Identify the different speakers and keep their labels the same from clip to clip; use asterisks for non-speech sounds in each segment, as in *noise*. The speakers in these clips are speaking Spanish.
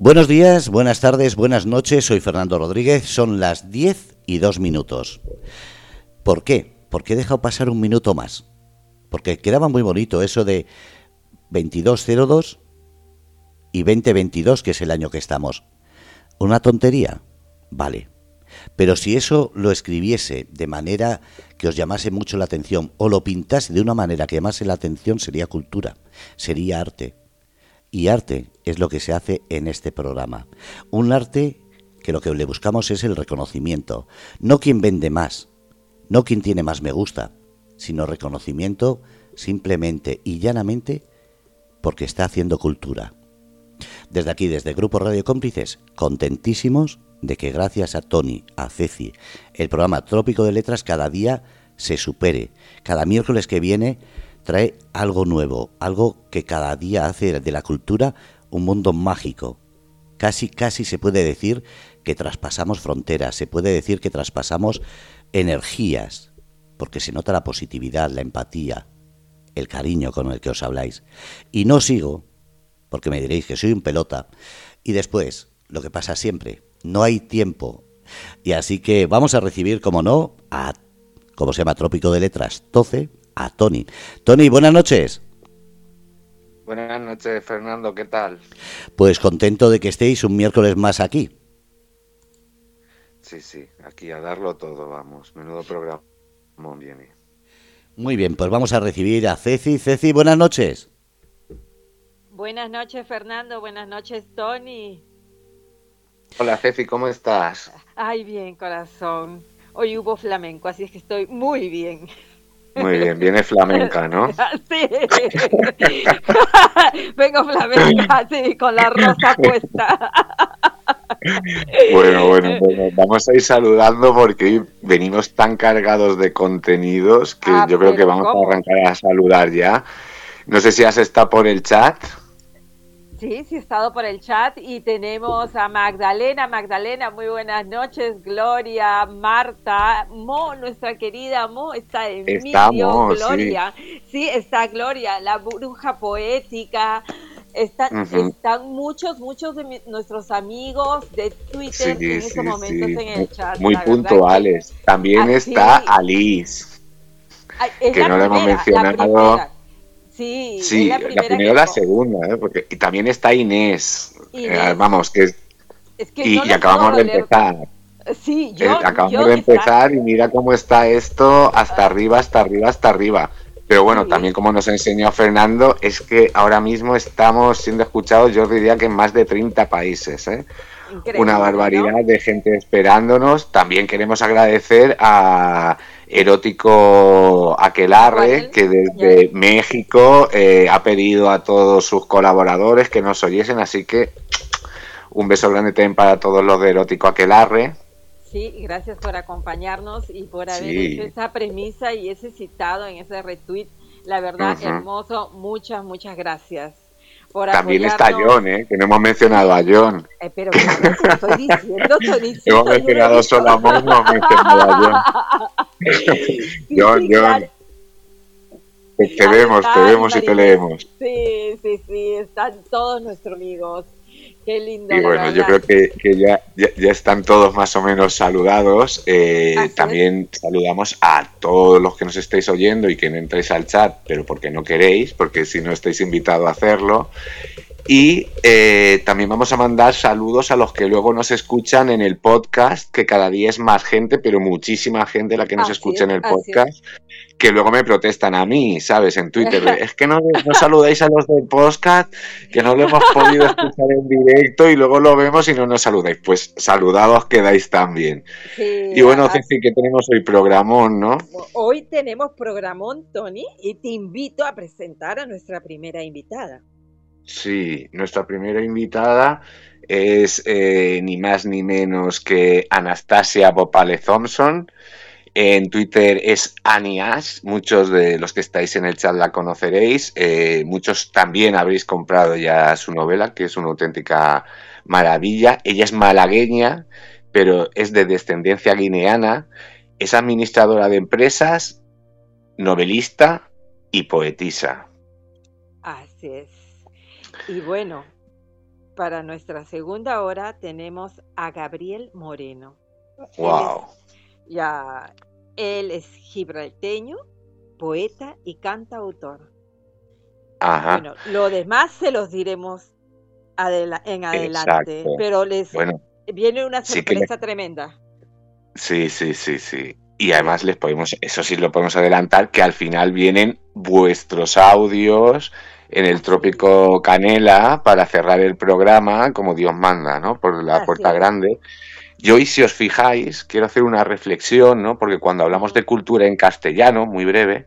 Speaker 1: Buenos días, buenas tardes, buenas noches. Soy Fernando Rodríguez. Son las 10 y 2 minutos. ¿Por qué? Porque he dejado pasar un minuto más. Porque quedaba muy bonito eso de 2202 y 2022, que es el año que estamos. ¿Una tontería? Vale. Pero si eso lo escribiese de manera que os llamase mucho la atención o lo pintase de una manera que llamase la atención, sería cultura, sería arte. Y arte es lo que se hace en este programa. Un arte que lo que le buscamos es el reconocimiento, no quien vende más, no quien tiene más me gusta, sino reconocimiento simplemente y llanamente porque está haciendo cultura. Desde aquí, desde Grupo Radio Cómplices, contentísimos de que gracias a Tony, a Ceci, el programa Trópico de Letras cada día se supere. Cada miércoles que viene trae algo nuevo, algo que cada día hace de la cultura un mundo mágico. Casi, casi se puede decir que traspasamos fronteras, se puede decir que traspasamos energías, porque se nota la positividad, la empatía, el cariño con el que os habláis. Y no sigo, porque me diréis que soy un pelota, y después, lo que pasa siempre, no hay tiempo. Y así que vamos a recibir, como no, a, como se llama, Trópico de Letras 12, a Tony. Tony, buenas noches.
Speaker 2: Buenas noches, Fernando, ¿qué tal?
Speaker 1: Pues contento de que estéis un miércoles más aquí.
Speaker 2: Sí, sí, aquí a darlo todo, vamos. Menudo programa viene.
Speaker 1: Muy bien, pues vamos a recibir a Ceci. Ceci, buenas noches.
Speaker 3: Buenas noches, Fernando. Buenas noches, Tony.
Speaker 2: Hola, Ceci, ¿cómo estás?
Speaker 3: Ay, bien, corazón. Hoy hubo flamenco, así es que estoy muy bien.
Speaker 2: Muy bien, viene flamenca, ¿no? *laughs*
Speaker 3: Sí. *laughs* Vengo flamenca, sí, con la rosa puesta. *laughs*
Speaker 2: Bueno, bueno, bueno, vamos a ir saludando porque hoy venimos tan cargados de contenidos que
Speaker 3: Ah,
Speaker 2: yo creo que vamos
Speaker 3: ¿cómo?
Speaker 2: a arrancar a saludar ya. No sé si has estado por el chat.
Speaker 3: Sí, sí, he estado por el chat y tenemos a Magdalena. Magdalena, muy buenas noches. Gloria, Marta, Mo, nuestra querida Mo, está en
Speaker 2: Está
Speaker 3: medio.
Speaker 2: Sí.
Speaker 3: Gloria, sí. está Gloria, la bruja poética. Están,
Speaker 2: Ujú.
Speaker 3: están muchos, muchos de mi- nuestros amigos de Twitter
Speaker 2: Sí,
Speaker 3: en estos momentos en el chat.
Speaker 2: Muy puntuales. También
Speaker 3: Ah,
Speaker 2: está. Alice.
Speaker 3: Es
Speaker 2: que no la hemos
Speaker 3: primera,
Speaker 2: mencionado.
Speaker 3: La primera. Sí,
Speaker 2: Sí, la
Speaker 3: la primera.
Speaker 2: primera y
Speaker 3: que
Speaker 2: la segunda, ¿eh? Porque, y también está Inés.
Speaker 3: Inés.
Speaker 2: Eh, vamos, que es-
Speaker 3: Es que
Speaker 2: y,
Speaker 3: no
Speaker 2: y
Speaker 3: lo
Speaker 2: acabamos de empezar.
Speaker 3: Sí,
Speaker 2: Eh,
Speaker 3: yo,
Speaker 2: acabamos
Speaker 3: yo
Speaker 2: de empezar y mira cómo está esto hasta arriba, hasta arriba, hasta arriba. Pero bueno,
Speaker 3: Sí.
Speaker 2: también como nos enseñó Fernando, es que ahora mismo estamos siendo escuchados, yo diría que en más de 30 países. ¿eh?
Speaker 3: Increíble,
Speaker 2: Una
Speaker 3: ¿no?
Speaker 2: barbaridad de gente esperándonos. También queremos agradecer a Erótico Aquelarre, que desde México eh, ha pedido a todos sus colaboradores que nos oyesen. Así que un beso grande también para todos los de Erótico Aquelarre.
Speaker 3: Sí, gracias por acompañarnos y por haber
Speaker 2: Sí.
Speaker 3: hecho esa premisa y ese citado en ese retweet. La verdad, hermoso. Muchas, muchas gracias. Por
Speaker 2: También está. John, ¿eh? que no hemos mencionado a John.
Speaker 3: Eh, pero ¿qué estoy diciendo, Tonicito? *laughs*
Speaker 2: Hemos
Speaker 3: Yo no he
Speaker 2: mencionado solo a Mon, no hemos mencionado a John. *laughs* *laughs* John,
Speaker 3: sí,
Speaker 2: John.
Speaker 3: claro.
Speaker 2: Te, vemos, te vemos y te leemos.
Speaker 3: Sí, sí, sí, están todos nuestros amigos. Qué lindo.
Speaker 2: Y bueno, yo creo que, que ya, ya, ya están todos más o menos saludados. Eh,
Speaker 3: es.
Speaker 2: también saludamos a todos los que nos estáis oyendo y que no entréis al chat, pero porque no queréis, porque si no estáis invitados a hacerlo. Y eh, también vamos a mandar saludos a los que luego nos escuchan en el podcast, que cada día es más gente, pero muchísima gente la que nos
Speaker 3: Así
Speaker 2: escucha en el podcast, que luego me protestan a mí, ¿sabes? En Twitter. de, es que no, no saludáis a los del podcast, que no lo hemos podido escuchar en directo y luego lo vemos y no nos saludáis. Pues saludados quedáis también.
Speaker 3: Sí,
Speaker 2: Y bueno,
Speaker 3: así-
Speaker 2: Ceci, que tenemos hoy programón, ¿no?
Speaker 3: Hoy tenemos programón, Tony, y te invito a presentar a nuestra primera invitada.
Speaker 2: Sí, nuestra primera invitada es eh, ni más ni menos que Anastasia Bopale Thompson. En Twitter es Annie Ash. Muchos de los que estáis en el chat la conoceréis. Eh, muchos también habréis comprado ya su novela, que es una auténtica maravilla. Ella es malagueña, pero es de descendencia guineana. Es administradora de empresas, novelista y poetisa.
Speaker 3: Así es. Y bueno, para nuestra segunda hora tenemos a Gabriel Moreno.
Speaker 2: Wow.
Speaker 3: ya, él es gibralteño, poeta y cantautor.
Speaker 2: Ajá.
Speaker 3: Bueno, lo demás se los diremos en adelante, pero les viene una sorpresa tremenda.
Speaker 2: Sí, sí, sí, sí. Y además les podemos, eso sí lo podemos adelantar, que al final vienen vuestros audios en el Trópico Canela para cerrar el programa como Dios manda, ¿no? Por la puerta grande. Y hoy, si os fijáis, quiero hacer una reflexión, ¿no? Porque cuando hablamos de cultura en castellano, muy breve,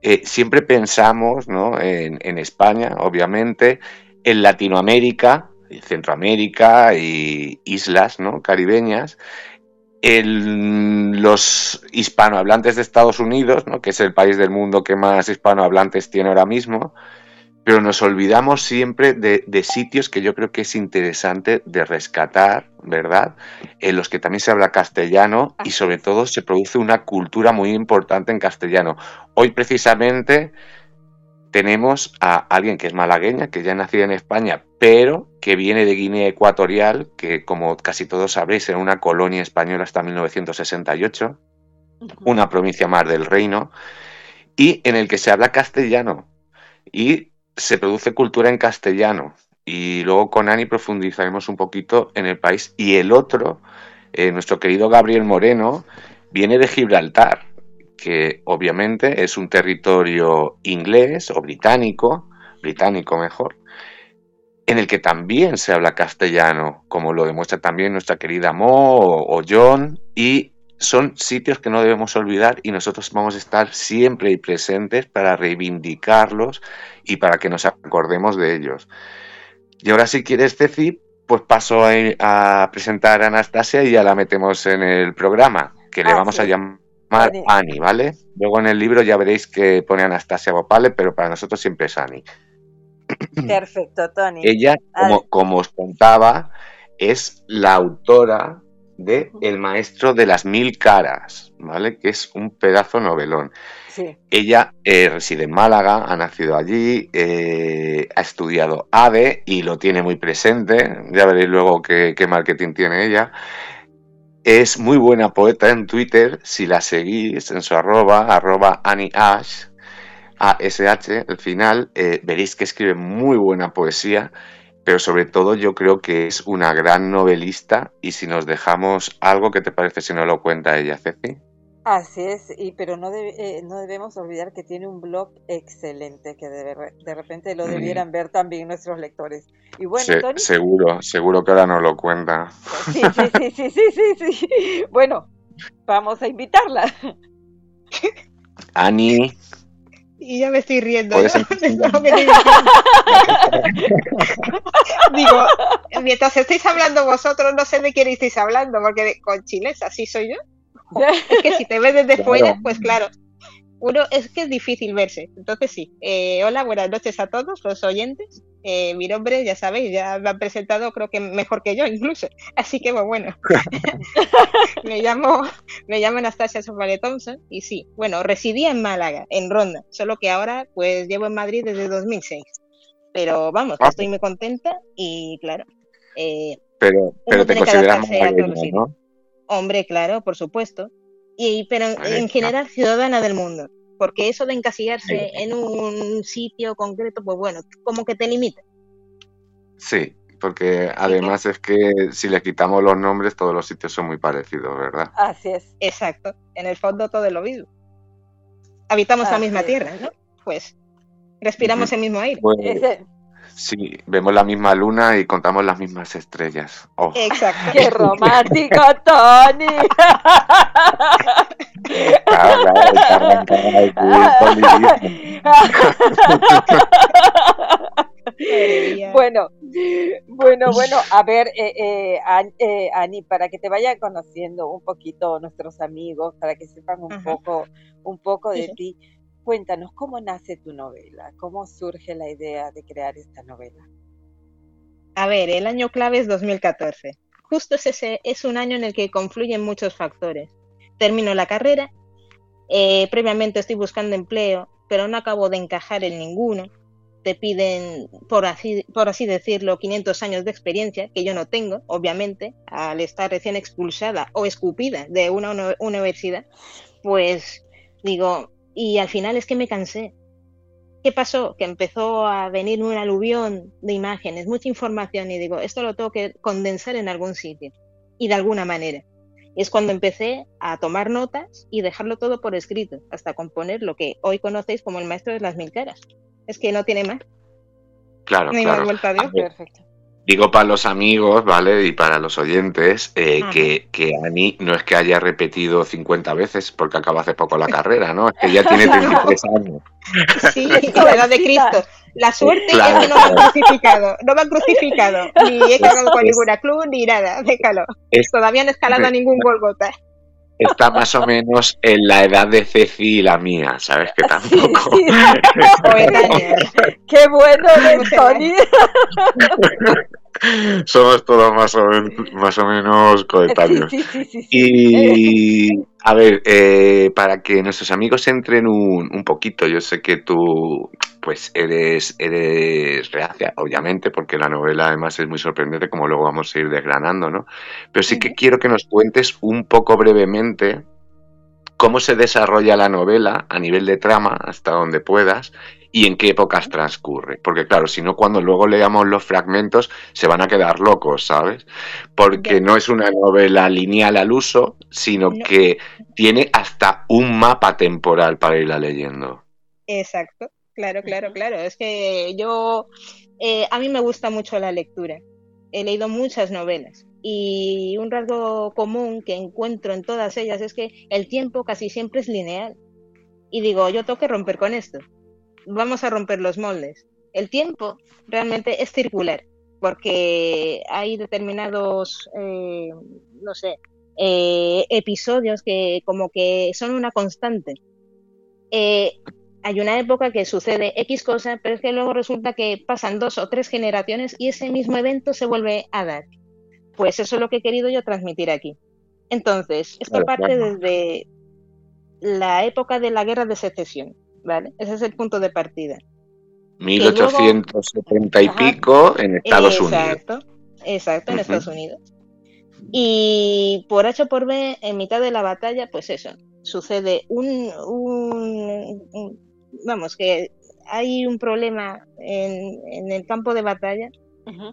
Speaker 2: eh, siempre pensamos, ¿no? En, en España, obviamente, en Latinoamérica, Centroamérica y islas, ¿no? Caribeñas, los hispanohablantes de Estados Unidos, ¿no? que es el país del mundo que más hispanohablantes tiene ahora mismo, pero nos olvidamos siempre de, sitios que yo creo que es interesante de rescatar, ¿verdad? En los que también se habla castellano y sobre todo se produce una cultura muy importante en castellano. Hoy precisamente tenemos a alguien que es malagueña, que ya nació en España, pero que viene de Guinea Ecuatorial, que como casi todos sabréis era una colonia española hasta 1968, una provincia más del reino, y en el que se habla castellano y se produce cultura en castellano. Y luego con Ani profundizaremos un poquito en el país. Y el otro, eh, nuestro querido Gabriel Moreno, viene de Gibraltar que obviamente es un territorio inglés o británico, británico mejor, en el que también se habla castellano, como lo demuestra también nuestra querida Mo o, John, y son sitios que no debemos olvidar y nosotros vamos a estar siempre presentes para reivindicarlos y para que nos acordemos de ellos. Y ahora si quieres, Ceci, pues paso a, presentar a Anastasia y ya la metemos en el programa, que le ah, vamos a llamar Ani, ¿vale? Luego en el libro ya veréis que pone Anastasia Bopale, pero para nosotros siempre es Ani. *coughs*
Speaker 3: Perfecto, Tony.
Speaker 2: Ella, como, como, os contaba, es la autora de El maestro de las mil caras, ¿vale? Que es un pedazo novelón. Sí. Ella eh, reside en Málaga, ha nacido allí, eh, ha estudiado ADE y lo tiene muy presente. Ya veréis luego qué, qué marketing tiene ella. Es muy buena poeta en Twitter, si la seguís en su arroba, arroba Annie Ash, A-S-H, al final, eh, veréis que escribe muy buena poesía, pero sobre todo yo creo que es una gran novelista y si nos dejamos algo, ¿qué te parece si no lo cuenta ella, Ceci?
Speaker 3: Así es, y, pero no, eh, no debemos olvidar que tiene un blog excelente que de, de repente lo mm. debieran ver también nuestros lectores. Y bueno, Tony,
Speaker 2: seguro, seguro que ahora no lo cuenta.
Speaker 3: Sí, sí, sí, sí, sí, sí, Bueno, vamos a invitarla.
Speaker 2: Ani.
Speaker 4: Y ya me estoy riendo. *laughs* *laughs* Digo, mientras estáis hablando vosotros, no sé de quién estáis hablando, porque con chiles así soy yo. *laughs* Es que si te ves desde fuera, pues claro, uno es que es difícil verse. Entonces sí. Eh, hola, buenas noches a todos los oyentes. Eh, mi nombre, ya sabéis, ya me han presentado creo que mejor que yo incluso. Así que bueno, *laughs* me llamo me llamo Anastasia Sofale Thompson y sí, bueno, residía en Málaga, en Ronda, solo que ahora pues llevo en Madrid desde 2006. Pero vamos, ah. estoy muy contenta y claro.
Speaker 2: Eh, pero pero te consideras ¿no?
Speaker 4: Hombre, claro, por supuesto. Y, pero en general ciudadana del mundo. Porque eso de encasillarse en un sitio concreto, pues bueno, como que te limita.
Speaker 2: Sí, porque además es que si le quitamos los nombres, todos los sitios son muy parecidos, ¿verdad?
Speaker 4: Así es. Exacto. En el fondo todo es lo mismo. Habitamos la misma tierra, ¿no? Pues respiramos el mismo aire.
Speaker 2: Sí, vemos la misma luna y contamos las mismas estrellas. Oh.
Speaker 3: Exacto. ¡Qué romántico, Tony! bueno, bueno, bueno, a ver, eh, eh, eh, Ani, para que te vayan conociendo un poquito nuestros amigos, para que sepan un poco, un poco de ti. Cuéntanos, ¿cómo nace tu novela? ¿Cómo surge la idea de crear esta novela?
Speaker 4: A ver, el año clave es 2014. Justo ese es un año en el que confluyen muchos factores. Termino la carrera, eh, previamente estoy buscando empleo, pero no acabo de encajar en ninguno. te piden, por así, por así decirlo, 500 años de experiencia, que yo no tengo, obviamente, al estar recién expulsada o escupida de una universidad, pues digo, y al final es que me cansé. ¿Qué pasó? Que empezó a venir un aluvión de imágenes, mucha información y digo, esto lo tengo que condensar en algún sitio y de alguna manera. Y es cuando empecé a tomar notas y dejarlo todo por escrito, hasta componer lo que hoy conocéis como el maestro de las mil caras. Es que no tiene más.
Speaker 2: Claro, claro. Perfecto. Digo para los amigos, ¿vale? Y para los oyentes, eh, que, que Ani no es que haya repetido 50 veces porque acaba hace poco la carrera, ¿no? Es que ya tiene 33 años.
Speaker 4: Sí, *laughs* la edad de Cristo. La suerte es que no me han crucificado. No me han crucificado. Ni he cargado con ninguna club ni nada. Déjalo. Todavía no he escalado a ningún Golgota
Speaker 2: está más o menos en la edad de Ceci y la mía, ¿sabes? Que tampoco. *laughs*
Speaker 3: Qué bueno Tony. *laughs*
Speaker 2: Somos todos más o, menos, más o menos coetáneos. y a ver, eh, para que nuestros amigos entren un, un, poquito, yo sé que tú pues eres, eres reacia, obviamente, porque la novela además es muy sorprendente, como luego vamos a ir desgranando, ¿no? Pero sí que quiero que nos cuentes un poco brevemente cómo se desarrolla la novela a nivel de trama, hasta donde puedas, y en qué épocas transcurre. Porque claro, si no, cuando luego leamos los fragmentos se van a quedar locos, ¿sabes? Porque no es una novela lineal al uso, sino que tiene hasta un mapa temporal para irla leyendo.
Speaker 4: Exacto, claro, claro, claro. Es que yo, eh, a mí me gusta mucho la lectura. He leído muchas novelas y un rasgo común que encuentro en todas ellas es que el tiempo casi siempre es lineal. Y digo, yo tengo que romper con esto vamos a romper los moldes. El tiempo realmente es circular, porque hay determinados, eh, no sé, eh, episodios que como que son una constante. Eh, hay una época que sucede X cosa, pero es que luego resulta que pasan dos o tres generaciones y ese mismo evento se vuelve a dar. Pues eso es lo que he querido yo transmitir aquí. Entonces, esto parte desde la época de la guerra de secesión. ¿vale? Ese es el punto de partida.
Speaker 2: 1870 y pico en Estados
Speaker 4: exacto,
Speaker 2: Unidos.
Speaker 4: Exacto, en Estados Unidos. Y por H por B, en mitad de la batalla, pues eso, sucede un, vamos, que hay un problema en, el campo de batalla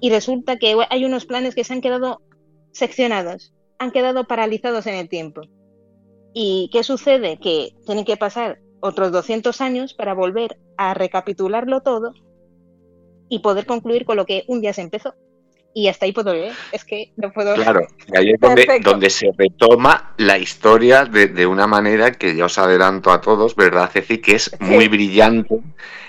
Speaker 4: y resulta que hay unos planes que se han quedado seccionados, han quedado paralizados en el tiempo. ¿Y qué sucede? Que tienen que pasar otros 200 años para volver a recapitularlo todo y poder concluir con lo que un día se empezó. Y hasta ahí puedo leer. Es que no puedo.
Speaker 2: Claro, ahí es donde, se retoma la historia de, una manera que ya os adelanto a todos, ¿verdad, Ceci? Que es muy brillante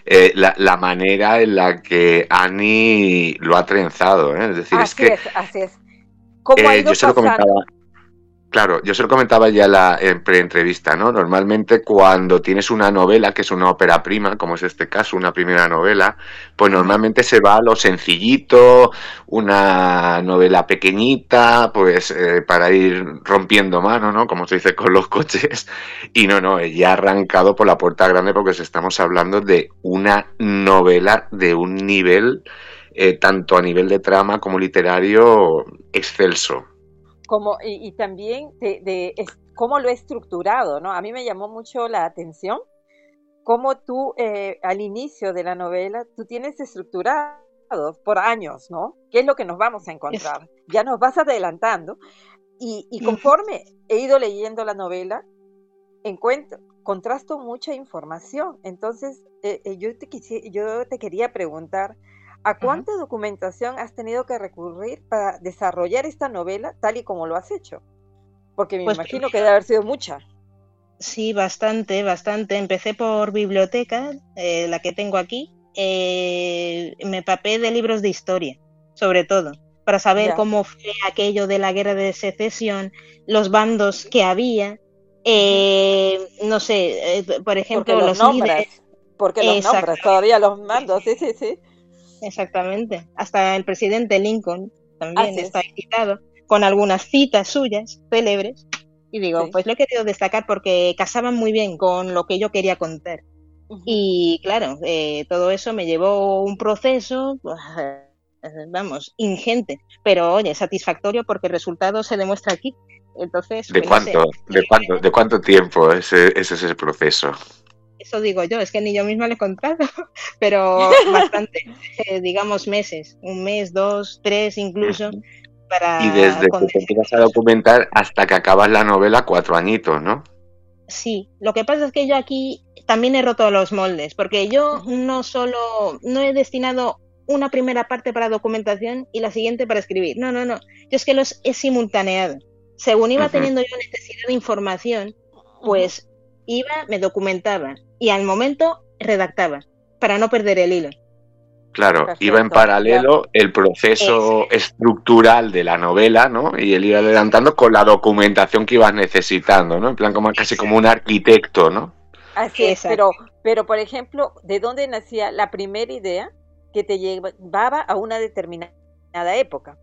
Speaker 2: eh, la, manera en la que Annie lo ha trenzado. ¿eh? Es decir,
Speaker 3: así
Speaker 2: es
Speaker 3: que. así es. ¿Cómo ha
Speaker 2: eh, yo se lo comentaba. Claro, yo se lo comentaba ya en la pre-entrevista, ¿no? Normalmente cuando tienes una novela, que es una ópera prima, como es este caso, una primera novela, pues normalmente se va a lo sencillito, una novela pequeñita, pues eh, para ir rompiendo mano, ¿no? Como se dice con los coches. Y no, no, ya ha arrancado por la puerta grande porque estamos hablando de una novela de un nivel, eh, tanto a nivel de trama como literario, excelso
Speaker 3: como, y, también de, cómo lo he estructurado, ¿no? A mí me llamó mucho la atención cómo tú eh, al inicio de la novela, tú tienes estructurado por años, ¿no? ¿Qué es lo que nos vamos a encontrar? Ya nos vas adelantando y, conforme he ido leyendo la novela, encuentro, contrasto mucha información. Entonces, eh, eh, yo, te yo te quería preguntar, ¿A cuánta documentación has tenido que recurrir para desarrollar esta novela tal y como lo has hecho? Porque me pues imagino que debe haber sido mucha.
Speaker 4: Sí, bastante, bastante. Empecé por biblioteca, eh, la que tengo aquí. Eh, me papé de libros de historia, sobre todo, para saber cómo fue aquello de la guerra de secesión, los bandos que había. Eh, no sé, por ejemplo,
Speaker 3: los, nombres. Porque los nombres, todavía los mandos, sí, sí, sí.
Speaker 4: Exactamente. Hasta el presidente Lincoln también está citado, con algunas citas suyas célebres. Y digo, pues lo he querido destacar porque casaban muy bien con lo que yo quería contar. Y claro, eh, todo eso me llevó un proceso, pues, vamos, ingente, pero oye, satisfactorio porque el resultado se demuestra aquí. Entonces,
Speaker 2: ¿de, pues, cuánto, ¿de, cuánto, ¿de cuánto tiempo ese, ese es el proceso?
Speaker 4: Eso digo yo, es que ni yo misma le he contado, *laughs* pero *laughs* bastante, eh, digamos meses, un mes, dos, tres incluso. Para
Speaker 2: y desde que te empiezas a documentar hasta que acabas la novela, cuatro añitos, ¿no?
Speaker 4: Sí, lo que pasa es que yo aquí también he roto los moldes, porque yo no solo, no he destinado una primera parte para documentación y la siguiente para escribir. No, no, no. Yo es que los he simultaneado. Según iba teniendo yo necesidad de información, pues iba, me documentaba y al momento redactaba para no perder el hilo.
Speaker 2: Claro, iba en paralelo el proceso estructural de la novela, ¿no? Y él iba adelantando con la documentación que ibas necesitando, ¿no? En plan como casi como un arquitecto, ¿no?
Speaker 3: Así es, pero, pero por ejemplo, ¿de dónde nacía la primera idea que te llevaba a una determinada época?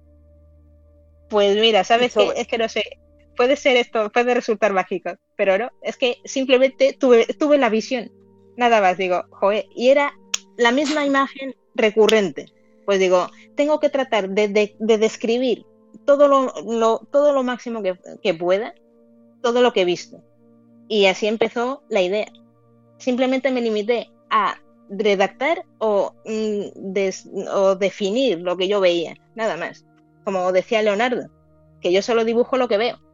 Speaker 4: Pues mira, ¿sabes qué? Es que no sé, puede ser esto, puede resultar mágico, pero no, es que simplemente tuve, la visión, nada más, digo, joder, y era la misma imagen recurrente. Pues digo, tengo que tratar de, describir todo lo, máximo que, pueda, todo lo que he visto. Y así empezó la idea. Simplemente me limité a redactar o, mm, o definir lo que yo veía, nada más. Como decía Leonardo, que yo solo dibujo lo que veo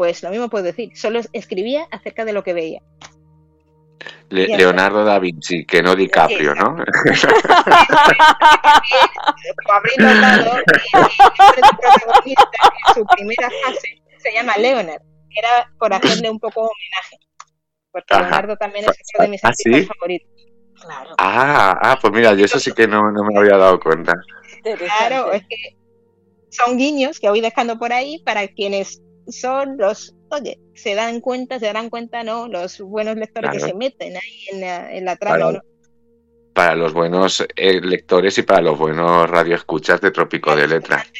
Speaker 4: pues lo mismo puedo decir, solo escribía acerca de lo que veía.
Speaker 2: Leonardo da Vinci, que no DiCaprio, ¿no?
Speaker 4: Habréis notado que su primera fase se llama Leonard, que era por hacerle un poco homenaje. Porque Leonardo también es uno de mis ¿Ah, artistas favoritos.
Speaker 2: Claro. Ah, ah, pues mira, yo eso sí que no, no me había dado cuenta.
Speaker 4: Claro, es que son guiños que voy dejando por ahí para quienes son los, oye, se dan cuenta, se darán cuenta, ¿no? Los buenos lectores que se meten ahí en la, en la trama, para, ¿no?
Speaker 2: Para los buenos eh, lectores y para los buenos radioescuchas de Trópico de Letras.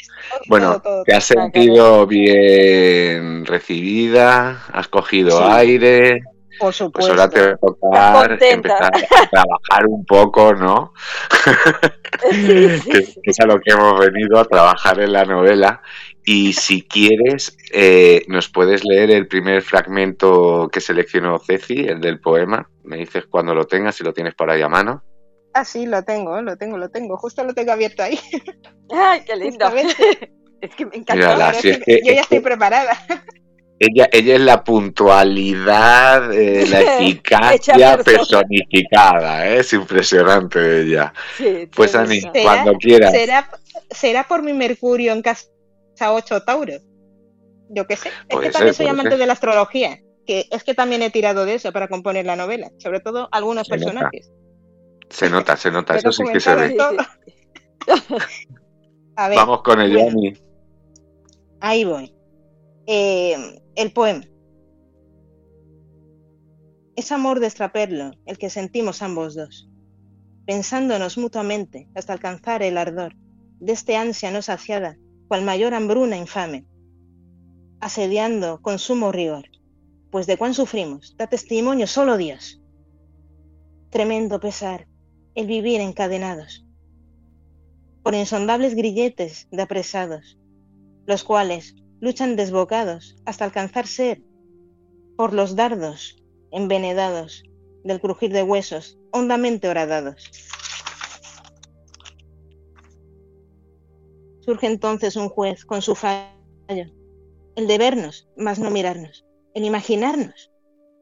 Speaker 2: Bueno, ¿te has sentido bien recibida? ¿Has cogido aire?
Speaker 4: Por supuesto. Pues
Speaker 2: ahora te va a tocar empezar a trabajar un poco, ¿no? *laughs* *laughs* que, es a lo que hemos venido a trabajar en la novela. Y si quieres, eh, nos puedes leer el primer fragmento que seleccionó Ceci, el del poema. Me dices cuando lo tengas, si lo tienes por ahí a mano.
Speaker 4: Ah, sí, lo tengo, lo tengo, lo tengo. Justo lo tengo abierto ahí.
Speaker 3: ¡Ay, qué lindo! *laughs* Es que me
Speaker 4: encanta. yo ya estoy preparada.
Speaker 2: Ella, ella es la puntualidad, eh, *laughs* la eficacia personificada, ¿eh? es impresionante ella. pues Ani, cuando quieras.
Speaker 4: ¿será, ¿Será por mi Mercurio en casa 8 Tauro? Yo qué sé. Es que también soy amante de la astrología, que es que también he tirado de eso para componer la novela, sobre todo algunos personajes.
Speaker 2: Se nota, se nota, eso sí que se ve. *laughs* Vamos con el Ani.
Speaker 4: Ahí voy. Eh, el poema. Es amor de extraperlo el que sentimos ambos dos, pensándonos mutuamente hasta alcanzar el ardor de este ansia no saciada, cual mayor hambruna infame, asediando con sumo rigor, pues de cuán sufrimos, da testimonio solo Dios. Tremendo pesar el vivir encadenados por insondables grilletes de apresados, los cuales luchan desbocados hasta alcanzar ser por los dardos envenenados del crujir de huesos hondamente horadados. Surge entonces un juez con su fallo, el de vernos, mas no mirarnos, el imaginarnos,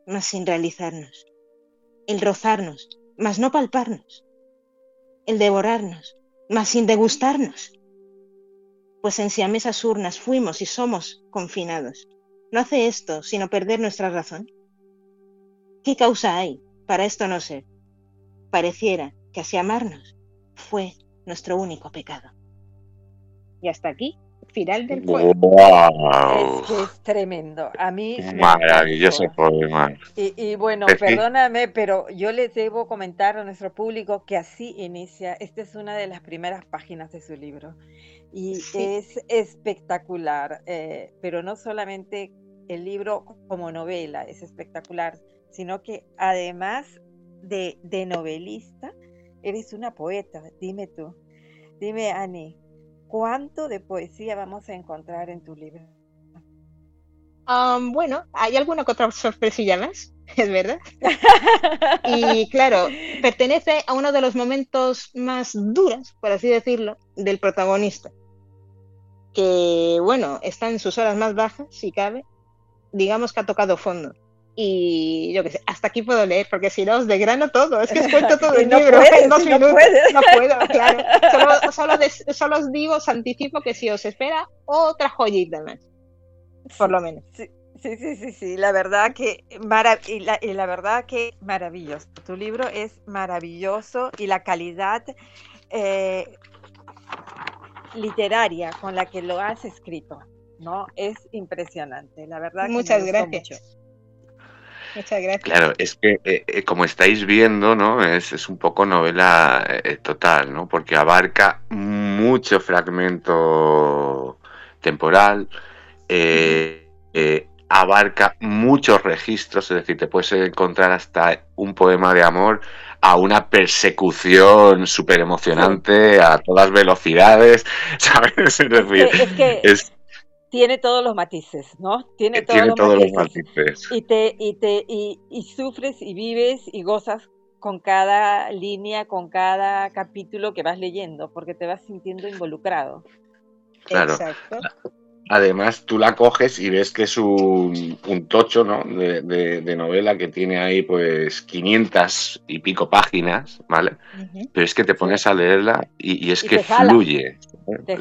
Speaker 4: mas sin realizarnos, el rozarnos, mas no palparnos, el devorarnos, mas sin degustarnos, pues en siamesas urnas fuimos y somos confinados. ¿No hace esto sino perder nuestra razón? ¿Qué causa hay para esto no ser? Pareciera que así amarnos fue nuestro único pecado. Y hasta aquí, final del
Speaker 3: poema. Es, tremendo. A mí.
Speaker 2: Maravilloso poema.
Speaker 3: Y, y bueno, perdóname, pero yo les debo comentar a nuestro público que así inicia. Esta es una de las primeras páginas de su libro y es espectacular, eh, pero no solamente el libro como novela es espectacular, sino que además de, de novelista, eres una poeta, dime tú. Dime, Ani, ¿cuánto de poesía vamos a encontrar en tu libro?
Speaker 4: bueno, hay alguna que otra sorpresilla más, *laughs* es verdad. *laughs* y claro, pertenece a uno de los momentos más duros, por así decirlo, del protagonista. Que, bueno, está en sus horas más bajas, si cabe. Digamos que ha tocado fondo. Y yo qué sé, hasta aquí puedo leer, porque si no os grano todo. Es que *laughs* os cuento todo el libro en dos minutos. No, puedo, claro. *laughs* Solo, os digo, os anticipo que si os espera otra joyita más por lo menos.
Speaker 3: Sí. Sí, sí, sí, La verdad que y la, y la, verdad que maravilloso. Tu libro es maravilloso y la calidad eh, literaria con la que lo has escrito, ¿no? Es impresionante. La verdad. Que
Speaker 4: Muchas gracias. Muchas gracias.
Speaker 2: Claro, es que eh, eh, como estáis viendo, ¿no? Es, es un poco novela total, ¿no? Porque abarca mucho fragmento temporal. Eh, eh, abarca muchos registros, es decir, te puedes encontrar hasta un poema de amor a una persecución súper emocionante a todas velocidades, *laughs* ¿sabes? Es decir,
Speaker 3: es tiene todos los matices, ¿no?
Speaker 2: Tiene, todos, los, matices.
Speaker 3: Y, te, y, te, y, sufres y vives y gozas con cada línea, con cada capítulo que vas leyendo, porque te vas sintiendo involucrado.
Speaker 2: Claro. Exacto. Además, tú la coges y ves que es un, tocho ¿no? de, novela que tiene ahí pues 500 y pico páginas, ¿vale? Pero es que te pones a leerla y, es que fluye. Te,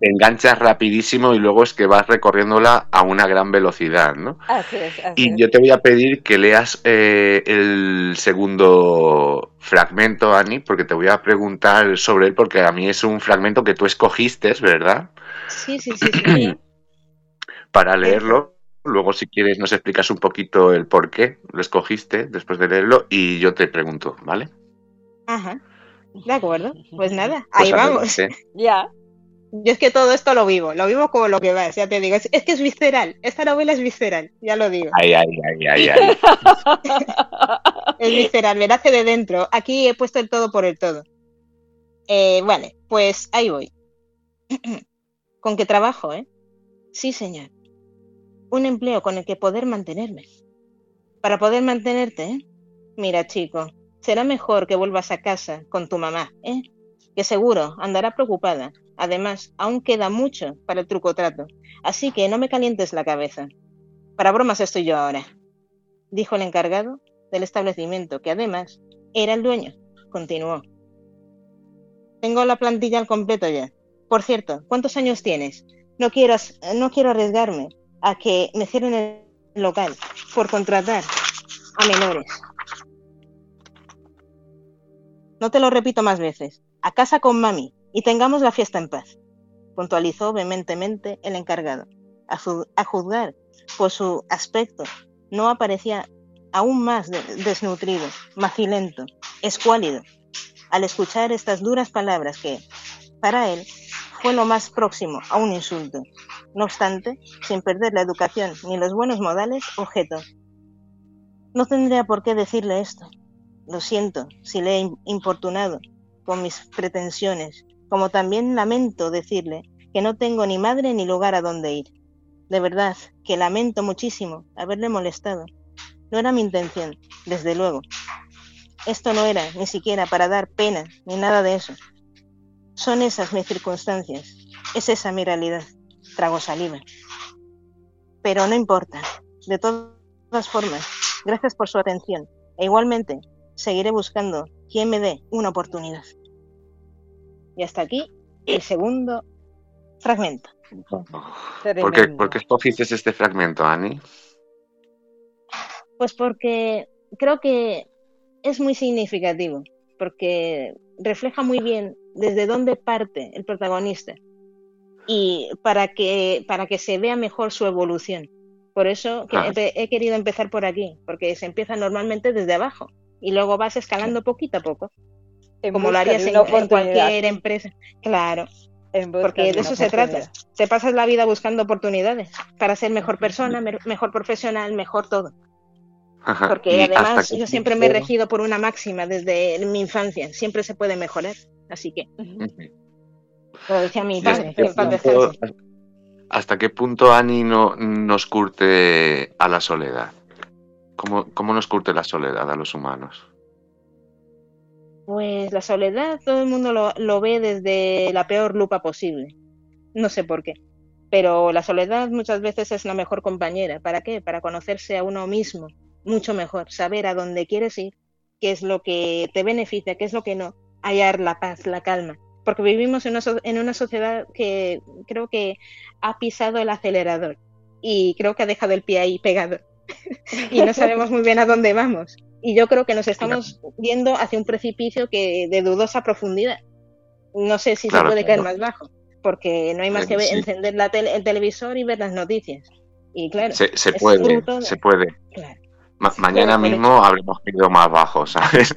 Speaker 2: enganchas rapidísimo y luego es que vas recorriéndola a una gran velocidad, ¿no?
Speaker 3: Así es,
Speaker 2: y yo te voy a pedir que leas eh, el segundo fragmento, Ani, porque te voy a preguntar sobre él, porque a mí es un fragmento que tú escogiste, ¿verdad?
Speaker 4: Sí, sí, sí. sí. *clears throat*
Speaker 2: Para leerlo, luego si quieres nos explicas un poquito el por qué lo escogiste después de leerlo y yo te pregunto, ¿vale?
Speaker 4: Ajá. De acuerdo. Pues nada, pues ahí vamos. *laughs*
Speaker 3: Ya.
Speaker 4: Yo es que todo esto lo vivo, lo vivo como lo que va, ya te digo. Es, que es visceral, esta novela es visceral, ya lo digo.
Speaker 2: Ay, ay, ay, ay, ay. *laughs*
Speaker 4: es visceral, me nace de dentro. Aquí he puesto el todo por el todo. Eh, vale, pues ahí voy. *clears throat* con qué trabajo, ¿eh? Sí, señor. Un empleo con el que poder mantenerme. Para poder mantenerte, ¿eh? Mira, chico, será mejor que vuelvas a casa con tu mamá, ¿eh? Que seguro andará preocupada. Además, aún queda mucho para el truco trato. Así que no me calientes la cabeza. Para bromas estoy yo ahora, dijo el encargado del establecimiento, que además era el dueño. Continuó. Tengo la plantilla al completo ya. Por cierto, ¿cuántos años tienes? No quiero, no quiero arriesgarme a que me cierren el local por contratar a menores. No te lo repito más veces. A casa con mami y tengamos la fiesta en paz, puntualizó vehementemente el encargado. A, juzgar por su aspecto, no aparecía aún más desnutrido, macilento, escuálido. Al escuchar estas duras palabras que, para él, fue lo más próximo a un insulto. No obstante, sin perder la educación ni los buenos modales, objeto. No tendría por qué decirle esto. Lo siento si le he importunado con mis pretensiones, como también lamento decirle que no tengo ni madre ni lugar a donde ir. De verdad que lamento muchísimo haberle molestado. No era mi intención, desde luego. Esto no era ni siquiera para dar pena ni nada de eso. Son esas mis circunstancias, es esa mi realidad. Trago saliva. Pero no importa. De todas formas, gracias por su atención. E igualmente, seguiré buscando quien me dé una oportunidad. Y hasta aquí el segundo fragmento.
Speaker 2: ¿Por qué, ¿Por qué escogiste este fragmento, Ani?
Speaker 4: Pues porque creo que es muy significativo, porque refleja muy bien desde dónde parte el protagonista y para que, para que se vea mejor su evolución. Por eso he, querido empezar por aquí, porque se empieza normalmente desde abajo y luego vas escalando poquito a poco, como lo harías en, cualquier empresa. Claro, porque de eso se trata. Te pasas la vida buscando oportunidades para ser mejor persona, mejor profesional, mejor todo. Porque además yo siempre me he regido por una máxima desde mi infancia, siempre se puede mejorar, así que lo decía mi padre,
Speaker 2: ¿Hasta qué punto Ani no, nos curte a la soledad? ¿Cómo, ¿Cómo nos curte la soledad a los humanos?
Speaker 4: Pues la soledad todo el mundo lo, ve desde la peor lupa posible. No sé por qué. Pero la soledad muchas veces es la mejor compañera. ¿Para qué? Para conocerse a uno mismo mucho mejor, saber a dónde quieres ir, qué es lo que te beneficia, qué es lo que no, hallar la paz, la calma. Porque vivimos en una, en una sociedad que creo que ha pisado el acelerador y creo que ha dejado el pie ahí pegado *laughs* y no sabemos muy bien a dónde vamos. Y yo creo que nos estamos yendo hacia un precipicio que de dudosa profundidad. No sé si se puede caer más bajo, porque no hay más que encender la el televisor y ver las noticias. Y claro,
Speaker 2: se, puede, se puede. Mañana mismo habremos ido más bajo, ¿sabes?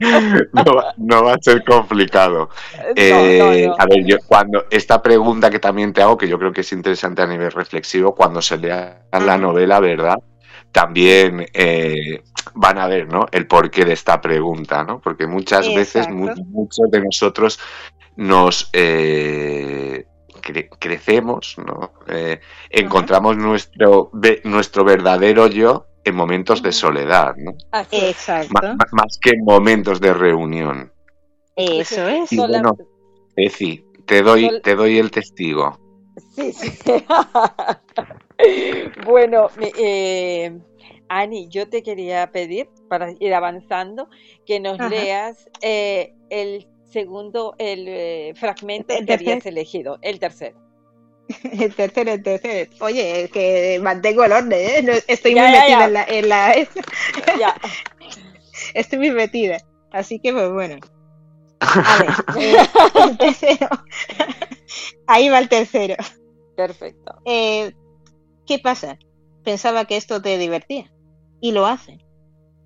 Speaker 2: *laughs* no, va a ser complicado. Eh, a ver, yo cuando esta pregunta que también te hago, que yo creo que es interesante a nivel reflexivo, cuando se lea la novela, ¿verdad? También eh, van a ver, ¿no? El porqué de esta pregunta, ¿no? Porque muchas veces muchos de nosotros nos eh, crecemos, ¿no? Eh, encontramos nuestro, nuestro verdadero yo en momentos de soledad, ¿no?
Speaker 4: Exacto.
Speaker 2: Más, que en momentos de reunión.
Speaker 4: Eso es.
Speaker 2: Y bueno, te doy, te doy el testigo.
Speaker 3: Sí, sí. *laughs* bueno, eh, Ani, yo te quería pedir, para ir avanzando, que nos leas eh, el segundo, el eh, fragmento que habías elegido, el tercero. *laughs*
Speaker 4: El tercero, el tercero. Oye, que mantengo el orden, ¿eh? Estoy muy metida en la... *laughs* ya. *laughs* Estoy muy metida. Así que, pues bueno. A ver, eh, el tercero. Ahí va el tercero.
Speaker 3: Perfecto.
Speaker 4: Eh, ¿Qué pasa? Pensaba que esto te divertía. Y lo hace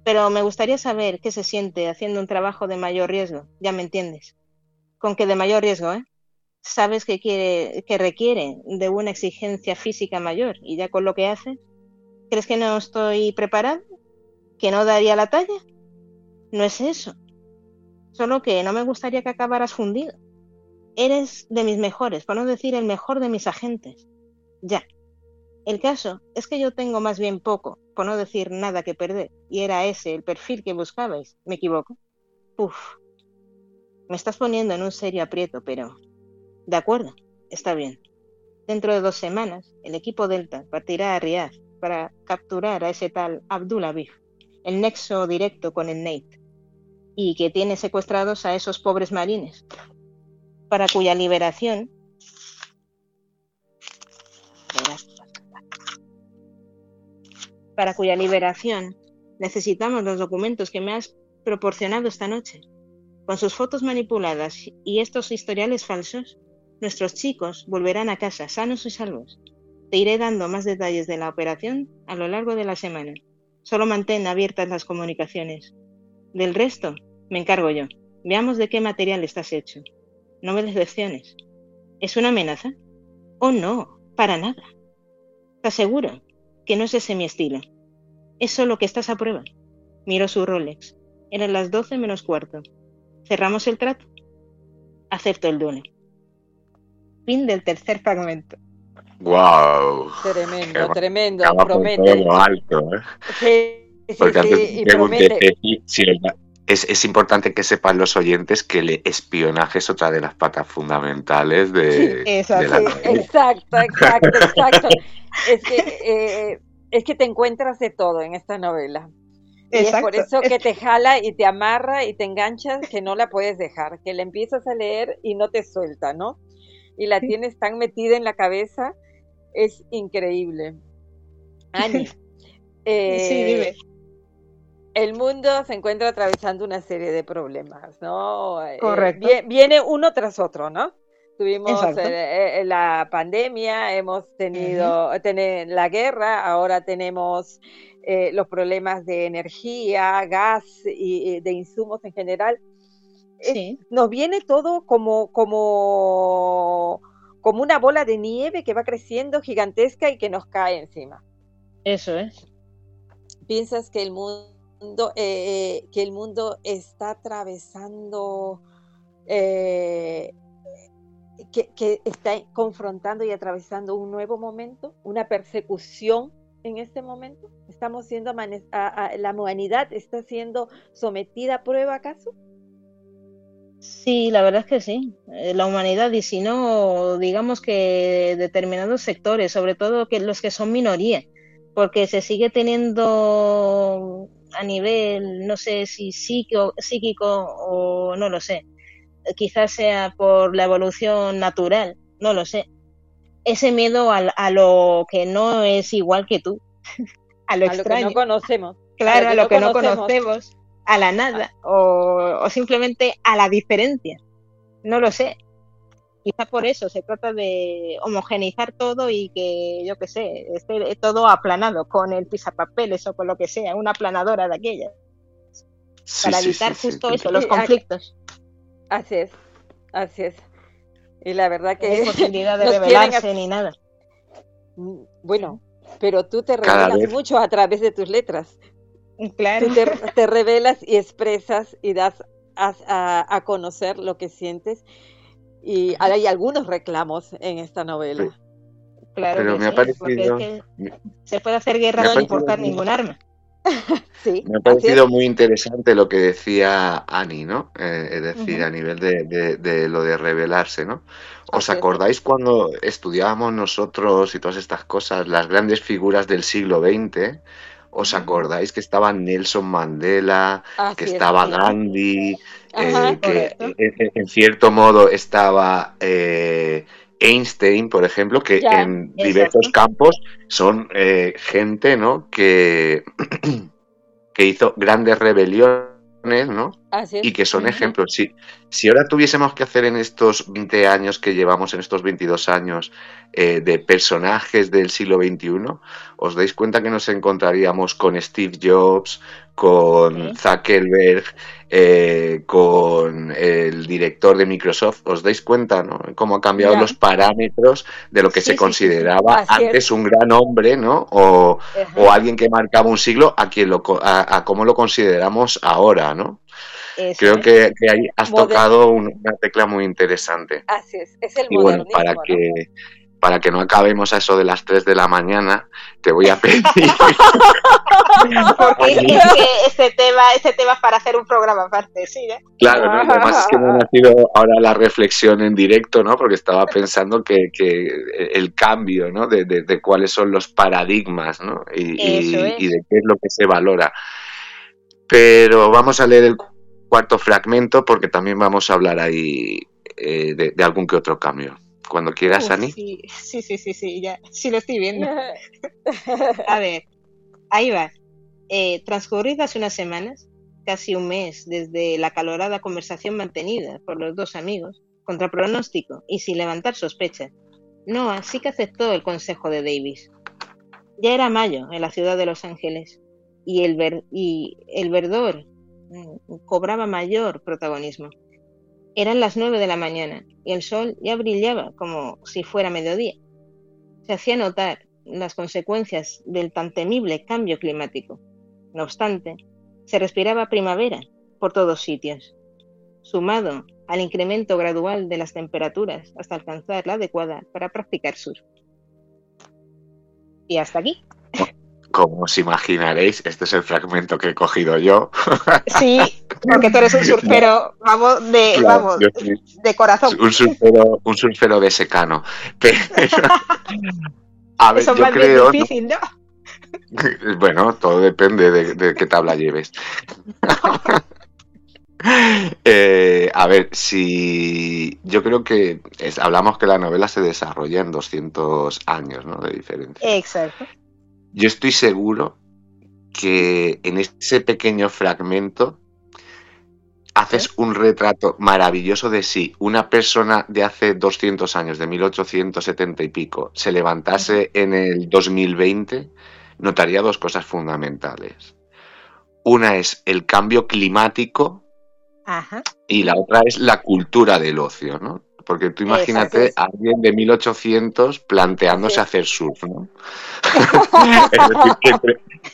Speaker 4: pero me gustaría saber qué se siente haciendo un trabajo de mayor riesgo, ya me entiendes. Con que de mayor riesgo, ¿eh? Sabes que, quiere, que requiere de una exigencia física mayor y ya con lo que hace, ¿crees que no estoy preparado? ¿Que no daría la talla? No es eso. Solo que no me gustaría que acabaras fundido. Eres de mis mejores, por no decir el mejor de mis agentes. Ya. El caso es que yo tengo más bien poco, por no decir nada que perder, y era ese el perfil que buscabais. ¿Me equivoco? Uf. Me estás poniendo en un serio aprieto, pero... De acuerdo, está bien. Dentro de dos semanas, el equipo Delta partirá a Riyadh para capturar a ese tal Abdul el nexo directo con el Nate, y que tiene secuestrados a esos pobres marines, para cuya liberación para cuya liberación necesitamos los documentos que me has proporcionado esta noche. Con sus fotos manipuladas y estos historiales falsos, nuestros chicos volverán a casa sanos y salvos. Te iré dando más detalles de la operación a lo largo de la semana. Solo mantén abiertas las comunicaciones. Del resto, me encargo yo. Veamos de qué material estás hecho. No me decepciones. ¿Es una amenaza? Oh, no, para nada. Te aseguro que no es ese mi estilo. Es solo que estás a prueba. Miro su Rolex. Eran las doce menos cuarto. ¿Cerramos el trato? Acepto el duelo. Fin del tercer fragmento.
Speaker 2: ¡Wow!
Speaker 3: Tremendo, tremendo, promete.
Speaker 2: alto, ¿eh? Sí, Porque antes promete. Si es, importante que sepan los oyentes que el espionaje es otra de las patas fundamentales de,
Speaker 3: la Exacto, exacto, exacto. es, que, eh, es que te encuentras de todo en esta novela. Y es por eso que te jala y te amarra y te enganchas que no la puedes dejar, que la empiezas a leer y no te suelta, ¿no? Y la tienes tan metida en la cabeza, es increíble. *laughs* Ani, eh, el mundo se encuentra atravesando una serie de problemas, ¿no?
Speaker 4: Eh, Correcto.
Speaker 3: viene uno tras otro, ¿no? Tuvimos eh, eh, la pandemia, hemos tenido la guerra, ahora tenemos los problemas de energía, gas y, de insumos en general. Sí. nos viene todo como, como, como una bola de nieve que va creciendo gigantesca y que nos cae encima.
Speaker 4: Eso es.
Speaker 3: ¿Piensas que el mundo, eh, que el mundo está atravesando, eh, que, está confrontando y atravesando un nuevo momento, una persecución en este momento? ¿Estamos siendo, la humanidad está siendo sometida a prueba acaso?
Speaker 4: Sí, la verdad es que sí. Eh, la humanidad, y si no, digamos que determinados sectores, sobre todo que los que son minoría, porque se sigue teniendo a nivel, no sé si psíquico, psíquico o no lo sé, quizás sea por la evolución natural, no lo sé. Ese miedo a, lo que no es igual que tú, *laughs*
Speaker 3: a lo extraño. que no conocemos.
Speaker 4: Claro, a lo que, no, conocemos. a la nada, o, o simplemente a la diferencia. No lo sé. Quizá por eso se trata de homogeneizar todo y que, yo qué sé, esté todo aplanado con el pisapapeles o con lo que sea, una aplanadora de aquella. para evitar justo eso, los conflictos.
Speaker 3: Así es, así es. Y la verdad que...
Speaker 4: No hay posibilidad de *laughs* revelarse ni nada.
Speaker 3: Bueno, pero tú te revelas mucho a través de tus letras.
Speaker 4: Claro.
Speaker 3: Tú te, *laughs* revelas y expresas y das a, conocer lo que sientes y hay algunos reclamos en esta novela.
Speaker 4: Claro, pero me ha parecido. se puede hacer guerra sin portar ningún arma. *laughs*
Speaker 2: sí, me ha parecido muy interesante lo que decía Ani, ¿no? Eh, es decir, a nivel de, lo de revelarse, ¿no? ¿Os acordáis cuando estudiábamos nosotros y todas estas cosas, las grandes figuras del siglo XX? ¿Os acordáis que estaba Nelson Mandela, que estaba Gandhi, eh, que en, cierto modo estaba eh, Einstein, por ejemplo, que en diversos campos son eh, gente ¿no? que, *clears throat* que hizo grandes rebeliones ¿no? Y que son ejemplos. Si, si ahora tuviésemos que hacer en estos 20 años que llevamos, en estos 22 años, eh, de personajes del siglo XXI, os dais cuenta que nos encontraríamos con Steve Jobs, con Zuckerberg, eh, con el director de Microsoft. ¿Os dais cuenta, no? Cómo han cambiado los parámetros de lo que se consideraba antes un gran hombre, ¿no? O, alguien que marcaba un siglo a quien lo, a, cómo lo consideramos ahora, ¿no? Creo que, ahí has tocado una tecla muy interesante.
Speaker 3: Así es, es el
Speaker 2: y bueno, para que para que no acabemos a eso de las 3 de la mañana, te voy a pedir. *laughs*
Speaker 4: Porque es que este tema, este tema es para hacer un programa aparte, sí. ¿eh?
Speaker 2: Claro, *laughs* además es que me ha nacido ahora la reflexión en directo, ¿no? Porque estaba pensando que, el cambio, ¿no? De, de, cuáles son los paradigmas, ¿no? Y, de qué es lo que se valora. Pero vamos a leer el cuarto fragmento porque también vamos a hablar ahí eh, de algún que otro cambio. Cuando quieras, Ani.
Speaker 4: Sí, sí, sí, sí, sí, ya, sí lo estoy viendo. *laughs* A ver, ahí va. Eh, transcurridas unas semanas, casi un mes desde la calorada conversación mantenida por los dos amigos, contra pronóstico y sin levantar sospechas, Noah sí que aceptó el consejo de Davis. Ya era mayo en la ciudad de Los Ángeles y el, ver y el verdor cobraba mayor protagonismo. Eran las nueve de la mañana y el sol ya brillaba como si fuera mediodía. Se hacía notar las consecuencias del tan temible cambio climático. No obstante, se respiraba primavera por todos sitios, sumado al incremento gradual de las temperaturas hasta alcanzar la adecuada para practicar surf. Y hasta aquí.
Speaker 2: Como os imaginaréis, este es el fragmento que he cogido yo. *laughs*
Speaker 4: Sí, porque tú eres un surfero, vamos, de, vamos, de corazón.
Speaker 2: Un surfero, un surfero de secano. Pero, *laughs*
Speaker 4: a ver, Eso yo creo, difícil, ¿no? *laughs*
Speaker 2: Bueno, todo depende de, qué tabla lleves. Eh, a ver, si yo creo que hablamos que la novela se desarrolla en 200 años ¿no? de diferencia.
Speaker 4: Exacto.
Speaker 2: Yo estoy seguro que en ese pequeño fragmento haces un retrato maravilloso de si una persona de hace 200 años, de 1870 y pico, se levantase en el 2020, notaría dos cosas fundamentales. Una es el cambio climático y la otra es la cultura del ocio, ¿no? Porque tú imagínate a alguien de 1800 planteándose hacer surf, ¿no? *laughs* es decir,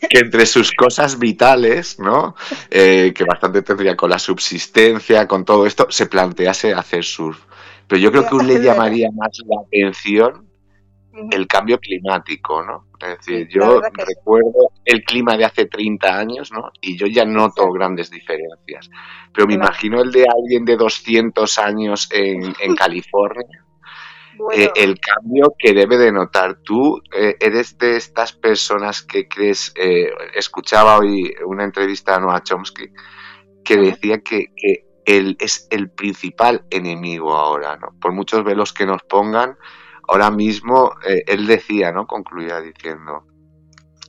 Speaker 2: que entre, sus cosas vitales, ¿no? Eh, que bastante tendría con la subsistencia, con todo esto, se plantease hacer surf. Pero yo creo que un le *laughs* llamaría más la atención el cambio climático, ¿no? Es decir, yo recuerdo el clima de hace 30 años, ¿no? Y yo ya noto grandes diferencias. Pero me imagino el de alguien de 200 años en, *laughs* California. Eh, el cambio que debe de notar tú, eh, eres de estas personas que crees, eh, escuchaba hoy una entrevista a Noah Chomsky que decía que, que él es el principal enemigo ahora, ¿no? Por muchos velos que nos pongan, ahora mismo eh, él decía, ¿no? Concluía diciendo,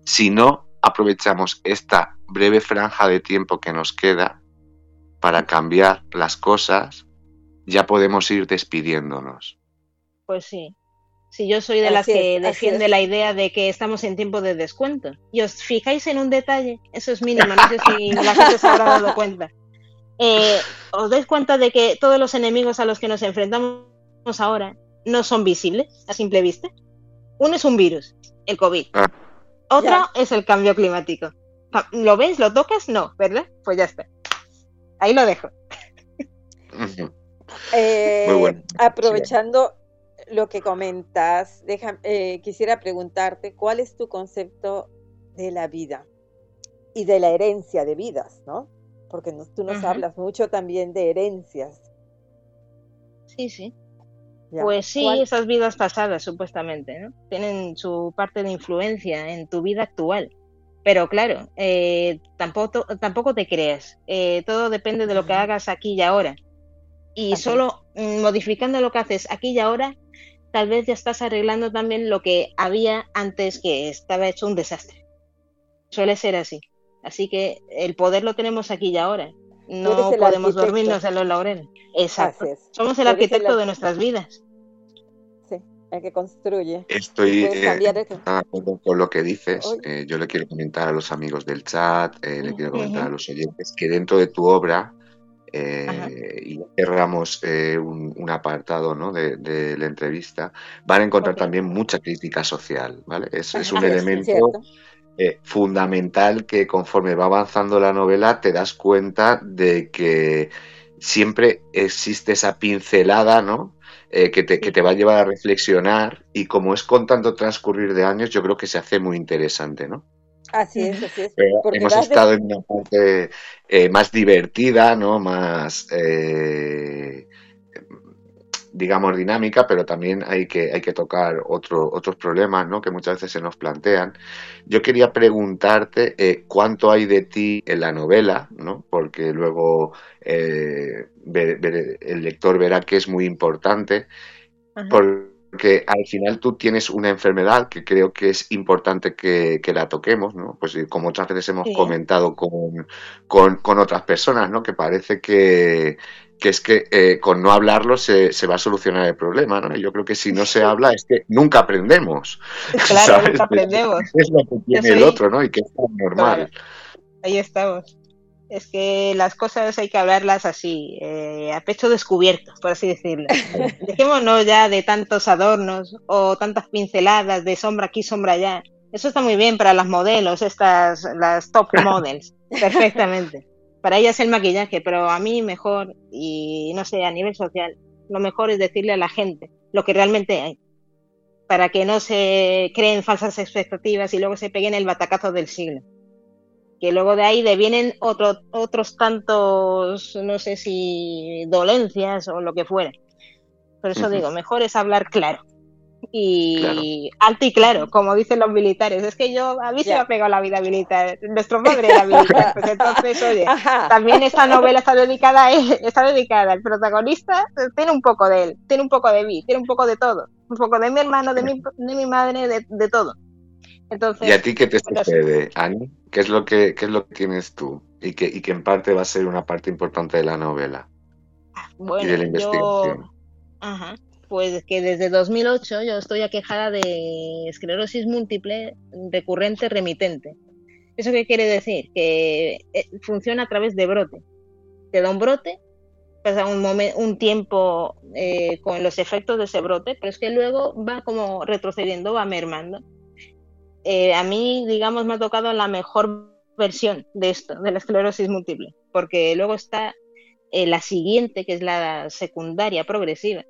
Speaker 2: si no aprovechamos esta breve franja de tiempo que nos queda para cambiar las cosas, ya podemos ir despidiéndonos.
Speaker 4: Pues sí. Si yo soy de las que defiende la idea de que estamos en tiempo de descuento. Y os fijáis en un detalle, eso es mínimo, no sé si *laughs* la gente se habrá dado cuenta. Eh, ¿Os dais cuenta de que todos los enemigos a los que nos enfrentamos ahora no son visibles a simple vista. Uno es un virus, el COVID. Ah. Otra es el cambio climático. ¿Lo ves? ¿Lo tocas? No, ¿verdad? Pues ya está. Ahí lo dejo.
Speaker 3: Eh, aprovechando lo que comentas, eh, quisiera preguntarte cuál es tu concepto de la vida y de la herencia de vidas, ¿no? Porque tú nos hablas mucho también de herencias.
Speaker 4: Sí, sí. Pues sí, esas vidas pasadas, supuestamente, ¿no? Tienen su parte de influencia en tu vida actual. Pero claro, eh, tampoco, tampoco te creas. Eh, todo depende de lo que hagas aquí y ahora. Y solo mm, modificando lo que haces aquí y ahora, tal vez ya estás arreglando también lo que había antes que estaba hecho un desastre. Suele ser así. Así que el poder lo tenemos aquí y ahora. No podemos dormirnos en los laureles. Exacto. Somos el arquitecto de nuestras vidas.
Speaker 3: Sí, el que construye.
Speaker 2: Estoy eh, con lo que dices. Eh, yo le quiero comentar a los amigos del chat, eh, le quiero comentar a los oyentes que dentro de tu obra, y cerramos un, apartado ¿no? de, la entrevista, van a encontrar también mucha crítica social. ¿vale? Es, es un *laughs* elemento eh, fundamental que conforme va avanzando la novela te das cuenta de que siempre existe esa pincelada, ¿no? Eh, que, te, que, te, va a llevar a reflexionar y como es con tanto transcurrir de años, yo creo que se hace muy interesante, ¿no?
Speaker 3: Así es, así es.
Speaker 2: hemos estado en una parte eh, más divertida, ¿no? Más digamos, dinámica, pero también hay que, hay que tocar otro, otros problemas ¿no? que muchas veces se nos plantean. Yo quería preguntarte eh, cuánto hay de ti en la novela, ¿no? porque luego eh, el lector verá que es muy importante, porque al final tú tienes una enfermedad que creo que es importante que, la toquemos, ¿no? pues como otras veces hemos comentado con, con, con otras personas, ¿no? que parece que que es que eh, con no hablarlo se, se, va a solucionar el problema, ¿no? Yo creo que si no se habla es que nunca aprendemos. *laughs*
Speaker 4: Claro, nunca aprendemos.
Speaker 2: Es lo que tiene el otro, ¿no? Y que es normal.
Speaker 4: Ahí estamos. Es que las cosas hay que hablarlas así, eh, a pecho descubierto, por así decirlo. *laughs* Dejémonos ya de tantos adornos o tantas pinceladas de sombra aquí, sombra allá. Eso está muy bien para las modelos, estas, las top *laughs* models, perfectamente para ella es el maquillaje, pero a mí mejor, y no sé, a nivel social, lo mejor es decirle a la gente lo que realmente hay, para que no se creen falsas expectativas y luego se peguen el batacazo del siglo. Que luego de ahí devienen otro, otros tantos, no sé si dolencias o lo que fuera. Por eso digo, mejor es hablar claro y alto y claro, como dicen los militares. Es que yo, a mí se me ha pegado la vida militar. Nuestro padre era militar, pues entonces, oye, *laughs* también esta novela está dedicada, a está dedicada al protagonista, tiene un poco de él, tiene un poco de mí, tiene un poco de todo. Un poco de mi hermano, de mi, de mi madre, de, todo. Entonces,
Speaker 2: ¿Y a ti qué te sucede, Ani? ¿Qué es lo que, qué es lo que tienes tú? Y que, y que en parte va a ser una parte importante de la novela.
Speaker 4: Bueno, y de la investigación. Yo... Ajá pues que desde 2008 yo estoy aquejada de esclerosis múltiple recurrente remitente. ¿Eso qué quiere decir? Que eh, funciona a través de brote. Te da un brote pasa un, un tiempo eh, con los efectos de ese brote, pero es que luego va como retrocediendo, va mermando. Eh, a mí, digamos, me ha tocado la mejor versión de esto, de la esclerosis múltiple, porque luego está eh, la siguiente, que es la secundaria progresiva,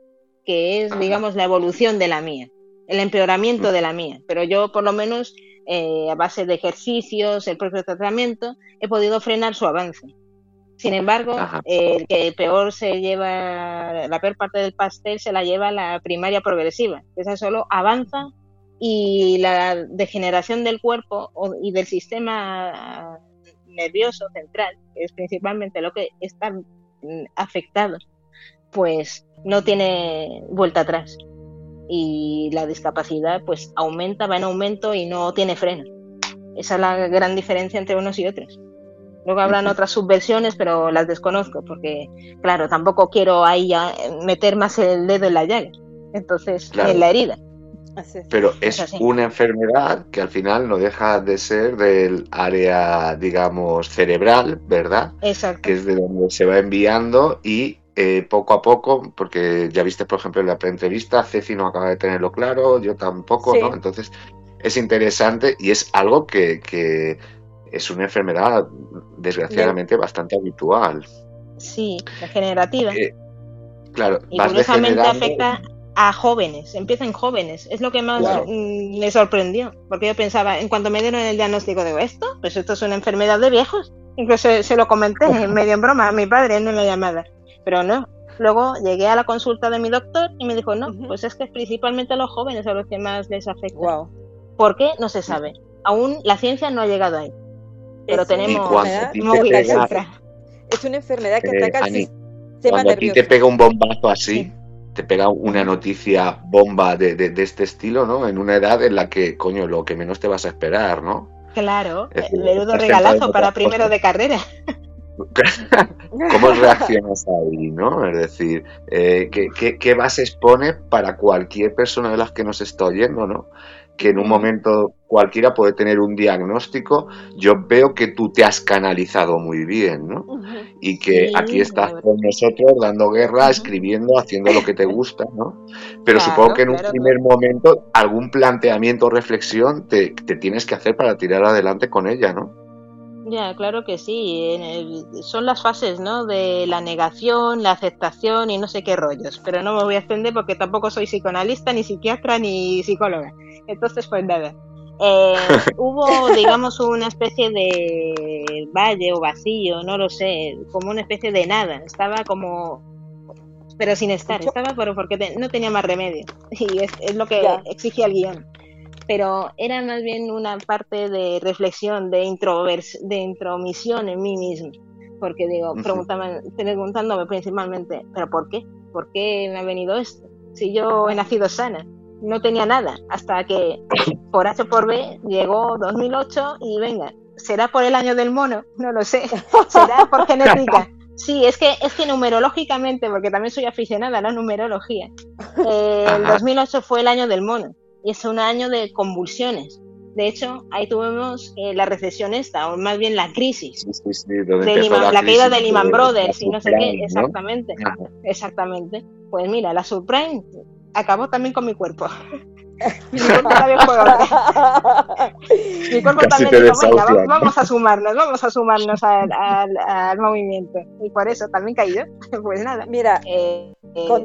Speaker 4: que es, digamos, la evolución de la mía, el empeoramiento de la mía. Pero yo, por lo menos, a base de ejercicios, el propio tratamiento, he podido frenar su avance. Sin embargo, el que peor se lleva, la peor parte del pastel se la lleva la primaria progresiva. Esa solo avanza y la degeneración del cuerpo y del sistema nervioso central, que es principalmente lo que está afectado, pues no tiene vuelta atrás. Y la discapacidad pues aumenta, va en aumento y no tiene freno. Esa es la gran diferencia entre unos y otros. Luego habrán otras subversiones, pero las desconozco porque, claro, tampoco quiero ahí meter más el dedo en la llaga. Entonces, en la herida.
Speaker 2: Pero es, una enfermedad que al final no deja de ser del área, digamos, cerebral, ¿verdad?
Speaker 4: Exacto.
Speaker 2: Que es de donde se va enviando y eh, poco a poco, porque ya viste, por ejemplo, en la entrevista, Ceci no acaba de tenerlo claro, yo tampoco, ¿no? Entonces, es interesante y es algo que, que es una enfermedad desgraciadamente bastante habitual.
Speaker 4: Sí, degenerativa. Eh,
Speaker 2: claro,
Speaker 4: y curiosamente afecta a jóvenes, empieza en jóvenes, es lo que más mm, me sorprendió, porque yo pensaba, en cuanto me dieron el diagnóstico de esto, pues esto es una enfermedad de viejos, incluso se lo comenté *laughs* medio en broma a mi padre en una llamada, pero no. Luego llegué a la consulta de mi doctor y me dijo, no, pues es que es principalmente a los jóvenes a los que más les afecta. Wow. ¿Por qué? No se sabe. Aún la ciencia no ha llegado ahí pero tenemos
Speaker 3: Es una enfermedad que
Speaker 2: ataca al sistema cuando a ti te pega un bombazo así, te pega una noticia bomba de, de, este estilo, ¿no? En una edad en la que, coño, lo que menos te vas a esperar, ¿no?
Speaker 4: Claro, el menudo regalazo para primero de carrera. *laughs*
Speaker 2: ¿Cómo reaccionas ahí, no? Es decir, eh, ¿qué, qué, qué bases pone para cualquier persona de las que nos está oyendo, no? que en un momento cualquiera puede tener un diagnóstico, yo veo que tú te has canalizado muy bien, ¿no? Y que aquí estás con nosotros dando guerra, escribiendo, haciendo lo que te gusta, ¿no? Pero supongo que en un primer momento algún planteamiento o reflexión te, te tienes que hacer para tirar adelante con ella, ¿no?
Speaker 4: Ya, claro que sí. son las fases, ¿no? De la negación, la aceptación y no sé qué rollos. Pero no me voy a extender porque tampoco soy psicoanalista, ni psiquiatra, ni psicóloga. Entonces, pues nada. Eh, *laughs* hubo, digamos, una especie de valle o vacío, no lo sé, como una especie de nada. Estaba como, pero sin estar. Estaba pero porque no tenía más remedio. *laughs* Y es, lo que exigía el guion pero era más bien una parte de reflexión, de, introvers de intromisión en mí mismo. Porque digo, preguntándome principalmente, ¿pero por qué? ¿Por qué me ha venido esto? Si yo he nacido sana, no tenía nada, hasta que *coughs* por H por B llegó 2008 y venga, ¿será por el año del mono? No lo sé, *laughs* ¿será por genética? Sí, es que, es que numerológicamente, porque también soy aficionada a la numerología, eh, el 2008 fue el año del mono y es un año de convulsiones. De hecho, ahí tuvimos eh, la recesión esta, o más bien la crisis. de la, caída de Lehman Brothers y no sé qué, exactamente. Exactamente. Pues mira, la subprime acabó también con mi cuerpo. *laughs* mi cuerpo también fue Mi cuerpo también dijo, venga, vamos a sumarnos, vamos a sumarnos al, movimiento. Y por eso también caí *laughs* Pues nada.
Speaker 3: Mira, eh, con...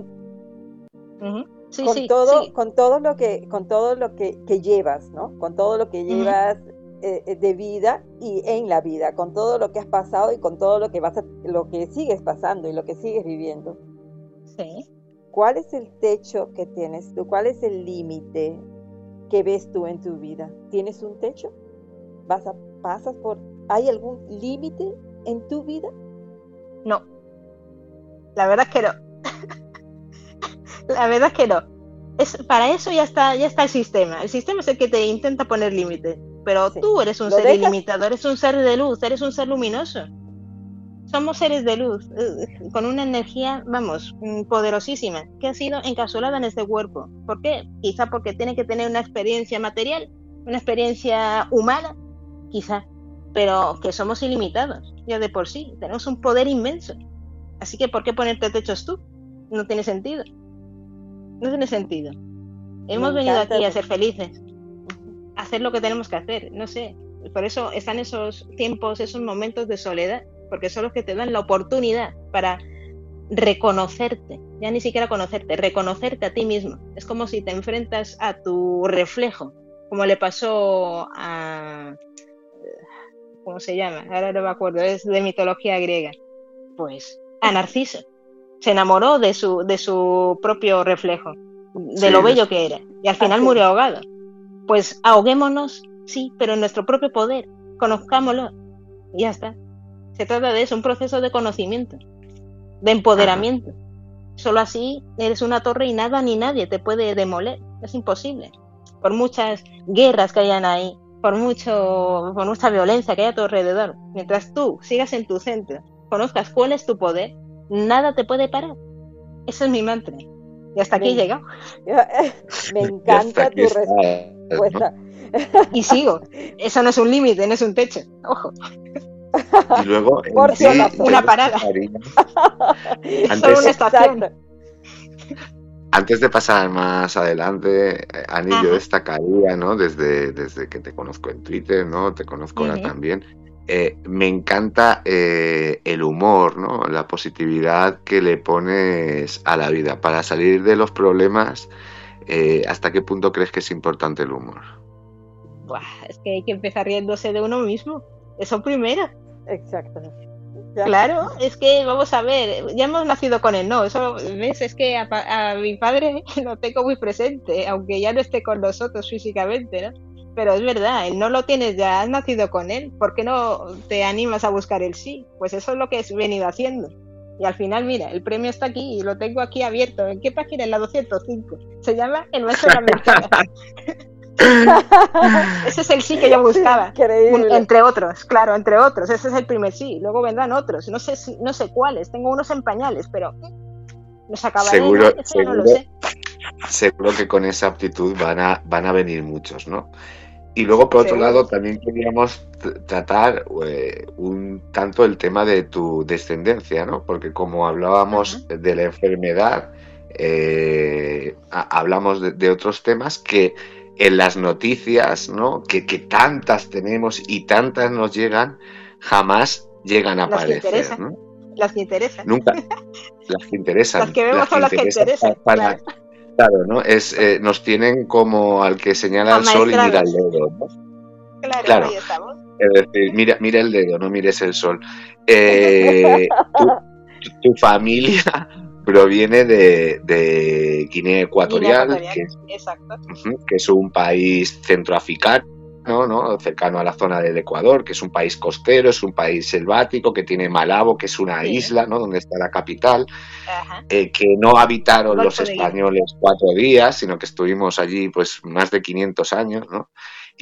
Speaker 3: Eh, con todo, con todo lo que, con todo lo que, llevas, ¿no? Con todo lo que llevas eh, eh, de vida y en la vida, con todo lo que has pasado y con todo lo que vas lo que sigues pasando y lo que sigues viviendo.
Speaker 4: Sí.
Speaker 3: ¿Cuál es el techo que tienes tú? ¿Cuál es el límite que ves tú en tu vida? ¿Tienes un techo? ¿Vas a, pasas por, hay algún límite en tu vida?
Speaker 4: No. La verdad es que no. *laughs* La verdad es que no. Es, para eso ya está, ya está el sistema. El sistema es el que te intenta poner límites. Pero tú eres un ser ilimitado, eres un ser de luz, eres un ser luminoso. Somos seres de luz, eh, con una energía, vamos, mm, poderosísima, que ha sido encapsulada en este cuerpo. ¿Por qué? Quizá porque tiene que tener una experiencia material, una experiencia humana, quizá, pero que somos ilimitados, ya de por sí, tenemos un poder inmenso Así que, ¿por qué ponerte techos tú? No tiene sentido. No tiene sentido. Hemos venido aquí a ser felices, a hacer lo que tenemos que hacer, no sé. Por eso están esos tiempos, esos momentos de soledad, porque son los que te dan la oportunidad para reconocerte, ya ni siquiera conocerte, reconocerte a ti mismo. Es como si te enfrentas a tu reflejo, como le pasó a... ¿Cómo se llama? Ahora no me acuerdo, es de mitología griega. Pues a Narciso. Se enamoró de su, de su propio reflejo, de lo bello que era, y al final murió ahogado. Pues ahoguémonos, sí, pero en nuestro propio poder, conozcámoslo, y ya está. Se trata de eso, un proceso de conocimiento de empoderamiento. Solo así eres una torre y nada ni nadie te puede demoler. Es imposible. Por muchas guerras que hayan ahí, por mucho, por mucha violencia que haya a tu alrededor, mientras tú sigas en tu centro, conozcas cuál es tu poder, nada te puede parar. Ese es mi mantra. Y hasta aquí he llegado. *laughs*
Speaker 3: Me encanta tu respuesta. *laughs*
Speaker 4: Y sigo. Eso no es un límite, no es un techo. Ojo.
Speaker 2: Y luego *laughs*
Speaker 4: una parada.
Speaker 2: Antes, de pasar más adelante, Ani, yo destacaría, ¿no? Desde, desde que te conozco en Twitter, ¿no? Te conozco ahora también. Eh, me encanta eh, el humor, ¿no? La positividad que le pones a la vida. Para salir de los problemas, eh, ¿hasta qué punto crees que es importante el humor?
Speaker 4: es que hay que empezar riéndose de uno mismo. Eso primero.
Speaker 3: Exacto.
Speaker 4: Claro, es que vamos a ver, ya hemos nacido con él, no, eso ves, es que a, mi padre *laughs* lo tengo muy presente, aunque ya no esté con nosotros físicamente, ¿no? Pero es verdad, él no lo tienes ya, has nacido con él, ¿por qué no te animas a buscar el sí? Pues eso es lo que he venido haciendo. Y al final, mira, el premio está aquí y lo tengo aquí abierto. ¿En qué página? En la 205. Se llama El maestro de la *laughs* ese es el sí que yo buscaba. entre otros, claro, entre otros. Ese es el primer sí. Luego vendrán otros. No sé si, no sé cuáles. Tengo unos en pañales, pero nos acabaré.
Speaker 2: Seguro, seguro, seguro que con esa aptitud van a, van a venir muchos, ¿no? Y luego, por otro lado, también queríamos tratar eh, un tanto el tema de tu descendencia, ¿no? Porque como hablábamos de la enfermedad, eh, hablamos de, otros temas que en las noticias, ¿no? Que, tantas tenemos y tantas nos llegan, jamás llegan a aparecer, ¿no?
Speaker 4: Las que interesan.
Speaker 2: Nunca. *laughs* Las que interesan.
Speaker 4: Las que vemos son las que interesan.
Speaker 2: claro. ¿No? Es, eh, nos tienen como al que señala el sol y mira el dedo, ¿no?
Speaker 4: Claro, ahí estamos. Es
Speaker 2: decir, mira, mira el dedo, no mires el sol. Eh, *laughs* tu, familia *laughs* proviene de, Guinea Ecuatorial, que, es, un país centroafricano, ¿no? cercano a la zona del Ecuador, que es un país costero, es un país selvático, que tiene Malabo, que es una isla, ¿no? donde está la capital, eh, que no habitaron los españoles cuatro días, sino que estuvimos allí pues más de 500 años, ¿no?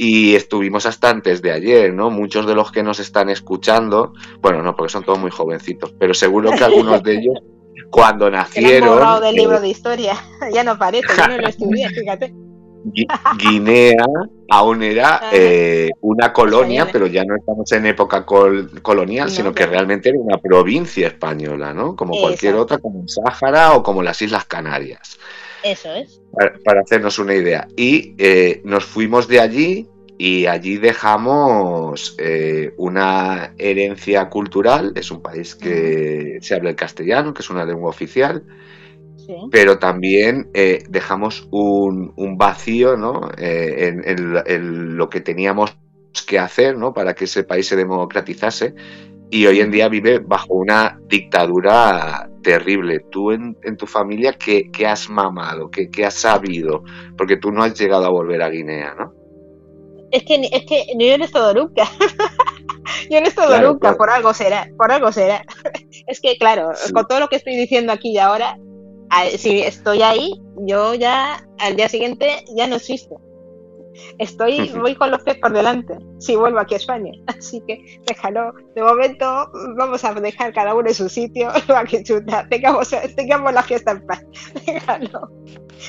Speaker 2: y estuvimos hasta antes de ayer, ¿no? Muchos de los que nos están escuchando, bueno, no, porque son todos muy jovencitos, pero seguro que algunos de ellos *laughs* cuando nacieron.
Speaker 4: del libro de historia, *laughs* ya no parece, yo no lo estudié, fíjate.
Speaker 2: Guinea aún era *laughs* eh, una colonia, pero ya no estamos en época colonial, sino que realmente era una provincia española, ¿no? Como cualquier otra, como el Sáhara o como las Islas Canarias.
Speaker 4: Eso es.
Speaker 2: Para, hacernos una idea. Y eh, nos fuimos de allí y allí dejamos eh, una herencia cultural. Es un país que se habla el castellano, que es una lengua oficial, pero también eh, dejamos un, vacío ¿no? Eh, en, lo que teníamos que hacer ¿no? para que ese país se democratizase. Y hoy en día vive bajo una dictadura terrible. Tú en, tu familia, ¿qué, has mamado? ¿Qué, ¿Qué has sabido? Porque tú no has llegado a volver a Guinea, ¿no?
Speaker 4: es que, es que yo no he estado nunca. *laughs* yo no he estado nunca, por algo será, por algo será. *laughs* es que, claro, con todo lo que estoy diciendo aquí y ahora, si estoy ahí, yo ya al día siguiente ya no existo. Estoy, *laughs* voy con los pies por delante, si vuelvo aquí a España. *laughs* Así que déjalo. De momento vamos a dejar cada uno en su sitio, *laughs* que chuta, tengamos, tengamos la fiesta en paz. Déjalo.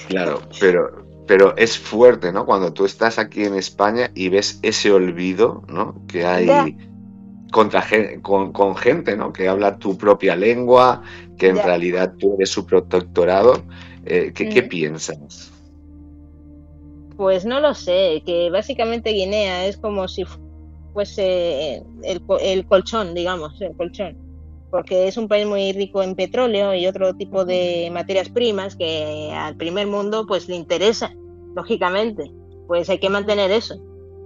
Speaker 2: Claro, pero pero es fuerte, ¿no? Cuando tú estás aquí en España y ves ese olvido, ¿no? Que hay contra, con, con, gente ¿no? que habla tu propia lengua, que en realidad tú eres su protectorado. Eh, ¿qué, piensas?
Speaker 4: Pues no lo sé, que básicamente Guinea es como si fuese el, el colchón, digamos, el colchón porque es un país muy rico en petróleo y otro tipo de materias primas que al primer mundo pues le interesa, lógicamente. Pues hay que mantener eso,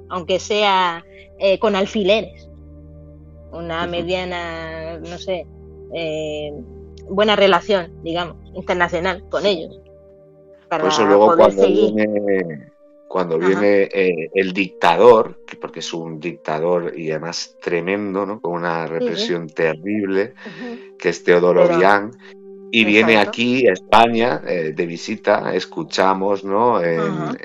Speaker 4: aunque sea eh, con alfileres. Una mediana, no sé, eh, buena relación, digamos, internacional con ellos.
Speaker 2: Para pues luego cuando Viene, cuando viene eh, el dictador, porque es un dictador y además tremendo, ¿no? con una represión terrible, que es Teodoro Obiang, y viene aquí a España eh, de visita, escuchamos ¿no? En,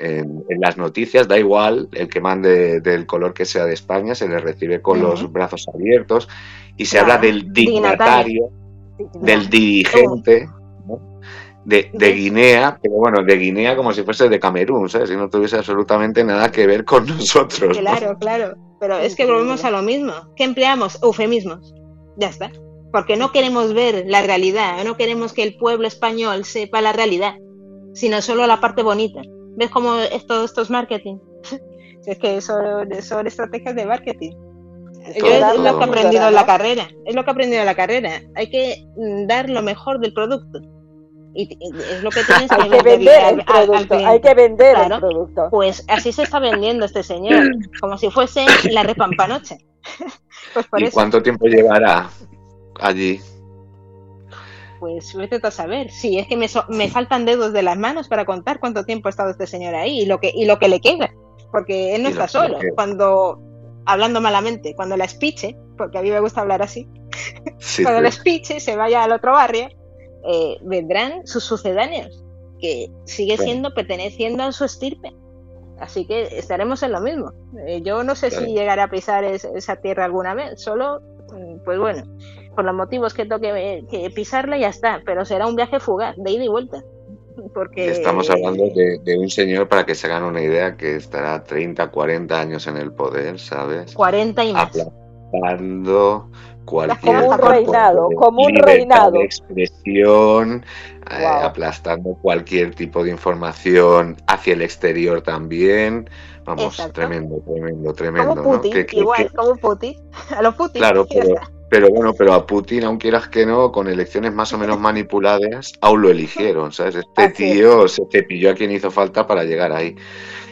Speaker 2: las noticias, da igual el que mande del color que sea de España, se le recibe con los brazos abiertos y se habla del dignatario, del dirigente de, Guinea, pero bueno, de Guinea como si fuese de Camerún, ¿sabes? Si no tuviese absolutamente nada que ver con *laughs* nosotros.
Speaker 4: Claro, claro, pero es que volvemos a lo mismo. ¿Qué empleamos? Eufemismos. Ya está. Porque no queremos ver la realidad, no queremos que el pueblo español sepa la realidad, sino solo la parte bonita. ¿Ves cómo es todo esto es marketing? *laughs* es que son, son estrategias de marketing. Es lo que he aprendido en la carrera. Es lo que he aprendido en la carrera. Hay que mm, dar lo mejor del producto y es lo que *laughs* tienes
Speaker 3: que, hay que vender el producto, hay que vender el producto.
Speaker 4: Pues así se está vendiendo este señor, *coughs* como si fuese la repampanoche. *laughs*
Speaker 2: pues ¿Y cuánto tiempo llevará allí?
Speaker 4: Pues vete a saber. Sí, es que me, me, faltan dedos de las manos para contar cuánto tiempo ha estado este señor ahí y lo que, y lo que le queda. Porque él no está solo. Cuando, hablando malamente, cuando la espiche, porque a mí me gusta hablar así, cuando la espiche se vaya al otro barrio, eh, vendrán sus sucedáneos, que sigue siendo perteneciendo a su estirpe. Así que estaremos en lo mismo. Eh, yo no sé si llegaré a pisar esa tierra alguna vez, solo, mm, pues bueno, por los motivos que toque que pisarla ya está, pero será un viaje fugaz, de ida y vuelta. Porque...
Speaker 2: Estamos hablando de, de, un señor, para que se hagan una idea, que estará 30, 40 años en el poder, ¿sabes?
Speaker 4: 40 y más.
Speaker 2: Aplastando cualquier
Speaker 3: como un reinado, como un reinado.
Speaker 2: De expresión, eh, aplastando cualquier tipo de información hacia el exterior también. Vamos, tremendo, tremendo, tremendo.
Speaker 4: Como Putin, igual, como Putin. *laughs* A los Putin.
Speaker 2: Claro, pero, pero, bueno, pero a Putin, aun quieras que no, con elecciones más o menos *laughs* manipuladas, aún lo eligieron, ¿sabes? Este tío se cepilló a quien hizo falta para llegar ahí.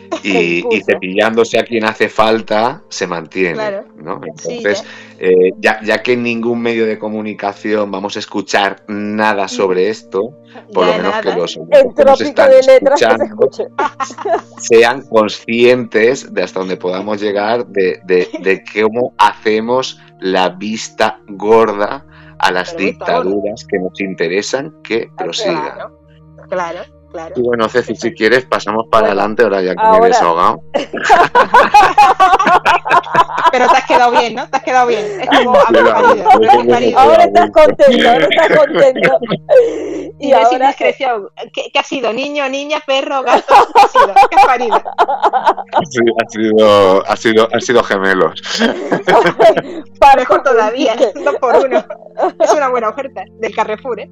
Speaker 2: *laughs* y, cepillándose a quien hace falta se mantiene. ¿no? Entonces, eh, ya, ya, que en ningún medio de comunicación vamos a escuchar nada sobre esto, por lo menos que los que nos están escuchando *laughs* sean conscientes de hasta donde podamos llegar de, de, *laughs* cómo hacemos la vista gorda a las dictaduras que nos interesan que prosigan.
Speaker 4: claro.
Speaker 2: Y bueno, Ceci, si quieres, pasamos para adelante ahora ya que me he desahogado. *laughs*
Speaker 4: Pero te has quedado bien, ¿no? Te has quedado bien.
Speaker 3: ahora estás contento, ahora estás contento. *laughs*
Speaker 4: Y, ahora discreción. ¿Qué, ¿Qué, ha sido? ¿Niño, niña, perro, gato? *laughs* ¿Qué ha sido? ¿Qué ha parido?
Speaker 2: ha, sido, ha, sido, ha sido gemelos.
Speaker 4: Mejor todavía, dos por uno. Es una buena oferta del Carrefour, ¿eh?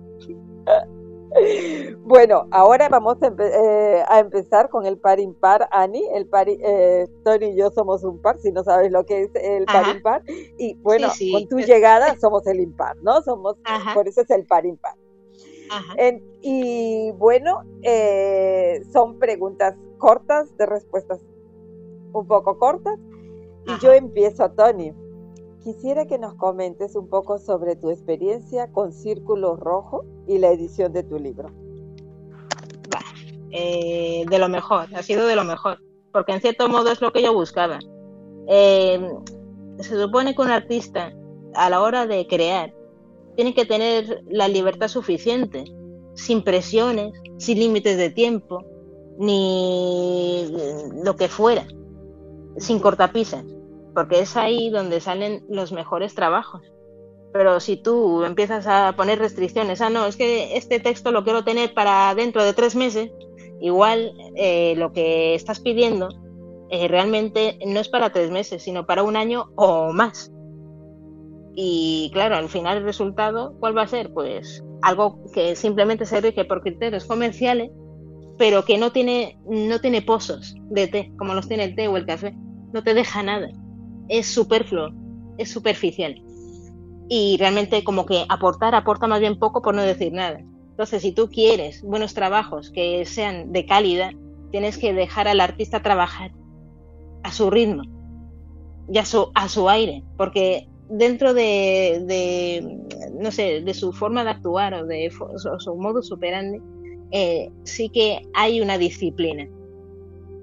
Speaker 4: *laughs*
Speaker 3: Bueno, ahora vamos eh, a, empezar con el par impar, Ani. El par, eh, Tony y yo somos un par, si no sabes lo que es el par impar. Y bueno, con tu llegada somos el impar, ¿no? Somos, por eso es el par impar. y bueno, eh, son preguntas cortas, de respuestas un poco cortas. Y yo empiezo, Tony. Quisiera que nos comentes un poco sobre tu experiencia con Círculo Rojo y la edición de tu libro.
Speaker 4: Eh, de lo mejor, ha sido de lo mejor, porque en cierto modo es lo que yo buscaba. Eh, se supone que un artista a la hora de crear tiene que tener la libertad suficiente, sin presiones, sin límites de tiempo, ni lo que fuera, sin cortapisas porque es ahí donde salen los mejores trabajos. Pero si tú empiezas a poner restricciones, ah, no, es que este texto lo quiero tener para dentro de tres meses, igual eh, lo que estás pidiendo eh, realmente no es para tres meses, sino para un año o más. Y claro, al final el resultado, ¿cuál va a ser? Pues algo que simplemente se rige por criterios comerciales, pero que no tiene, no tiene pozos de té, como los tiene el té o el café. No te deja nada. Es superfluo, es superficial. Y realmente como que aportar, aporta más bien poco por no decir nada. Entonces, si tú quieres buenos trabajos que sean de calidad, tienes que dejar al artista trabajar a su ritmo y a su, a su aire, porque dentro de, no sé, de su forma de actuar o de su, modo superandi, eh, sí que hay una disciplina,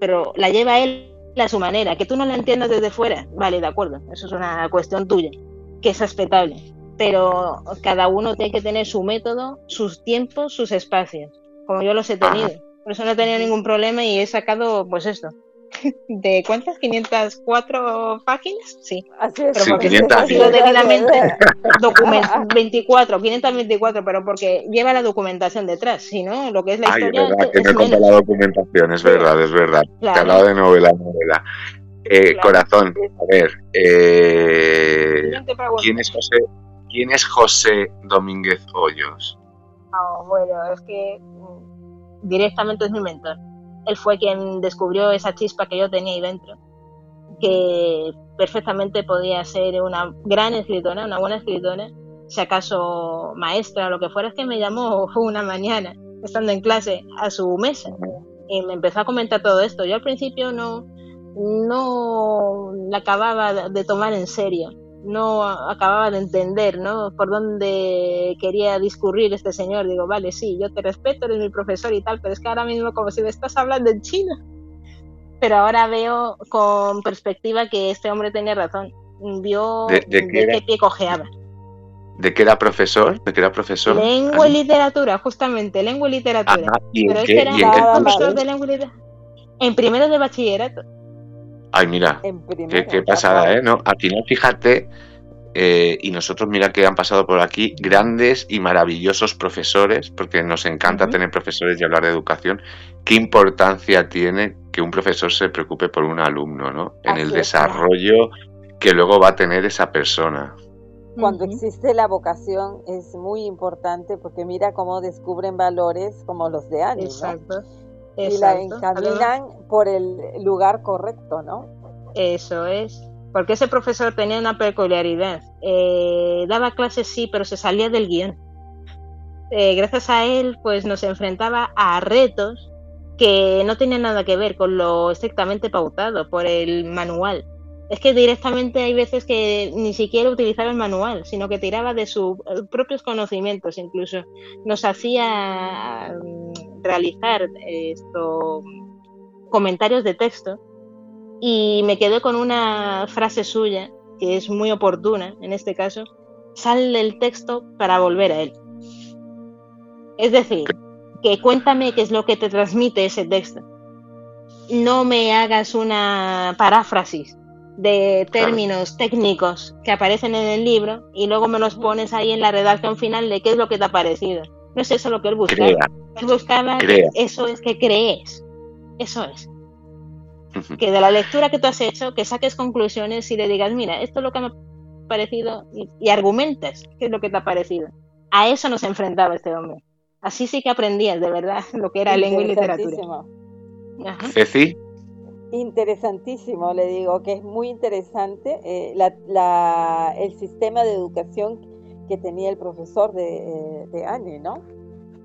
Speaker 4: pero la lleva él a su manera, que tú no la entiendas desde fuera, vale, de acuerdo, eso es una cuestión tuya, que es respetable, pero cada uno tiene que tener su método, sus tiempos, sus espacios, como yo los he tenido. Por eso no he tenido ningún problema y he sacado, pues esto, *laughs* ¿De cuántas? ¿504 páginas? Sí.
Speaker 3: Así es.
Speaker 2: Pero
Speaker 3: porque
Speaker 2: 500.
Speaker 4: ha sido debidamente documentado. 24, 524, pero porque lleva la documentación detrás. Si no, lo que es la
Speaker 2: Ay, es
Speaker 4: historia.
Speaker 2: verdad, que
Speaker 4: es
Speaker 2: no he contado
Speaker 4: menos.
Speaker 2: la documentación, es verdad, es verdad. Te
Speaker 4: Claro.
Speaker 2: hablaba de novela, novela. Eh,
Speaker 4: Claro.
Speaker 2: Corazón, a ver, eh. ¿quién, es José, ¿quién es José Domínguez Hoyos?
Speaker 4: Ah, bueno, es que directamente es mi mentor. Él fue quien descubrió esa chispa que yo tenía ahí dentro, que perfectamente podía ser una gran escritora, una buena escritora, si acaso maestra o lo que fuera, es que me llamó *laughs* una mañana, estando en clase, a su mesa y me empezó a comentar todo esto. Yo al principio no, no la acababa de tomar en serio, no acababa de entender, ¿no? Por dónde quería discurrir este señor. Digo, vale, sí, yo te respeto, eres mi profesor y tal, pero es que ahora mismo como si me estás hablando en chino. Pero ahora veo con perspectiva que este hombre tenía razón. Vio
Speaker 2: ¿De- de qué era?
Speaker 4: pie cojeaba.
Speaker 2: ¿De qué era profesor? ¿De qué era profesor?
Speaker 4: Lengua y literatura, justamente, lengua y literatura.
Speaker 2: Ajá, ¿y en
Speaker 4: pero
Speaker 2: qué?
Speaker 4: este era profesor de lengua y literatura. En primero de bachillerato.
Speaker 2: Ay, mira, qué, qué pasada. ¿eh? ¿No? Al final, fíjate, eh, y nosotros mira que han pasado por aquí grandes y maravillosos profesores, porque nos encanta tener profesores y hablar de educación. ¿Qué importancia tiene que un profesor se preocupe por un alumno, ¿no? En el
Speaker 3: es,
Speaker 2: desarrollo que luego va a tener esa persona.
Speaker 3: Cuando existe la vocación es muy importante porque mira cómo descubren valores como los de Ani, ¿no?
Speaker 4: Exacto.
Speaker 3: Y la encaminan por el lugar correcto, ¿no?
Speaker 4: Eso es. Porque ese profesor tenía una peculiaridad. Eh, daba clases sí, pero se salía del guion. Eh, gracias a él, pues nos enfrentaba a retos que no tenían nada que ver con lo estrictamente pautado por el manual. Es que directamente hay veces que ni siquiera utilizaba el manual, sino que tiraba de sus eh, propios conocimientos incluso. Nos hacía realizar esto, comentarios de texto y me quedé con una frase suya que es muy oportuna en este caso. Sal del texto para volver a él. Es decir, que cuéntame qué es lo que te transmite ese texto. No me hagas una paráfrasis de términos técnicos que aparecen en el libro y luego me los pones ahí en la redacción final de qué es lo que te ha parecido. No es eso lo que él buscaba.
Speaker 2: Crea,
Speaker 4: Él buscaba
Speaker 2: Crea.
Speaker 4: eso es que crees. Eso es. Que de la lectura que tú has hecho, que saques conclusiones y le digas, mira, esto es lo que me ha parecido y, y argumentes qué es lo que te ha parecido. A eso nos enfrentaba este hombre. Así sí que aprendías de verdad lo que era lengua y literatura.
Speaker 3: Interesantísimo.
Speaker 4: Ajá.
Speaker 2: Ceci,
Speaker 3: Interesantísimo, le digo que es muy interesante eh, la, la- el sistema de educación que tenía el profesor de, de Ani, ¿no?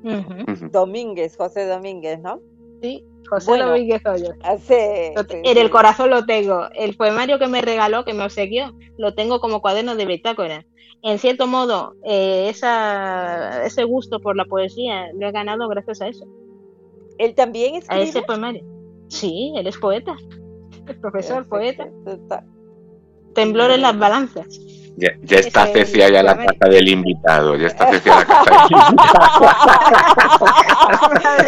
Speaker 4: Ujú.
Speaker 2: Ujú.
Speaker 3: Domínguez, José Domínguez, ¿no?
Speaker 4: Sí, José
Speaker 3: Bueno.
Speaker 4: Domínguez Hoyos.
Speaker 3: Hace, sí,
Speaker 4: En
Speaker 3: sí.
Speaker 4: el corazón lo tengo. El poemario que me regaló, que me obsequió, lo tengo como cuaderno de bitácora. En cierto modo, eh, esa, ese gusto por la poesía lo he ganado gracias a eso,
Speaker 3: Él también
Speaker 4: a
Speaker 3: escribe.
Speaker 4: ese poemario. Sí, él es poeta. El profesor, poeta. Temblor en las balanzas.
Speaker 2: Ya, ya está
Speaker 4: Ese
Speaker 2: Ceci allá en la casa del invitado, ya está Ceci en la casa del invitado.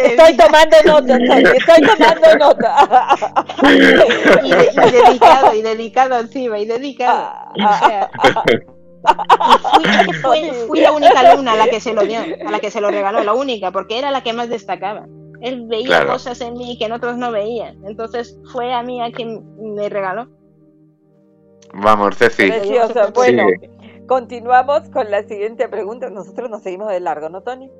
Speaker 2: *laughs* *laughs*
Speaker 3: Estoy tomando nota, estoy tomando nota.
Speaker 4: Y, de- y dedicado, y dedicado encima, y dedicado. O sea, y fui, la única alumna a la que se lo dio, a la que se lo regaló, la única, porque era la que más destacaba. Él veía
Speaker 2: Claro.
Speaker 4: cosas en mí que en otros no veía. Entonces fue a mí a quien me regaló.
Speaker 2: Vamos, Ceci.
Speaker 3: Precioso. Bueno,
Speaker 2: Sigue.
Speaker 3: continuamos con la siguiente pregunta. Nosotros nos seguimos de largo, ¿no, Tony?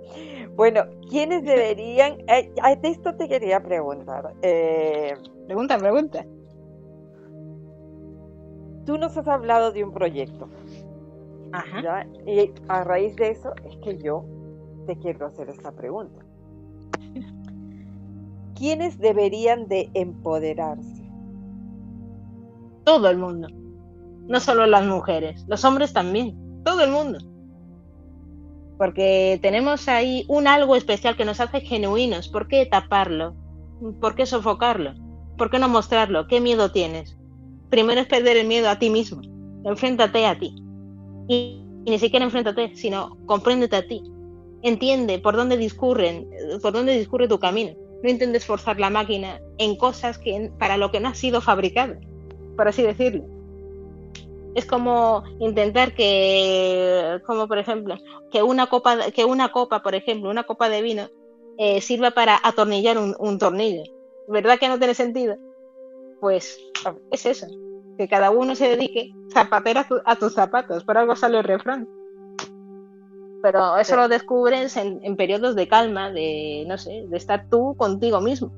Speaker 3: Bueno, ¿quiénes deberían... Eh, de esto te quería preguntar.
Speaker 4: Eh, pregunta, pregunta.
Speaker 3: Tú nos has hablado de un proyecto. Ajá. Y a raíz de eso es que yo te quiero hacer esta pregunta. ¿Quiénes deberían de empoderarse?
Speaker 4: Todo el mundo. No solo las mujeres, los hombres también. Todo el mundo. Porque tenemos ahí un algo especial que nos hace genuinos. ¿Por qué taparlo? ¿Por qué sofocarlo? ¿Por qué no mostrarlo? ¿Qué miedo tienes? Primero es perder el miedo a ti mismo. Enfréntate a ti. Y, ni siquiera enfréntate, sino compréndete a ti entiende por dónde discurren, por dónde discurre tu camino. No intentes forzar la máquina en cosas que para lo que no ha sido fabricado, por así decirlo. Es como intentar que, como por ejemplo, que una copa, que una copa, por ejemplo, una copa de vino eh, sirva para atornillar un, un tornillo. ¿Verdad que no tiene sentido? Pues es eso, que cada uno se dedique zapatero a, a tus zapatos, por algo sale el refrán pero eso lo descubres en, periodos de calma, de, no sé, de estar tú contigo mismo.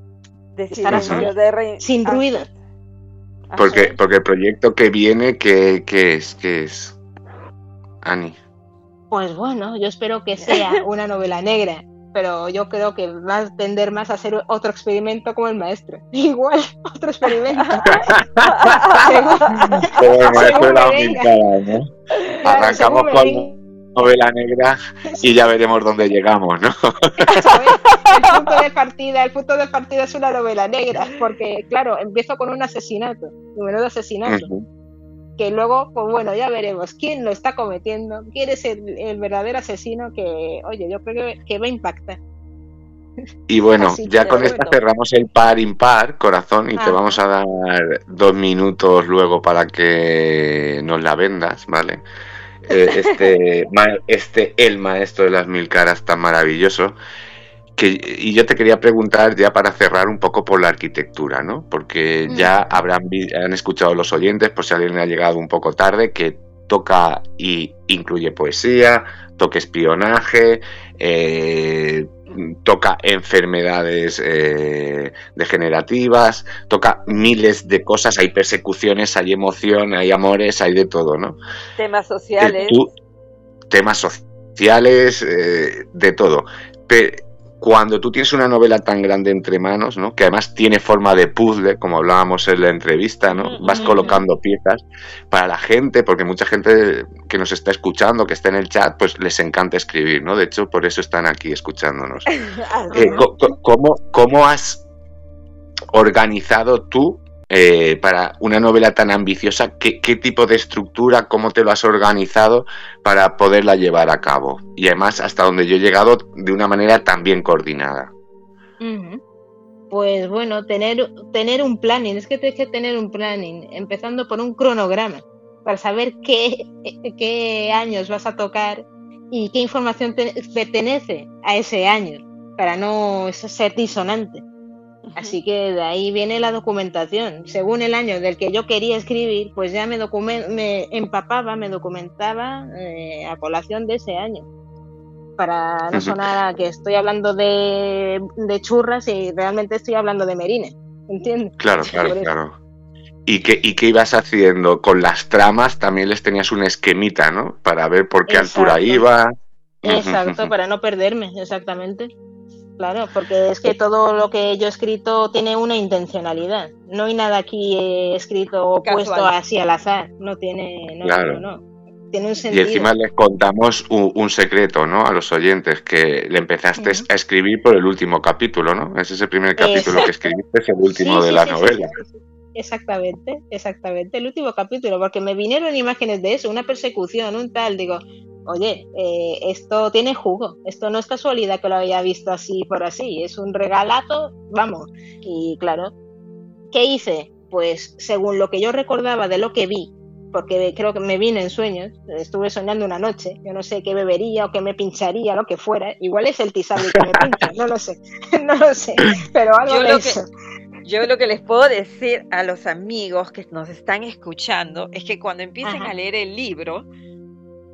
Speaker 4: De estar sin ruido.
Speaker 2: Porque, porque el proyecto que viene, ¿qué, es? ¿Qué es? Ani.
Speaker 4: Pues bueno, yo espero que sea una novela negra, pero yo creo que va a tender más a ser otro experimento como el maestro. *laughs* Igual, otro experimento. *laughs*
Speaker 2: como el maestro la Arrancamos con novela negra y ya veremos dónde llegamos, ¿no?
Speaker 4: el punto de partida, el punto de partida es una novela negra, porque claro, empiezo con un asesinato, un de asesinato. Que luego, pues bueno, ya veremos quién lo está cometiendo, quién es el, verdadero asesino que, oye, yo creo que, va a impactar.
Speaker 2: Y bueno, ya con esta cerramos el par impar, corazón, y te vamos a dar dos minutos luego para que nos la vendas, ¿vale? Eh, este, este El Maestro de las Mil Caras tan maravilloso. Que, y yo te quería preguntar ya para cerrar un poco por la arquitectura, ¿no? Porque mm. ya habrán han escuchado los oyentes, por si alguien ha llegado un poco tarde, que toca y incluye poesía, toca espionaje, eh, toca enfermedades eh, degenerativas, toca miles de cosas, hay persecuciones, hay emoción, hay amores, hay de todo, ¿no?
Speaker 3: Temas sociales.
Speaker 2: temas sociales, eh, de todo. Pero cuando tú tienes una novela tan grande entre manos, ¿no? que además tiene forma de puzzle, como hablábamos en la entrevista, ¿no? vas colocando piezas para la gente, porque mucha gente que nos está escuchando, que está en el chat, pues les encanta escribir, ¿no? De hecho, por eso están aquí escuchándonos. *laughs* Eh, ¿cómo, ¿Cómo has organizado tú eh, para una novela tan ambiciosa, ¿qué, tipo de estructura, cómo te lo has organizado para poderla llevar a cabo? Y además, hasta donde yo he llegado de una manera tan bien coordinada.
Speaker 4: Pues bueno, tener, tener un planning, es que tienes que tener un planning, empezando por un cronograma, para saber qué, *laughs* qué años vas a tocar y qué información pertenece a ese año, para no ser disonante. Así que de ahí viene la documentación. Según el año del que yo quería escribir, pues ya me, me empapaba, me documentaba eh, a colación de ese año. Para no sonar a que estoy hablando de, churras y realmente estoy hablando de merines. ¿Entiendes?
Speaker 2: Claro, claro, claro. ¿Y qué, ¿Y qué ibas haciendo? Con las tramas también les tenías una esquemita, ¿no? Para ver por qué altura iba.
Speaker 4: Exacto, para no perderme, exactamente. Claro, porque es que todo lo que yo he escrito tiene una intencionalidad. No hay nada aquí escrito o puesto así al azar. No tiene, no, claro. no, Tiene un sentido.
Speaker 2: Y encima les contamos un, secreto, ¿no? A los oyentes, que le empezaste a escribir por el último capítulo, ¿no? Ese es el primer capítulo que escribiste, es el último de la novela.
Speaker 4: Exactamente, exactamente, el último capítulo, porque me vinieron imágenes de eso, una persecución, un tal, digo, oye, eh, esto tiene jugo, esto no es casualidad que lo haya visto así por así, es un regalato, vamos. Y claro, ¿qué hice? Pues según lo que yo recordaba de lo que vi, porque creo que me vine en sueños, estuve soñando una noche, yo no sé qué bebería o qué me pincharía, lo que fuera, igual es el tisabi que me pincha, no lo sé, *laughs* no lo sé, pero algo
Speaker 3: yo lo Que... Yo lo que les puedo decir a los amigos que nos están escuchando es que cuando empiecen a leer el libro,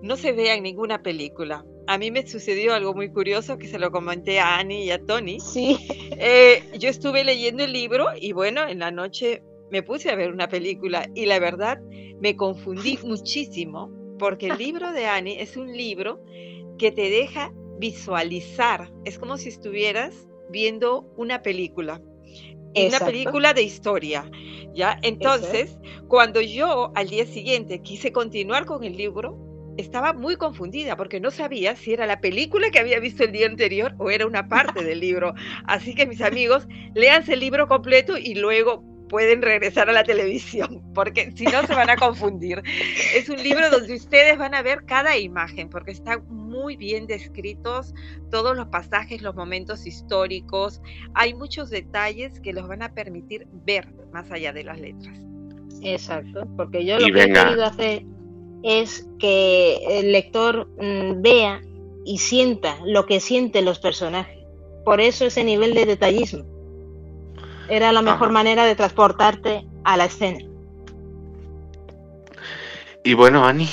Speaker 3: no se vean ninguna película. A mí me sucedió algo muy curioso que se lo comenté a Annie y a Tony.
Speaker 4: Sí.
Speaker 3: Eh, yo estuve leyendo el libro y bueno, en la noche me puse a ver una película y la verdad me confundí *laughs* muchísimo porque el *laughs* libro de Annie es un libro que te deja visualizar. Es como si estuvieras viendo una película. Una película de historia, ¿ya? Entonces, cuando yo al día siguiente quise continuar con el libro, estaba muy confundida porque no sabía si era la película que había visto el día anterior o era una parte del libro. Así que mis amigos, léanse el libro completo y luego pueden regresar a la televisión, porque si no se van a confundir. Es un libro donde ustedes van a ver cada imagen, porque están muy bien descritos todos los pasajes, los momentos históricos. Hay muchos detalles que los van a permitir ver más allá de las letras.
Speaker 4: Exacto, porque yo lo que he querido hacer es que el lector mm, vea y sienta lo que sienten los personajes. Por eso ese nivel de detallismo. Era la mejor manera de transportarte a la escena.
Speaker 2: Y bueno, Ani,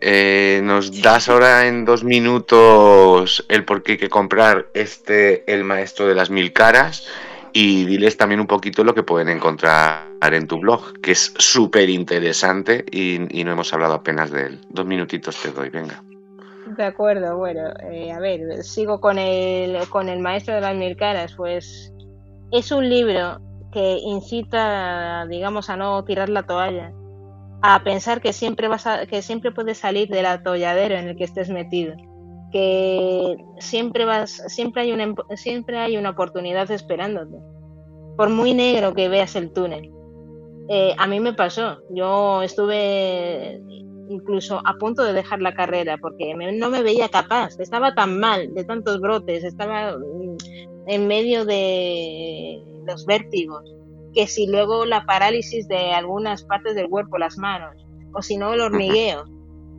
Speaker 2: eh, nos das ahora en dos minutos el por qué hay que comprar este El Maestro de las Mil Caras y diles también un poquito lo que pueden encontrar en tu blog, que es súper interesante y, no hemos hablado apenas de él. Dos minutitos te doy, venga.
Speaker 4: De acuerdo, bueno, eh, a ver, sigo con el, con el Maestro de las Mil Caras, pues es un libro que incita, digamos, a no tirar la toalla, a pensar que siempre vas a, que siempre puedes salir del atolladero en el que estés metido que siempre vas, siempre hay una, siempre hay una oportunidad esperándote. Por muy negro que veas el túnel. Eh, a mí me pasó. Yo estuve incluso a punto de dejar la carrera porque no me veía capaz. Estaba tan mal de tantos brotes, estaba en medio de los vértigos, que si luego la parálisis de algunas partes del cuerpo, las manos, o si no el hormigueo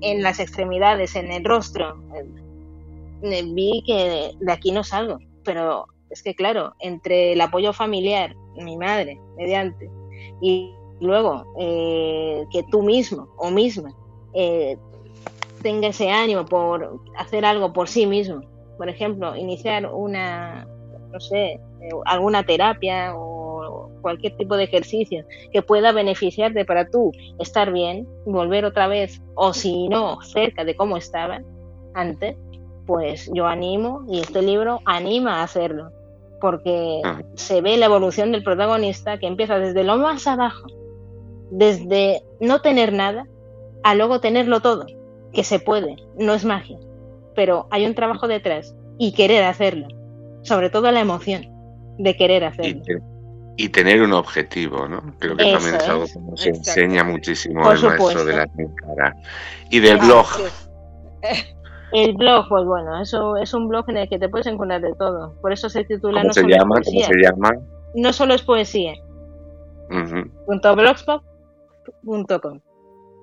Speaker 4: en las extremidades, en el rostro, vi que de aquí no salgo, pero es que claro, entre el apoyo familiar, mi madre, mediante, y luego eh, que tú mismo o misma eh, tenga ese ánimo por hacer algo por sí mismo, por ejemplo, iniciar una, no sé, alguna terapia o cualquier tipo de ejercicio que pueda beneficiarte para tú estar bien, volver otra vez, o si no, cerca de cómo estaba antes, pues yo animo y este libro anima a hacerlo, porque ah. se ve la evolución del protagonista que empieza desde lo más abajo, desde no tener nada a luego tenerlo todo, que se puede, no es magia, pero hay un trabajo detrás y querer hacerlo, sobre todo la emoción de querer hacerlo.
Speaker 2: Y, tener un objetivo, ¿no? Creo que también es algo que nos enseña muchísimo el maestro de la cara. Y del blog.
Speaker 4: El blog, pues bueno, eso es un blog en el que te puedes encontrar de todo. Por eso se titula
Speaker 2: ¿Cómo
Speaker 4: no
Speaker 2: se
Speaker 4: solo
Speaker 2: llama?
Speaker 4: es poesía.
Speaker 2: ¿Cómo se llama?
Speaker 4: No solo es poesía. blogspot.com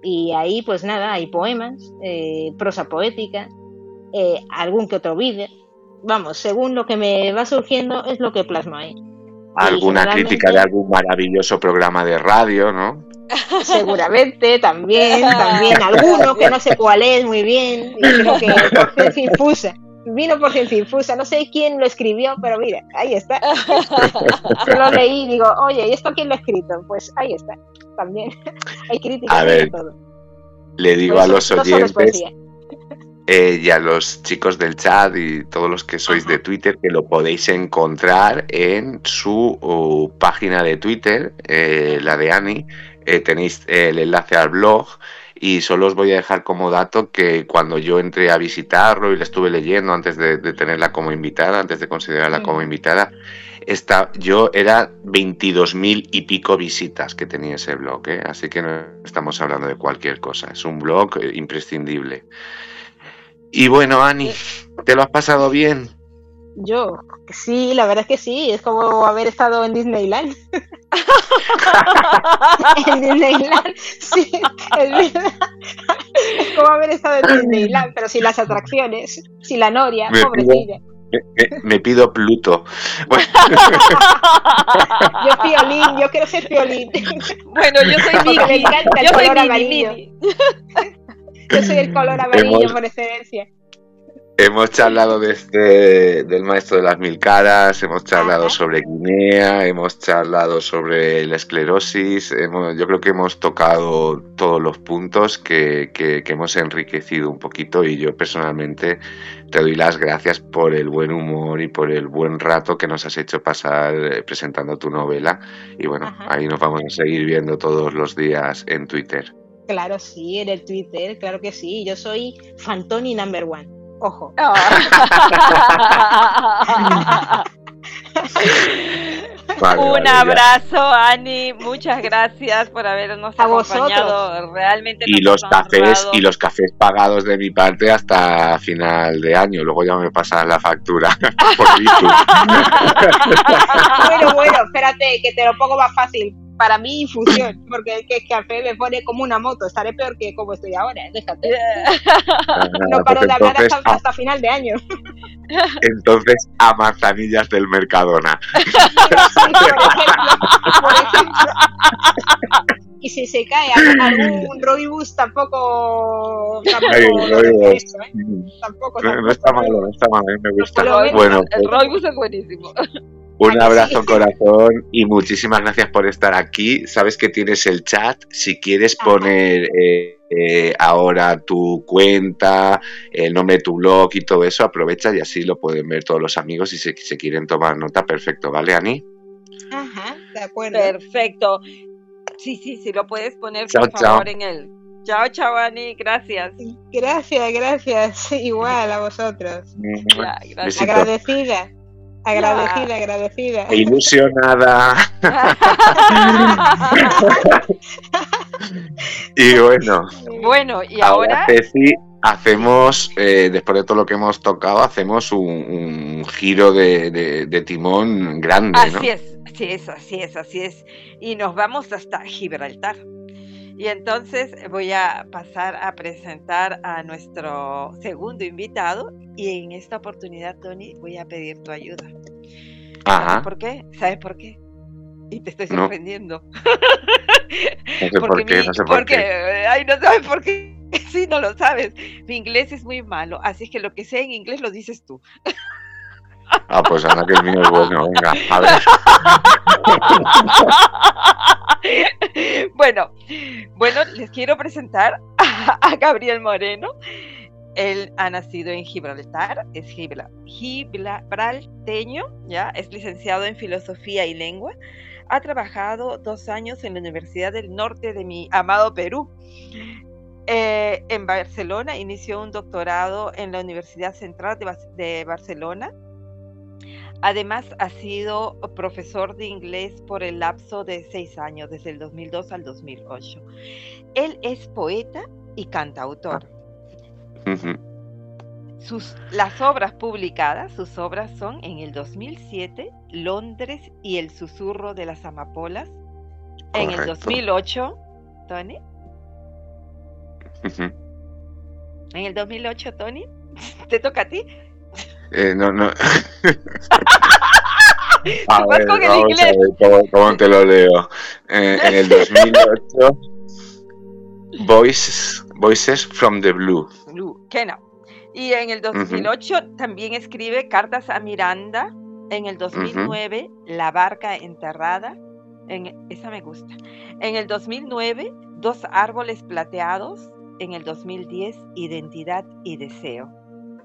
Speaker 4: Y ahí, pues nada, hay poemas, eh, prosa poética, eh, algún que otro vídeo. Vamos, según lo que me va surgiendo, es lo que plasmo ahí.
Speaker 2: Alguna crítica de algún maravilloso programa de radio, ¿no?
Speaker 4: Seguramente, también, *laughs* también alguno que no sé cuál es muy bien, y creo que *laughs* por ciencia infusa. Vino por ciencia infusa, no sé quién lo escribió, pero mira, ahí está. *laughs* Yo lo leí y digo, oye, ¿y esto quién lo ha escrito? Pues ahí está, también. Hay críticas de todo.
Speaker 2: Le digo a los oyentes eh, y a los chicos del chat y todos los que sois de Twitter que lo podéis encontrar en su uh, página de Twitter, eh, la de Ani, eh, tenéis el enlace al blog y solo os voy a dejar como dato que cuando yo entré a visitarlo y le estuve leyendo antes de, tenerla como invitada, antes de considerarla como invitada, esta, yo era 22.000 y pico visitas que tenía ese blog, ¿eh? así que no estamos hablando de cualquier cosa, es un blog imprescindible. Y bueno, Ani, ¿te lo has pasado bien?
Speaker 4: Yo, sí, la verdad es que sí, es como haber estado en Disneyland. *laughs* en Disneyland, sí, es verdad. Es como haber estado en Disneyland, pero sin las atracciones, sin la noria, me pobrecilla.
Speaker 2: me, pido Pluto.
Speaker 4: yo Piolín, yo quiero ser Piolín.
Speaker 3: bueno, yo soy Vicky, yo soy amarillo.
Speaker 4: Yo soy el color amarillo por excelencia.
Speaker 2: Hemos charlado de este, del maestro de las mil caras, hemos charlado sobre Guinea, hemos charlado sobre la esclerosis, yo creo que hemos tocado todos los puntos que, que, hemos enriquecido un poquito y yo personalmente te doy las gracias por el buen humor y por el buen rato que nos has hecho pasar eh, presentando tu novela y bueno, ahí nos vamos a seguir viendo todos los días en Twitter.
Speaker 4: Claro, sí, en el Twitter, claro que sí, yo soy Fantoni Number One. Ojo. *laughs*
Speaker 3: Un abrazo, Ani. Muchas gracias por habernos acompañado. Realmente.
Speaker 2: Y los cafés y los cafés pagados de mi parte hasta final de año. Luego ya me pasan la factura *laughs* por *laughs*
Speaker 4: bueno, bueno, espérate, que te lo pongo más fácil para mí infusión, *coughs* porque es que el café me pone como una moto, estaré peor que como estoy ahora, déjate. no paro de hablar hasta, final de año. *laughs*
Speaker 2: Entonces, a manzanillas del Mercadona. *laughs* *laughs*
Speaker 4: Y si se cae algún Roibus tampoco... Tampoco, ¿eh?
Speaker 2: tampoco, no, está malo, no está malo, me gusta.
Speaker 3: Bueno, el Roibus es buenísimo.
Speaker 2: Un abrazo corazón y muchísimas gracias por estar aquí. Sabes que tienes el chat. Si quieres poner eh, eh, ahora tu cuenta, el nombre de tu blog y todo eso, aprovecha y así lo pueden ver todos los amigos y si se quieren tomar nota. Perfecto, ¿vale, Ani?
Speaker 3: Ajá, de acuerdo. Perfecto. Sí, sí, sí, lo puedes poner por favor en el. Chao, chao, Ani, gracias.
Speaker 4: Gracias, gracias. *laughs* Igual a vosotros. gracias. Agradecida. Agradecida, agradecida.
Speaker 2: Ilusionada. *laughs* y bueno.
Speaker 3: Bueno, y ahora.
Speaker 2: hacemos, eh, después de todo lo que hemos tocado, hacemos un, giro de, timón grande.
Speaker 3: Así es, así es, así es, así es. Y nos vamos hasta Gibraltar. Y entonces voy a pasar a presentar a nuestro segundo invitado y en esta oportunidad, Tony, voy a pedir tu ayuda. ¿Sabes por qué? ¿Sabes por qué? Y te estoy sorprendiendo.
Speaker 2: No sé *laughs* por qué, no sé por qué.
Speaker 3: Ay, no sabes por qué. *laughs* Sí, no lo sabes. Mi inglés es muy malo, así que lo que sé en inglés lo dices tú.
Speaker 2: Ah, pues anda que el mío es bueno, venga, a ver. *laughs* *laughs*
Speaker 3: bueno, bueno, les quiero presentar a, Gabriel Moreno. Él ha nacido en Gibraltar, es gibralteño, ya es licenciado en filosofía y lengua. Ha trabajado dos años en la Universidad del Norte de mi amado Perú. Eh, en Barcelona inició un doctorado en la Universidad Central de Barcelona Además, ha sido profesor de inglés por el lapso de seis años, desde el 2002 al 2008. Él es poeta y cantautor. Sus, las obras publicadas, sus obras son en el 2007, Londres y el susurro de las amapolas. En el 2008, Tony. En el 2008, Tony, *laughs* ¿te toca a ti?
Speaker 2: Eh, no, no. a ver, con el vamos a ver cómo, te lo leo. Eh, en el 2008, Voices, Voices from the Blue.
Speaker 3: Blue, que no. Y en el 2008 también escribe Cartas a Miranda. En el 2009, La Barca Enterrada. En, esa me gusta. En el 2009, Dos Árboles Plateados. En el 2010, Identidad y Deseo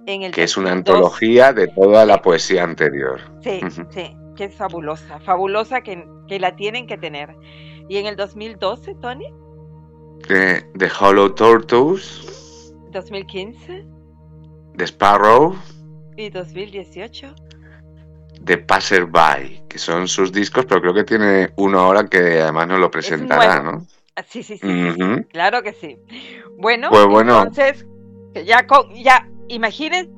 Speaker 2: que es una antología de toda la poesía anterior.
Speaker 3: Sí, sí, que es fabulosa, fabulosa que, la tienen que tener. ¿Y en el 2012, Tony?
Speaker 2: The, The Hollow Tortoise.
Speaker 3: 2015.
Speaker 2: The Sparrow.
Speaker 3: Y 2018.
Speaker 2: The Passerby, que son sus discos, pero creo que tiene uno ahora que además nos lo presentará, ¿no?
Speaker 3: Ah, sí, sí, sí, claro que sí. Bueno, pues bueno, entonces, ya, con, ya imaginen.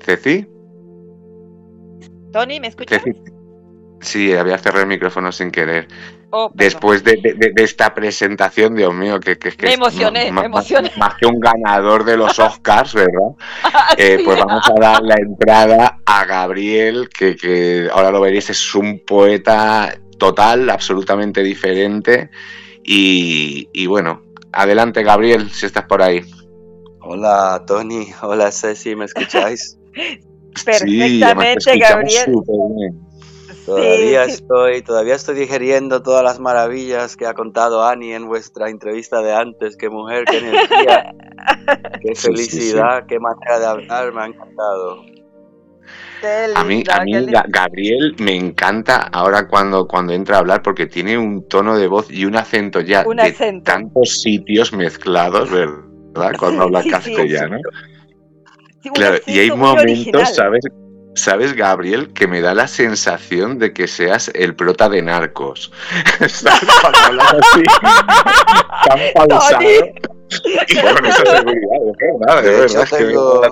Speaker 2: ¿Ceci?
Speaker 3: Tony, ¿me escuchas?
Speaker 2: Sí, había cerrado el micrófono sin querer. Oh, Después de, esta presentación, Dios mío, que, que,
Speaker 3: me emocioné, me emocioné.
Speaker 2: Más, que un ganador de los *laughs* Oscars, ¿verdad? Eh, pues vamos a dar la entrada a Gabriel, que, que ahora lo veréis, es un poeta total, absolutamente diferente. Y, y bueno, Adelante, Gabriel, si estás por ahí.
Speaker 5: Hola, Tony. *laughs* Hola, Ceci, ¿me escucháis? *laughs*
Speaker 3: Perfectamente, Gabriel.
Speaker 5: Todavía estoy, todavía estoy digeriendo todas las maravillas que ha contado Ani en vuestra entrevista de antes. Qué mujer, qué energía, *laughs* qué felicidad, qué manera de hablar, me ha encantado.
Speaker 2: A mí, a mí Gabriel me encanta ahora cuando, cuando entra a hablar porque tiene un tono de voz y un acento ya de tantos sitios mezclados, ¿verdad? Cuando habla *laughs* castellano. claro, y hay momentos, ¿sabes? ¿Sabes, Gabriel, que me da la sensación de que seas el prota de Narcos? *laughs* ¿Sabes? Cuando así, *laughs* tan pausado. Y con esa seguridad,
Speaker 5: de verdad, de, hecho, tengo,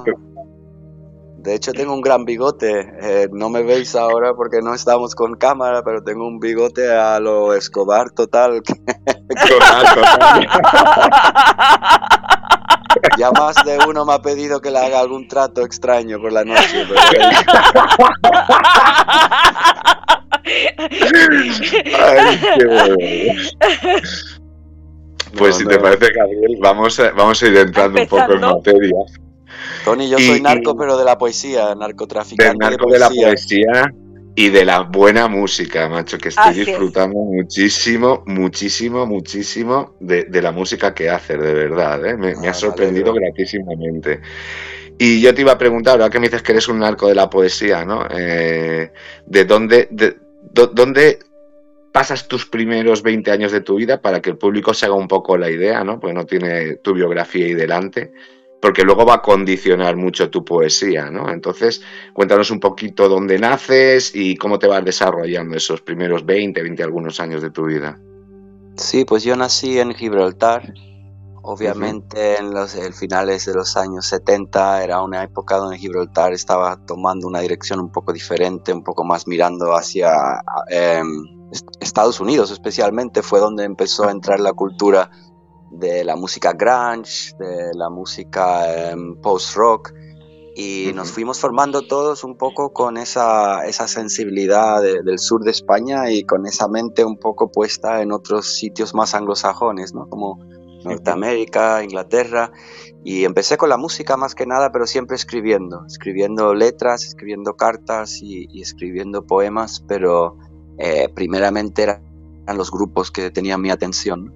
Speaker 5: de hecho, tengo un gran bigote. Eh, no me veis ahora porque no estamos con cámara, pero tengo un bigote a lo Escobar total. total, total. Ya más de uno me ha pedido que le haga algún trato extraño por la noche. *laughs*
Speaker 2: Pues si te parece, Gabriel, vamos a, vamos a ir entrando un poco en materia.
Speaker 5: Tony, yo soy narco, pero de la poesía, narcotraficante.
Speaker 2: narco de, la poesía y de la buena música, macho, que estoy disfrutando muchísimo, muchísimo, muchísimo de, la música que haces, de verdad, ¿eh? me, ha ah, sorprendido gratísimamente. Y yo te iba a preguntar, ahora que me dices que eres un narco de la poesía, ¿no? Eh, ¿De dónde, de, dónde pasas tus primeros 20 años de tu vida para que el público se haga un poco la idea, ¿no? Porque no tiene tu biografía ahí delante porque luego va a condicionar mucho tu poesía, ¿no? Entonces, cuéntanos un poquito dónde naces y cómo te vas desarrollando esos primeros 20, 20 algunos años de tu vida.
Speaker 5: Sí, pues yo nací en Gibraltar. Obviamente en los finales de los años 70 era una época donde Gibraltar estaba tomando una dirección un poco diferente, un poco más mirando hacia em, Estados Unidos especialmente, fue donde empezó a entrar la cultura de la música grunge, de la música em, post-rock, y nos fuimos formando todos un poco con esa, esa sensibilidad del sur de España y con esa mente un poco puesta en otros sitios más anglosajones, ¿no? como Norteamérica, Inglaterra, y empecé con la música más que nada, pero siempre escribiendo, escribiendo letras, escribiendo cartas y, escribiendo poemas, pero eh, primeramente eran los grupos que tenían mi atención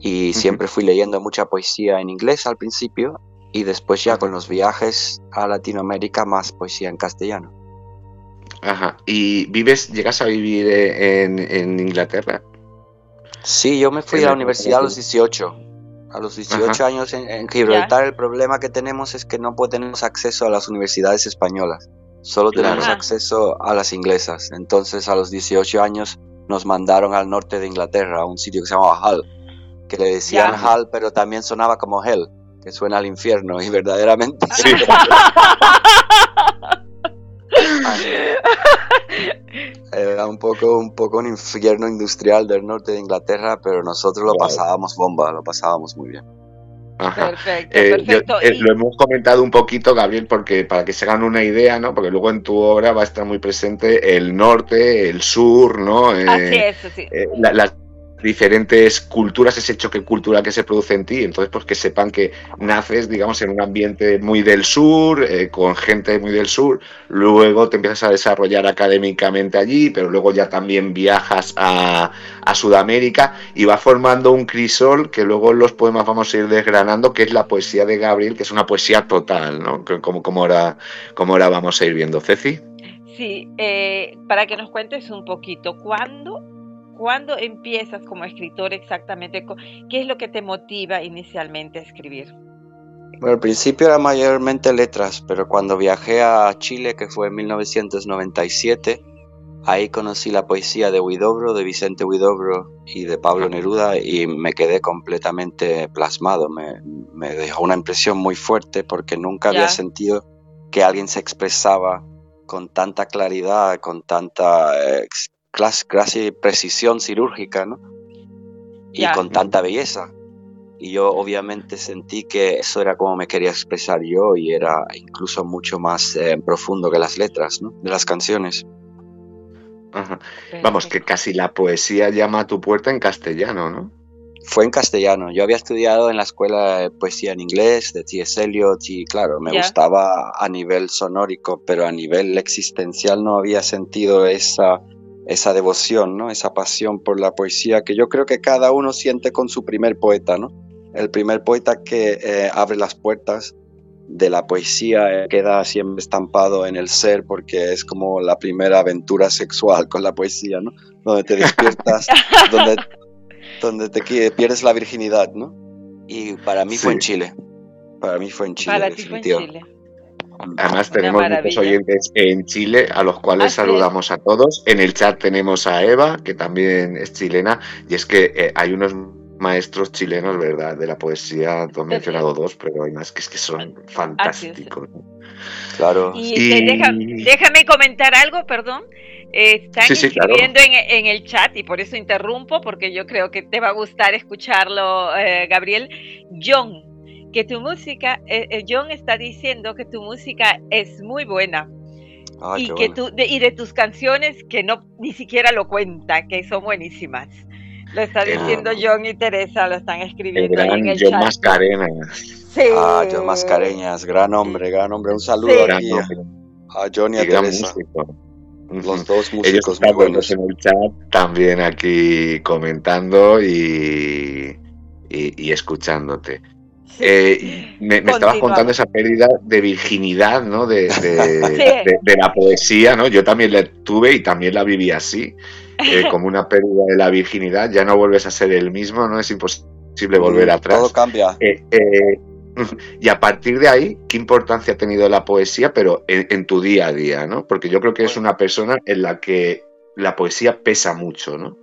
Speaker 5: y siempre fui leyendo mucha poesía en inglés al principio y después ya con los viajes a Latinoamérica más poesía en castellano.
Speaker 2: Ajá. ¿Y vives, llegas a vivir eh, en, Inglaterra?
Speaker 5: Sí, yo me fui a la universidad a los 18. A los 18 años en, Gibraltar el problema que tenemos es que no tenemos acceso a las universidades españolas. Solo tenemos acceso a las inglesas. Entonces a los 18 años nos mandaron al norte de Inglaterra, a un sitio que se llamaba Hull que le decían Hal, pero también sonaba como Hell, que suena al infierno, y verdaderamente. Sí. *laughs* Era un poco, un poco un infierno industrial del norte de Inglaterra, pero nosotros lo pasábamos bomba, lo pasábamos muy bien.
Speaker 2: Perfecto, eh, perfecto. Eh, lo hemos comentado un poquito, Gabriel, porque para que se hagan una idea, ¿no? Porque luego en tu obra va a estar muy presente el norte, el sur, ¿no?
Speaker 3: Eh, Así es, sí.
Speaker 2: las diferentes culturas, ese choque cultural que se produce en ti. Entonces, pues que sepan que naces, digamos, en un ambiente muy del sur, eh, con gente muy del sur, luego te empiezas a desarrollar académicamente allí, pero luego ya también viajas a, Sudamérica y va formando un crisol que luego en los poemas vamos a ir desgranando, que es la poesía de Gabriel, que es una poesía total, ¿no? Como, como, ahora, como ahora vamos a ir viendo. Ceci.
Speaker 3: Sí, eh, para que nos cuentes un poquito, ¿cuándo ¿Cuándo empiezas como escritor exactamente? ¿Qué es lo que te motiva inicialmente a escribir?
Speaker 5: Bueno, al principio era mayormente letras, pero cuando viajé a Chile, que fue en 1997, ahí conocí la poesía de Huidobro, de Vicente Huidobro y de Pablo Neruda y me quedé completamente plasmado. Me, dejó una impresión muy fuerte porque nunca había sentido que alguien se expresaba con tanta claridad, con tanta eh, casi precisión cirúrgica, ¿no? Y con tanta belleza. Y yo obviamente sentí que eso era como me quería expresar yo y era incluso mucho más eh, profundo que las letras, ¿no? De las canciones.
Speaker 2: Vamos, que casi la poesía llama a tu puerta en castellano, ¿no?
Speaker 5: fue en castellano. Yo había estudiado en la escuela de poesía en inglés, de T.S. Eliot, y claro, me gustaba a nivel sonórico, pero a nivel existencial no había sentido esa, esa devoción, ¿no? esa pasión por la poesía que yo creo que cada uno siente con su primer poeta. ¿no? El primer poeta que eh, abre las puertas de la poesía eh, queda siempre estampado en el ser porque es como la primera aventura sexual con la poesía, ¿no? Donde te despiertas, *laughs* donde, donde te pierdes la virginidad, ¿no? Y para mí fue en Chile. Para mí fue en Chile. Para ti fue en Chile.
Speaker 2: Además tenemos muchos oyentes en Chile a los cuales saludamos a todos. En el chat tenemos a Eva, que también es chilena, y es que eh, hay unos maestros chilenos, ¿verdad? De la poesía, tú has mencionado dos, pero hay más que es que son fantásticos.
Speaker 5: Claro.
Speaker 3: Y, déjame comentar algo, perdón. están escribiendo en, el chat y por eso interrumpo, porque yo creo que te va a gustar escucharlo, eh, Gabriel. John, que tu música, eh, eh, John está diciendo que tu música es muy buena. y que tú de, y de tus canciones que no ni siquiera lo cuenta, que son buenísimas. Lo está diciendo John y Teresa, lo están escribiendo
Speaker 2: el
Speaker 3: en
Speaker 2: el John Mascareñas.
Speaker 5: Sí. Ah, John Mascareñas, gran hombre, gran hombre. Un saludo a John y a Teresa. Los dos músicos
Speaker 2: muy buenos. en el chat, también aquí comentando y, y, escuchándote. Eh, me, estabas contando esa pérdida de virginidad, ¿no? De, *laughs* de, de, la poesía, ¿no? Yo también la tuve y también la viví así. Eh, *laughs* como una pérdida de la virginidad, ya no vuelves a ser el mismo, ¿no? Es imposible volver atrás.
Speaker 5: Todo cambia.
Speaker 2: Eh, eh, *laughs* y a partir de ahí, ¿qué importancia ha tenido la poesía, pero en, tu día a día, ¿no? Porque yo creo que es una persona en la que la poesía pesa mucho, ¿no?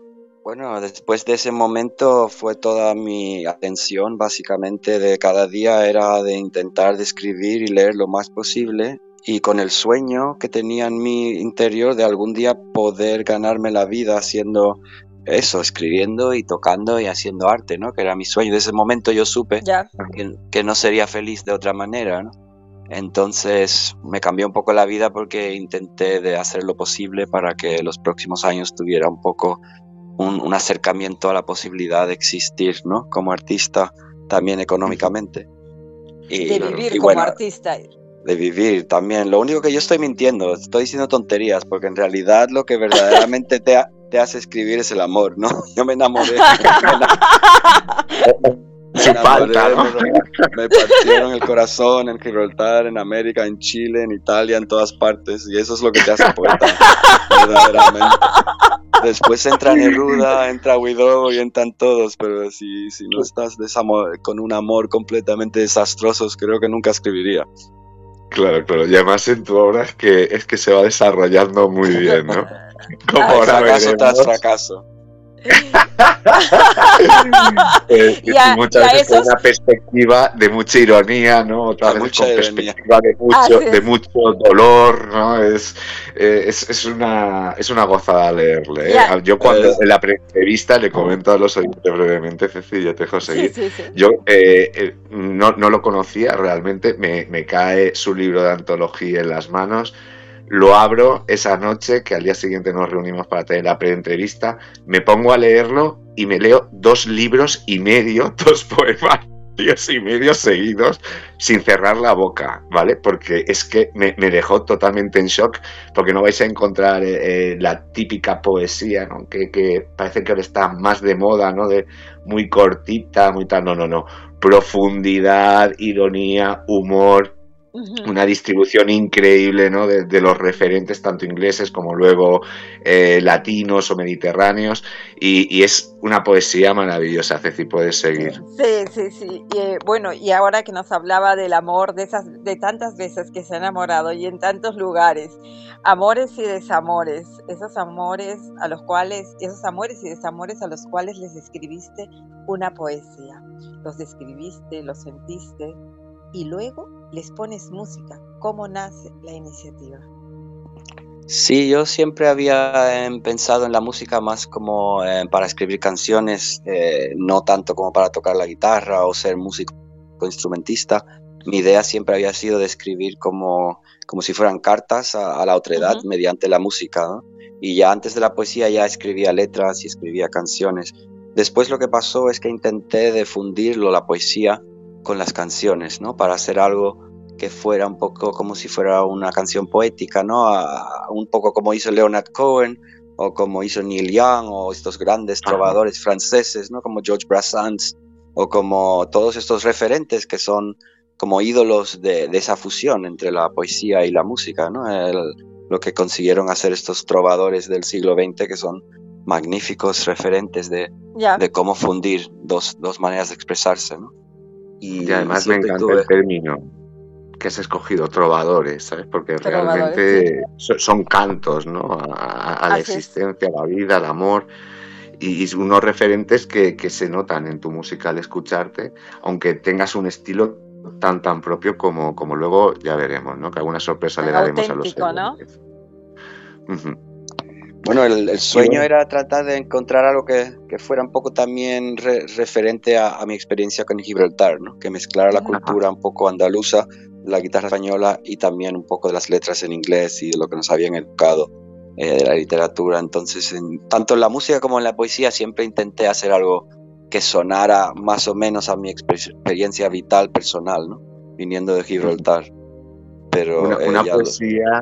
Speaker 5: Bueno, después de ese momento fue toda mi atención, básicamente, de cada día era de intentar describir y leer lo más posible y con el sueño que tenía en mi interior de algún día poder ganarme la vida haciendo eso, escribiendo y tocando y haciendo arte, ¿no? Que era mi sueño. De ese momento yo supe que, no sería feliz de otra manera, ¿no? Entonces me cambió un poco la vida porque intenté de hacer lo posible para que los próximos años tuviera un poco un, acercamiento a la posibilidad de existir, ¿no? Como artista, también económicamente.
Speaker 3: Y, de vivir como artista
Speaker 5: de vivir también. Lo único que yo estoy mintiendo, estoy diciendo tonterías, porque en realidad lo que verdaderamente te, te hace escribir es el amor, ¿no? *laughs* Yo me enamoré.
Speaker 2: Me, *laughs* falta,
Speaker 5: me, partieron el corazón en Gibraltar, en América, en Chile, en Italia, en todas partes, y eso es lo que te hace poeta, *laughs* verdaderamente. Después entra *laughs* Neruda, entra Widow y entran todos, pero si, si no estás con un amor completamente desastroso, creo que nunca escribiría.
Speaker 2: Claro, claro. Y además en tu obra es que, es que se va desarrollando muy bien, ¿no? *laughs*
Speaker 5: Como ahora fracaso tras fracaso.
Speaker 2: Eh, muchas veces con una perspectiva de mucha ironía, ¿no? Otra vez con perspectiva de mucho, de mucho dolor, ¿no? Es, eh, es, es, una, es una gozada leerle. ¿eh? Yo cuando en la entrevista le comento a los oyentes brevemente, Cecilia, te dejo seguir. Yo eh, no, no, lo conocía realmente, me, me cae su libro de antología en las manos lo abro esa noche, que al día siguiente nos reunimos para tener la pre-entrevista, me pongo a leerlo y me leo dos libros y medio, *laughs* dos poemas y medio seguidos sin cerrar la boca, ¿vale? Porque es que me, dejó totalmente en shock, porque no vais a encontrar eh, eh, la típica poesía, ¿no? Que, que, parece que ahora está más de moda, ¿no? De muy cortita, muy tal, no, no, no. Profundidad, ironía, humor, una distribución increíble ¿no? de, los referentes, tanto ingleses como luego eh, latinos o mediterráneos, y, es una poesía maravillosa, Ceci, puedes seguir.
Speaker 3: Sí, sí, sí. Y, eh, bueno, y ahora que nos hablaba del amor, de, esas, de tantas veces que se ha enamorado y en tantos lugares, amores y desamores, esos amores a los cuales, esos amores y desamores a los cuales les escribiste una poesía, los describiste, los sentiste, y luego les pones música. ¿Cómo nace la iniciativa?
Speaker 5: Sí, yo siempre había em, pensado en la música más como em, para escribir canciones, eh, no tanto como para tocar la guitarra o ser músico instrumentista. Mi idea siempre había sido de escribir como, como si fueran cartas a, la otredad mediante la música. Y ya antes de la poesía ya escribía letras y escribía canciones Después lo que pasó es que intenté difundirlo, la poesía, con las canciones, ¿no? Para hacer algo que fuera un poco como si fuera una canción poética, ¿no? un poco como hizo Leonard Cohen o como hizo Neil Young o estos grandes trovadores franceses, ¿no? Como George Brassens o como todos estos referentes que son como ídolos de, esa fusión entre la poesía y la música, ¿no? lo que consiguieron hacer estos trovadores del siglo XX que son magníficos referentes de, de cómo fundir dos, dos, maneras de expresarse, ¿no?
Speaker 2: Y, además me encanta el término que has escogido, trovadores, ¿sabes? Porque realmente son cantos, ¿no? A, la existencia, a la vida, al amor. Y, unos referentes que, que, se notan en tu música al escucharte, aunque tengas un estilo tan tan propio como, como luego ya veremos, ¿no? Que alguna sorpresa le daremos a los ¿no?
Speaker 5: Bueno, el, sueño era tratar de encontrar algo que, que fuera un poco también referente a, mi experiencia con Gibraltar, ¿no? que mezclara la cultura un poco andaluza, la guitarra española y también un poco de las letras en inglés y de lo que nos habían educado eh, de la literatura. Entonces, en, tanto en la música como en la poesía siempre intenté hacer algo que sonara más o menos a mi experiencia vital personal, ¿no? viniendo de Gibraltar. Pero
Speaker 2: una, poesía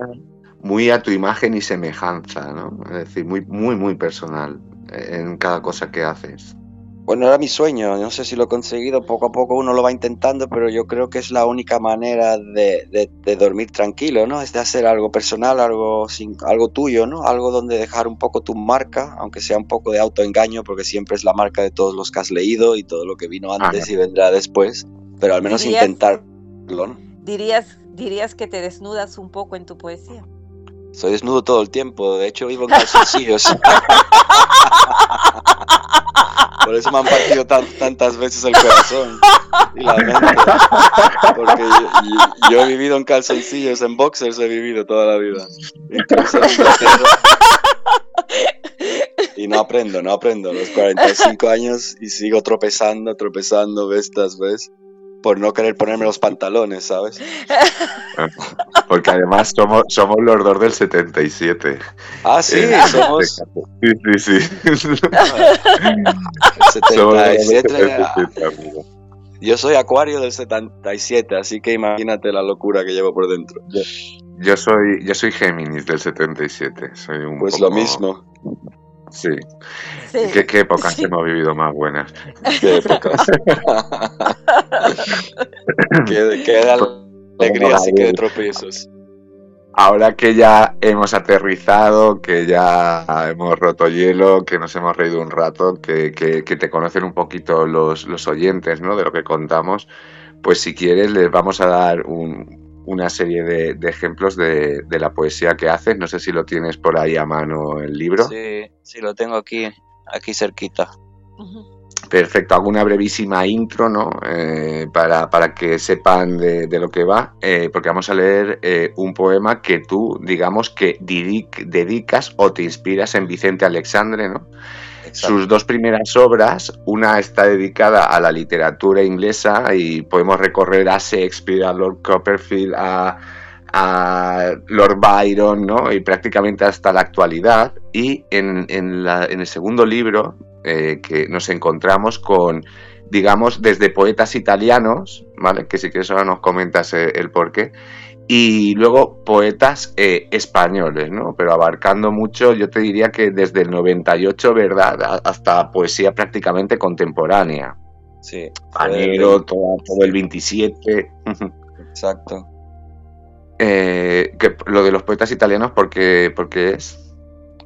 Speaker 2: muy a tu imagen y semejanza, ¿no? Es decir, muy, muy, muy personal en cada cosa que haces.
Speaker 5: Bueno, era mi sueño, no sé si lo he conseguido, poco a poco uno lo va intentando, pero yo creo que es la única manera de, de, dormir tranquilo, ¿no? Es de hacer algo personal, algo, sin, algo tuyo, ¿no? Algo donde dejar un poco tu marca, aunque sea un poco de autoengaño, porque siempre es la marca de todos los que has leído y todo lo que vino antes y vendrá después, pero al menos intentarlo, ¿no?
Speaker 3: Dirías, dirías que te desnudas un poco en tu poesía.
Speaker 5: Soy desnudo todo el tiempo, de hecho vivo en calzoncillos. *laughs* Por eso me han partido tantas veces el corazón y la mente. Porque yo, he vivido en calzoncillos, en boxers he vivido toda la vida. Y no aprendo, no aprendo. Los 45 años y sigo tropezando, tropezando vez tras vez por no querer ponerme los pantalones, ¿sabes?
Speaker 2: Porque además somos, somos los dos del 77.
Speaker 5: Ah, sí, eh, somos.
Speaker 2: Sí, sí, sí. *laughs*
Speaker 5: 77. Yo soy Acuario del 77, así que imagínate la locura que llevo por dentro.
Speaker 2: Yo, soy, yo soy Géminis del 77. Soy un
Speaker 5: pues lo mismo.
Speaker 2: Sí. ¿Qué, épocas hemos vivido más buenas?
Speaker 5: ¿Qué épocas? qué, qué alegrías y qué tropiezos.
Speaker 2: Ahora que ya hemos aterrizado, que ya hemos roto hielo, que nos hemos reído un rato, que, que, que te conocen un poquito los, los oyentes ¿no? de lo que contamos, pues si quieres les vamos a dar un, una serie de, ejemplos de, la poesía que haces. No sé si lo tienes por ahí a mano el libro.
Speaker 5: Sí, sí, lo tengo aquí, aquí cerquita.
Speaker 2: Perfecto, hago una brevísima intro, ¿no? Eh, para, para, que sepan de, lo que va, eh, porque vamos a leer eh, un poema que tú, digamos, que dedicas o te inspiras en Vicente Alexandre, ¿no? Sus dos primeras obras, una está dedicada a la literatura inglesa y podemos recorrer a Shakespeare, a Lord Copperfield, a, Lord Byron, ¿no? Y prácticamente hasta la actualidad. Y en, el segundo libro eh, que nos encontramos con, digamos, desde poetas italianos, ¿vale? Que si quieres ahora nos comentas eh, el porqué y luego poetas eh, españoles, ¿no? Pero abarcando mucho, yo te diría que desde el 98, ¿verdad? Hasta poesía prácticamente contemporánea.
Speaker 5: Sí.
Speaker 2: Panero, todo, el 27.
Speaker 5: Exacto. *laughs*
Speaker 2: Eh, que, lo de los poetas italianos, ¿por qué, es?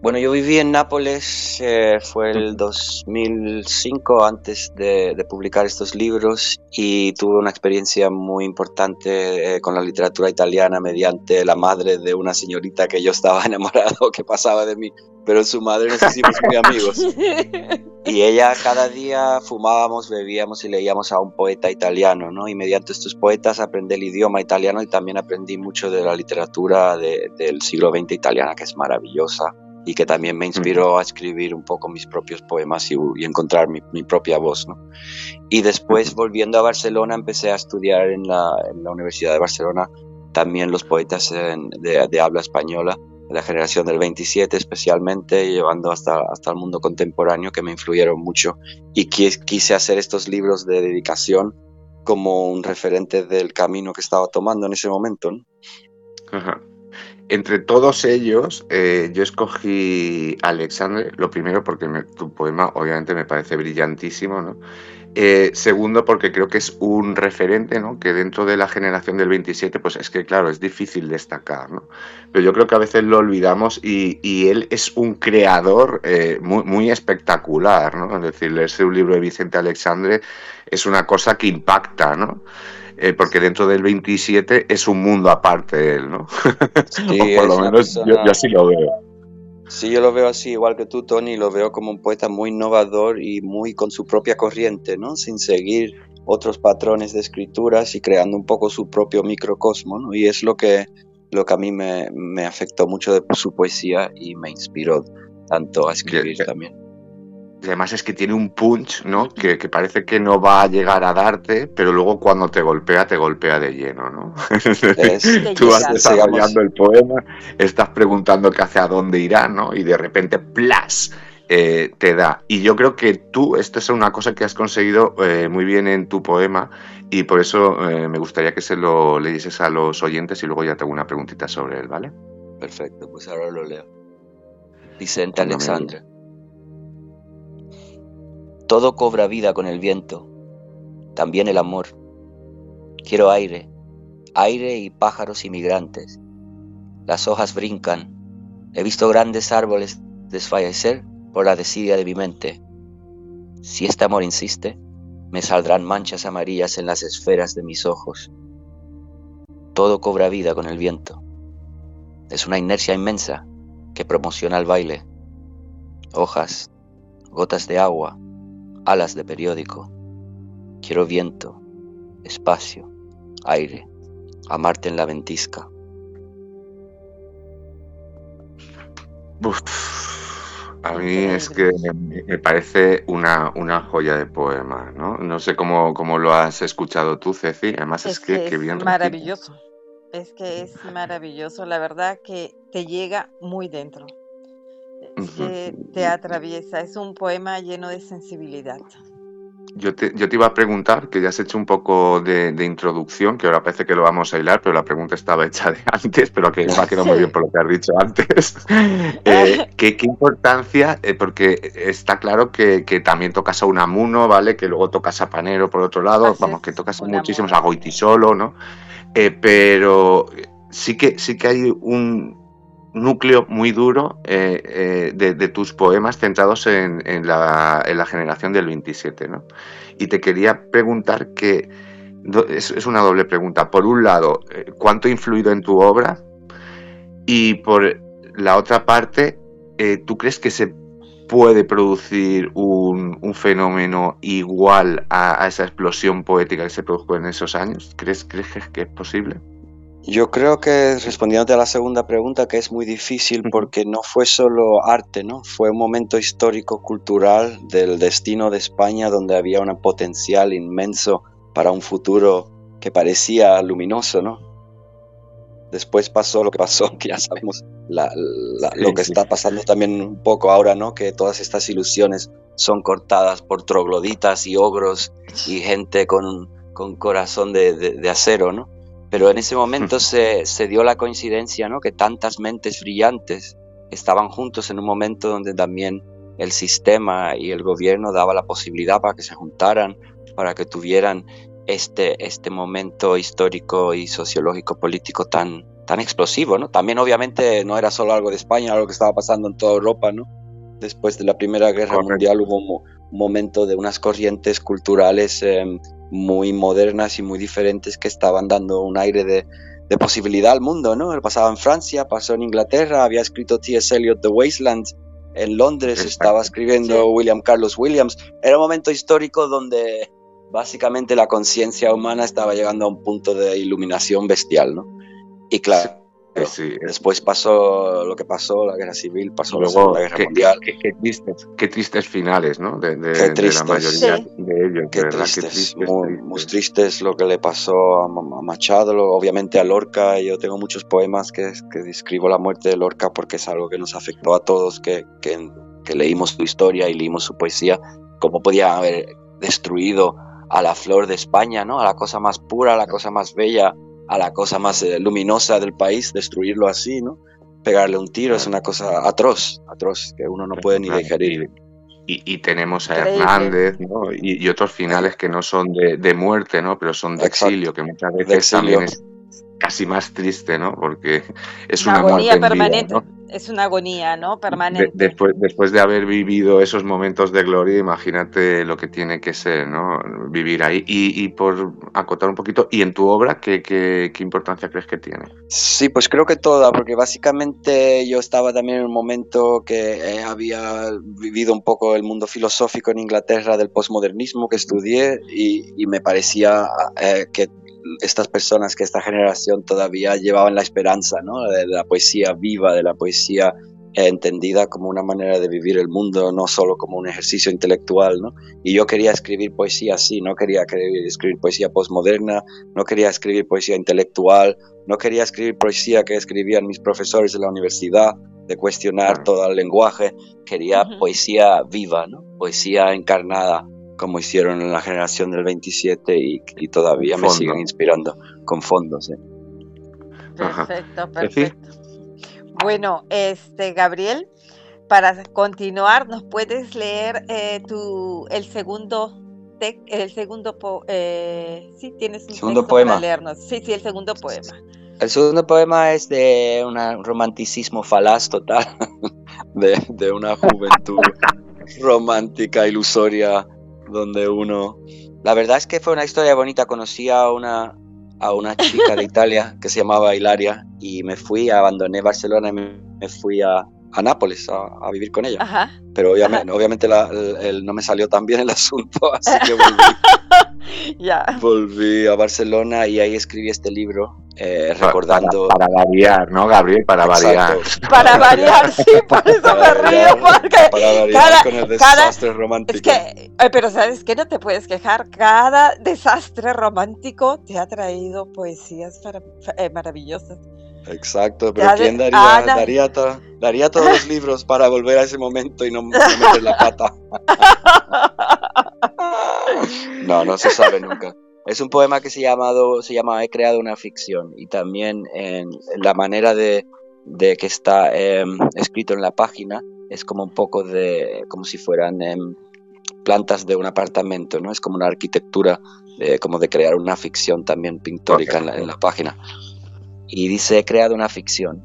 Speaker 5: Bueno, yo viví en Nápoles, eh, fue el 2005 antes de, publicar estos libros y tuve una experiencia muy importante eh, con la literatura italiana mediante la madre de una señorita que yo estaba *laughs* enamorado que pasaba de mí, pero su madre nos hicimos muy amigos. *laughs* Y ella cada día fumábamos, bebíamos y leíamos a un poeta italiano, ¿no? Y mediante estos poetas aprendí el idioma italiano y también aprendí mucho de la literatura del siglo XX italiana, que es maravillosa y que también me inspiró a escribir un poco mis propios poemas y, encontrar mi, propia voz. ¿no? Y después, volviendo a Barcelona, empecé a estudiar en la, en la Universidad de Barcelona también los poetas de, de, habla española la generación del 27 especialmente, llevando hasta, hasta el mundo contemporáneo, que me influyeron mucho. Y quise hacer estos libros de dedicación como un referente del camino que estaba tomando en ese momento.
Speaker 2: Entre todos ellos, eh, yo escogí Alexandre, lo primero porque tu poema obviamente me parece brillantísimo, ¿no? Eh, segundo, porque creo que es un referente, ¿no? Que dentro de la generación del 27, pues es que, claro, es difícil destacar, ¿no? Pero yo creo que a veces lo olvidamos y, él es un creador eh, muy, espectacular, ¿no? Es decir, leerse un libro de Vicente Alexandre es una cosa que impacta, ¿no? Eh, porque dentro del 27 es un mundo aparte él, ¿no? *laughs* o por lo menos yo así lo veo.
Speaker 5: Sí, yo lo veo así, igual que tú, Tony, lo veo como un poeta muy innovador y muy con su propia corriente, ¿no? Sin seguir otros patrones de escrituras y creando un poco su propio microcosmo, ¿no? Y es lo que, lo que a mí me, me afectó mucho de su poesía y me inspiró tanto a escribir también
Speaker 2: además es que tiene un punch, ¿no? Que, parece que no va a llegar a darte, pero luego cuando te golpea, te golpea de lleno, ¿no? *laughs* Tú vas desarrollando el poema, estás preguntando qué hacia dónde irá, ¿no? Y de repente, ¡plas! Eh, te da. Y yo creo que tú, esto es una cosa que has conseguido eh, muy bien en tu poema y por eso eh, me gustaría que se lo leyeses a los oyentes y luego ya tengo una preguntita sobre él, ¿vale?
Speaker 5: Perfecto, pues ahora lo leo. Vicente Alexandre. Todo cobra vida con el viento, también el amor. Quiero aire, aire y pájaros inmigrantes. Las hojas brincan. He visto grandes árboles desfallecer por la desidia de mi mente. Si este amor insiste, me saldrán manchas amarillas en las esferas de mis ojos. Todo cobra vida con el viento. Es una inercia inmensa que promociona el baile. Hojas, gotas de agua, alas de periódico. Quiero viento, espacio, aire, amarte en la ventisca.
Speaker 2: a mí es que me parece una, una, joya de poema, ¿no? No sé cómo, cómo lo has escuchado tú, Ceci. Además es, que,
Speaker 3: es bien maravilloso. Es que es maravilloso, la verdad que te llega muy dentro que te atraviesa. Es un poema lleno de sensibilidad.
Speaker 2: Yo te, yo te iba a preguntar, que ya has hecho un poco de, introducción, que ahora parece que lo vamos a hilar, pero la pregunta estaba hecha de *laughs* antes, pero que me ha quedado muy bien por lo que has dicho antes. *laughs* Eh, ¿qué, importancia? Eh, porque está claro que, también tocas a Unamuno, ¿vale? Que luego tocas a Panero por otro lado, vamos, que tocas muchísimos, a Goitisolo, ¿no? Eh, pero sí que, sí que hay un, núcleo muy duro eh, eh, de, tus poemas centrados en, la, generación del 27. ¿no? Y te quería preguntar que, es, una doble pregunta, por un lado, eh, ¿cuánto ha influido en tu obra? Y por la otra parte, ¿tú crees que se puede producir un, fenómeno igual a, esa explosión poética que se produjo en esos años? ¿Crees, crees que es posible?
Speaker 5: Yo creo que respondiendo a la segunda pregunta, que es muy difícil porque no fue solo arte, ¿no? Fue un momento histórico, cultural del destino de España donde había un potencial inmenso para un futuro que parecía luminoso, ¿no? Después pasó lo que pasó, *laughs* que ya sabemos lo que está pasando también un poco ahora, ¿no? Que todas estas ilusiones son cortadas por trogloditas y ogros y gente con, con corazón de acero, ¿no? Pero en ese momento se, dio la coincidencia, ¿no? Que tantas mentes brillantes estaban juntos en un momento donde también el sistema y el gobierno daba la posibilidad para que se juntaran, para que tuvieran este, este momento histórico y sociológico políco tan, tan explosivo, ¿no? También obviamente no era solo algo de España, era algo que estaba pasando en toda Europa, ¿no? Después de la Primera Guerra Mundial hubo un, momento de unas corrientes culturales em, muy modernas y muy diferentes que estaban dando un aire de, posibilidad al mundo, ¿no? Pasaba en Francia, pasó en Inglaterra, había escrito T.S. Eliot The Wasteland, en Londres estaba escribiendo William Carlos Williams. Era un momento histórico donde básicamente la conciencia humana estaba llegando a un punto de iluminación bestial, ¿no? Y claro, Después pasó lo que pasó, la guerra civil, pasó la Segunda Guerra Mundial.
Speaker 2: Qué, tristes, finales, ¿no? De,
Speaker 5: la
Speaker 2: mayoría de ellos.
Speaker 5: Qué tristes, muy, tristes lo que le pasó a, Machado, obviamente a Lorca. Yo tengo muchos poemas que, que describo la muerte de Lorca porque es algo que nos afectó a todos, que, que, que leímos su historia y leímos su poesía. Cómo podía haber destruido a la flor de España, ¿no? A la cosa más pura, a la cosa más bella a la cosa más eh, luminosa del país, destruirlo así, ¿no? Pegarle un tiro es una cosa atroz, atroz, que uno no puede ni digerir.
Speaker 2: Y, tenemos a Hernández ¿no? y, otros finales que no son de, muerte, ¿no? pero son de exilio, que muchas veces también es casi más triste, ¿no? porque *laughs* es una,
Speaker 3: agonía permanente es una agonía, ¿no? Permanente.
Speaker 2: después, después de haber vivido esos momentos de gloria, imagínate lo que tiene que ser, ¿no? Vivir ahí. Y, por acotar un poquito, ¿y en tu obra qué, qué, importancia crees que tiene?
Speaker 5: Sí, pues creo que toda, porque básicamente yo estaba también en un momento que eh, había vivido un poco el mundo filosófico en Inglaterra del posmodernismo que estudié y, y me parecía eh, que estas personas, que esta generación todavía llevaban la esperanza ¿no? de, la poesía viva, de la poesía entendida como una manera de vivir el mundo, no solo como un ejercicio intelectual, ¿no? Y yo quería escribir poesía así, no quería escribir poesía postmoderna, no quería escribir poesía intelectual, no quería escribir poesía que escribían mis profesores de la universidad, de cuestionar todo el lenguaje, quería poesía viva, ¿no? Poesía encarnada, como hicieron en la generación del 27 y, todavía me siguen inspirando con fondos. ¿eh?
Speaker 3: Perfecto, perfecto. Bueno, este Gabriel, para continuar, ¿nos puedes leer eh, tu, el segundo el segundo eh, sí tienes un
Speaker 5: segundo poema para
Speaker 3: leernos sí sí el segundo poema
Speaker 5: el segundo poema es de un romanticismo falaz total *laughs* de, de una juventud romántica ilusoria donde uno... La verdad es que fue una historia bonita. Conocí a una, a una chica de *laughs* Italia que se llamaba Hilaria y me fui, abandoné Barcelona y me, fui a, a Nápoles a, vivir con ella. Pero obviamente, obviamente no me salió tan bien el asunto, así que volví, *laughs* volví a Barcelona y ahí escribí este libro eh, recordando.
Speaker 2: Para, variar, ¿no, Gabriel? Para variar.
Speaker 3: Para variar, sí, *laughs* por eso me río. Porque
Speaker 5: para variar con el desastre romántico.
Speaker 3: Es que, pero ¿sabes qué? No te puedes quejar. Cada desastre romántico te ha traído poesías eh, maravillosas.
Speaker 5: Exacto, pero ¿quién daría, daría, daría, todos los libros para volver a ese momento y no, no meter la pata? *laughs* no, no se sabe nunca. Es un poema que se, llama He creado una ficción y también en, la manera de, que está em, escrito en la página es como un poco de, como si fueran em, plantas de un apartamento, ¿no? Es como una arquitectura como de crear una ficción también pictórica en, la, página. Y dice, he creado una ficción.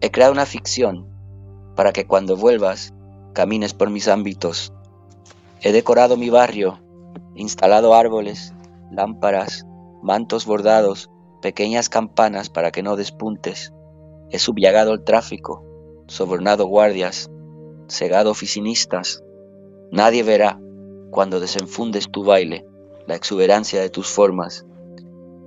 Speaker 5: He creado una ficción para que cuando vuelvas camines por mis ámbitos. He decorado mi barrio, instalado árboles lámparas, mantos bordados, pequeñas campanas para que no despuntes. He subyagado el tráfico, sobornado guardias, cegado oficinistas. Nadie verá, cuando desenfundes tu baile, la exuberancia de tus formas.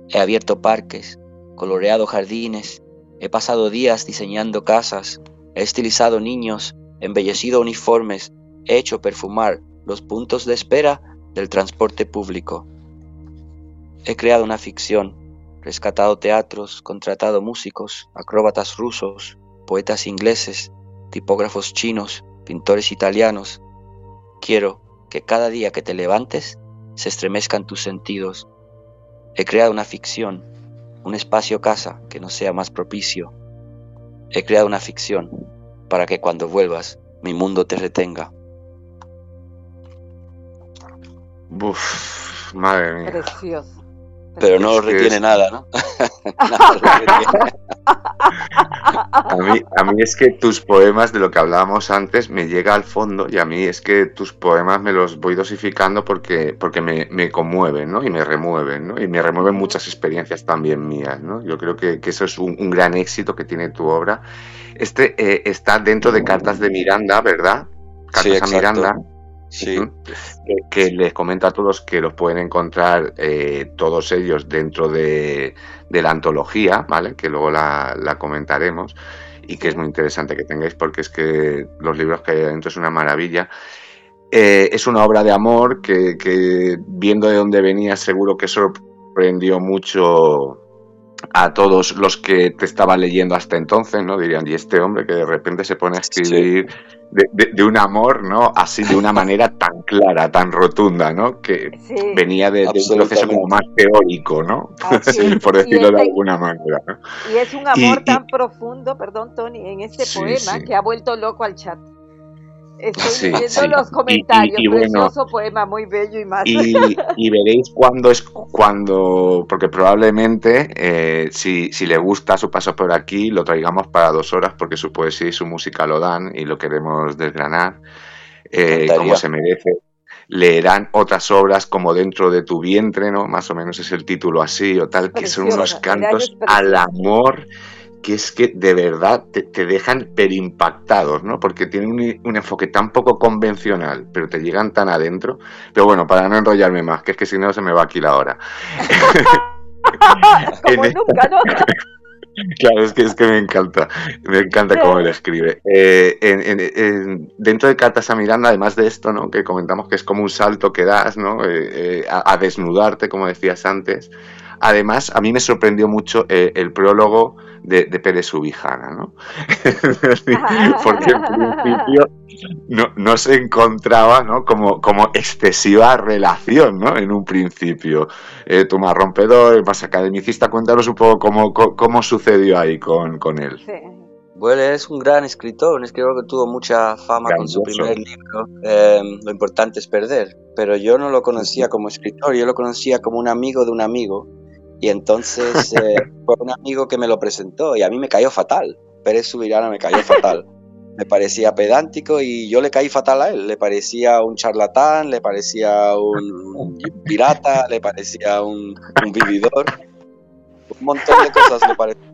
Speaker 5: He abierto parques, coloreado jardines, he pasado días diseñando casas, he estilizado niños, embellecido uniformes, he hecho perfumar los puntos de espera del transporte público. He creado una ficción, rescatado teatros, contratado músicos, acróbatas rusos, poetas ingleses, tipógrafos chinos, pintores italianos. Quiero que cada día que te levantes se estremezcan tus sentidos. He creado una ficción, un espacio casa que no sea más propicio. He creado una ficción para que cuando vuelvas mi mundo te retenga.
Speaker 2: Uf, madre mía.
Speaker 3: Precioso.
Speaker 5: Pero no retiene nada, ¿no? *laughs*
Speaker 2: a, mí, a mí es que tus poemas, de lo que hablábamos antes, me llega al fondo y a mí es que tus poemas me los voy dosificando porque, porque me, conmueven, ¿no? Y me remueven, ¿no? Y me remueven muchas experiencias también mías, ¿no? Yo creo que, eso es un, gran éxito que tiene tu obra. Este eh, está dentro de Cartas de Miranda, ¿verdad?
Speaker 5: Cartas a Miranda. Sí.
Speaker 2: Que, les comento a todos que los pueden encontrar eh, todos ellos dentro de, la antología, ¿vale? Que luego la, comentaremos y que es muy interesante que tengáis porque es que los libros que hay adentro es una maravilla. Eh, es una obra de amor que, que, viendo de dónde venía seguro que sorprendió mucho a todos los que te estaban leyendo hasta entonces, ¿no? Dirían, y este hombre que de repente se pone a escribir de, un amor, ¿no? Así de una *laughs* manera tan clara, tan rotunda, ¿no? Que venía de, un proceso como más teórico, ¿no? *laughs* por decirlo de alguna manera.
Speaker 3: Y es un amor tan profundo, perdón, Tony, en este poema que ha vuelto loco al chat. Estoy leyendo los comentarios, y, precioso poema, muy bello y más.
Speaker 2: Y, veréis cuándo es cuando, porque probablemente eh, si, si le gusta su paso por aquí, lo traigamos para dos horas, porque su poesía y su música lo dan y lo queremos desgranar eh, como se merece. Leerán otras obras como Dentro de tu vientre, ¿no? Más o menos es el título así o tal, que son unos cantos al amor que es que de verdad te, dejan perimpactados, ¿no? Porque tienen un, enfoque tan poco convencional, pero te llegan tan adentro. Pero bueno, para no enrollarme más, que es que si no se me va aquí la hora. *laughs*
Speaker 3: Como nunca, ¿no? *laughs*
Speaker 2: Claro, es que, es que me encanta, me encanta cómo él escribe. Eh, dentro de Cartas a Miranda, además de esto, ¿no? que comentamos que es como un salto que das ¿no? Eh, eh, a, desnudarte, como decías antes, además a mí me sorprendió mucho el prólogo de, Pérez Subijana, ¿no? *laughs* Porque en principio no, se encontraba ¿no? como, como excesiva relación, ¿no? En un principio. Eh, tú más rompedor, más academicista, cuéntanos un poco cómo, cómo sucedió ahí con, con él.
Speaker 5: Sí. Bueno, es un gran escritor, un escritor que tuvo mucha fama con su primer libro, em, Lo importante es perder, pero yo no lo conocía como escritor, yo lo conocía como un amigo de un amigo y entonces *laughs* eh, fue un amigo que me lo presentó y a mí me cayó fatal. Pérez Subirana me cayó fatal. Me parecía pedántico y yo le caí fatal a él. Le parecía un charlatán, le parecía un pirata, le parecía un, un vividor. Un montón de cosas le parecía.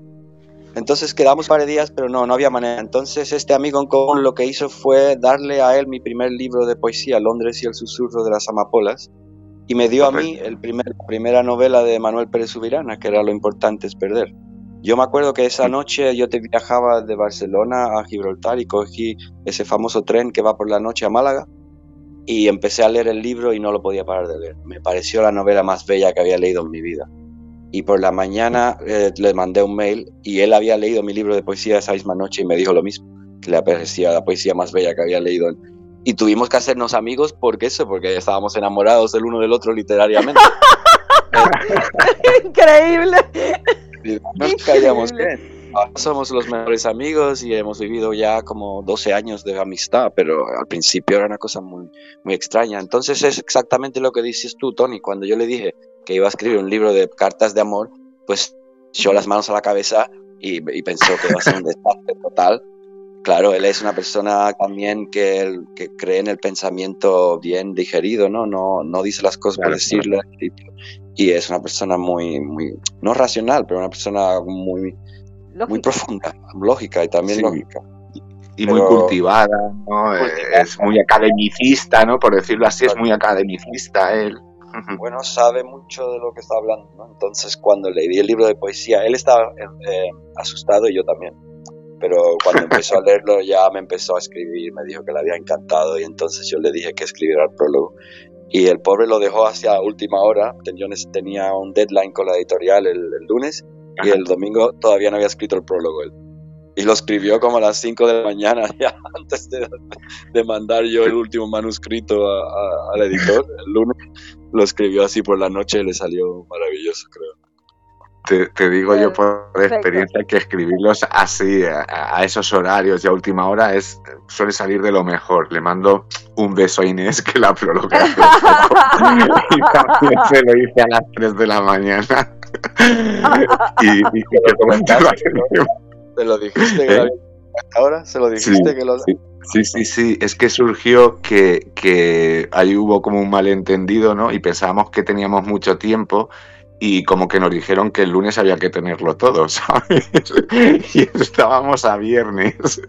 Speaker 5: Entonces quedamos varios días, pero no, no había manera. Entonces este amigo en común lo que hizo fue darle a él mi primer libro de poesía, Londres y el susurro de las amapolas y me dio a mí el primer, la primera novela de Manuel Pérez Subirana, que era Lo importante es perder. Yo me acuerdo que esa noche yo te viajaba de Barcelona a Gibraltar y cogí ese famoso tren que va por la noche a Málaga y empecé a leer el libro y no lo podía parar de leer. Me pareció la novela más bella que había leído en mi vida. Y por la mañana eh, le mandé un mail y él había leído mi libro de poesía esa misma noche y me dijo lo mismo, que le parecía la poesía más bella que había leído en, y tuvimos que hacernos amigos porque eso, porque estábamos enamorados el uno del otro literariamente. *laughs*
Speaker 3: Increíble.
Speaker 5: nos caíamos bien. Ahora somos los mejores amigos y hemos vivido ya como 12 años de amistad, pero al principio era una cosa muy, muy extraña. Entonces es exactamente lo que dices tú, Tony. Cuando yo le dije que iba a escribir un libro de cartas de amor, pues echó las manos a la cabeza y, y pensó que iba a ser un desastre total Claro, él es una persona también que, que cree en el pensamiento bien digerido, ¿no? No, no dice las cosas por decirlo. Y, es una persona muy, muy, no racional, pero una persona muy, muy profunda, lógica y también lógica.
Speaker 2: Y muy cultivada, ¿no? Es muy academicista, ¿no? Por decirlo así, es muy academicista él. *laughs*
Speaker 5: Bueno, sabe mucho de lo que está hablando, ¿no? Entonces, cuando leí el libro de poesía, él estaba eh, asustado y yo también pero cuando empezó a leerlo ya me empezó a escribir, me dijo que le había encantado y entonces yo le dije que escribiera el prólogo. Y el pobre lo dejó hacia última hora, yo tenía un deadline con la editorial el, lunes y el domingo todavía no había escrito el prólogo él. Y lo escribió como a las 5 de la mañana, *laughs* ya antes de, de mandar yo el último manuscrito al editor. El lunes lo escribió así por la noche y le salió maravilloso, creo
Speaker 2: te, digo yo por experiencia que escribirlos así a, esos horarios y a última hora es suele salir de lo mejor. Le mando un beso a Inés que la prologa *laughs* y también se lo hice a las 3 de la mañana. y, y que
Speaker 5: ¿Te *laughs* lo dijiste que ¿Eh? ahora? ¿Se lo dijiste que lo
Speaker 2: Sí, sí, sí, es que surgió que, que ahí hubo como un malentendido, ¿no? Y pensábamos que teníamos mucho tiempo y como que nos dijeron que el lunes había que tenerlo todo, *laughs* ¿sabes? Y estábamos a viernes.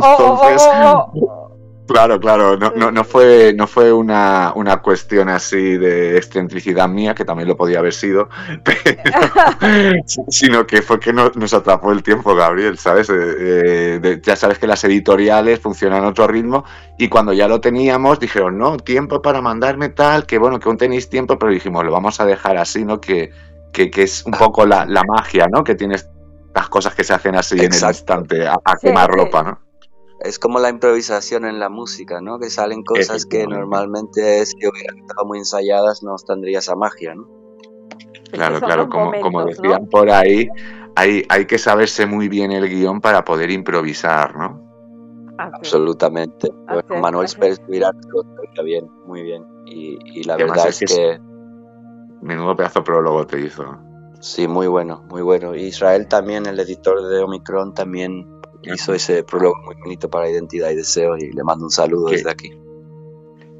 Speaker 3: Oh, oh, oh,
Speaker 2: Claro, claro, no, no, no fue, no fue una, una, cuestión así de excentricidad mía, que también lo podía haber sido, *laughs* *laughs* sino que fue que nos atrapó el tiempo, Gabriel, ¿sabes? Eh, eh, ya sabes que las editoriales funcionan a otro ritmo y cuando ya lo teníamos dijeron, no, tiempo para mandarme tal, que bueno, que aún tenéis tiempo, pero dijimos, lo vamos a dejar así, ¿no? Que, que, es un poco la, la, magia, ¿no? Que tienes las cosas que se hacen así en el instante a, quemar ropa, ¿no?
Speaker 5: Es como la improvisación en la música, ¿no? Que salen cosas que normalmente si hubieran estado muy ensayadas no tendría esa magia, ¿no?
Speaker 2: Claro, claro, como, como decían por ahí, hay, hay que saberse muy bien el guion para poder improvisar, ¿no?
Speaker 5: Absolutamente. Manuel Pérez lo bien, muy bien. Y, la verdad es, que...
Speaker 2: Menudo pedazo prólogo te hizo.
Speaker 5: Sí, muy bueno, muy bueno. Israel también, el editor de Omicron, también hizo ese prólogo muy bonito para Identidad y Deseo y le mando un saludo desde aquí.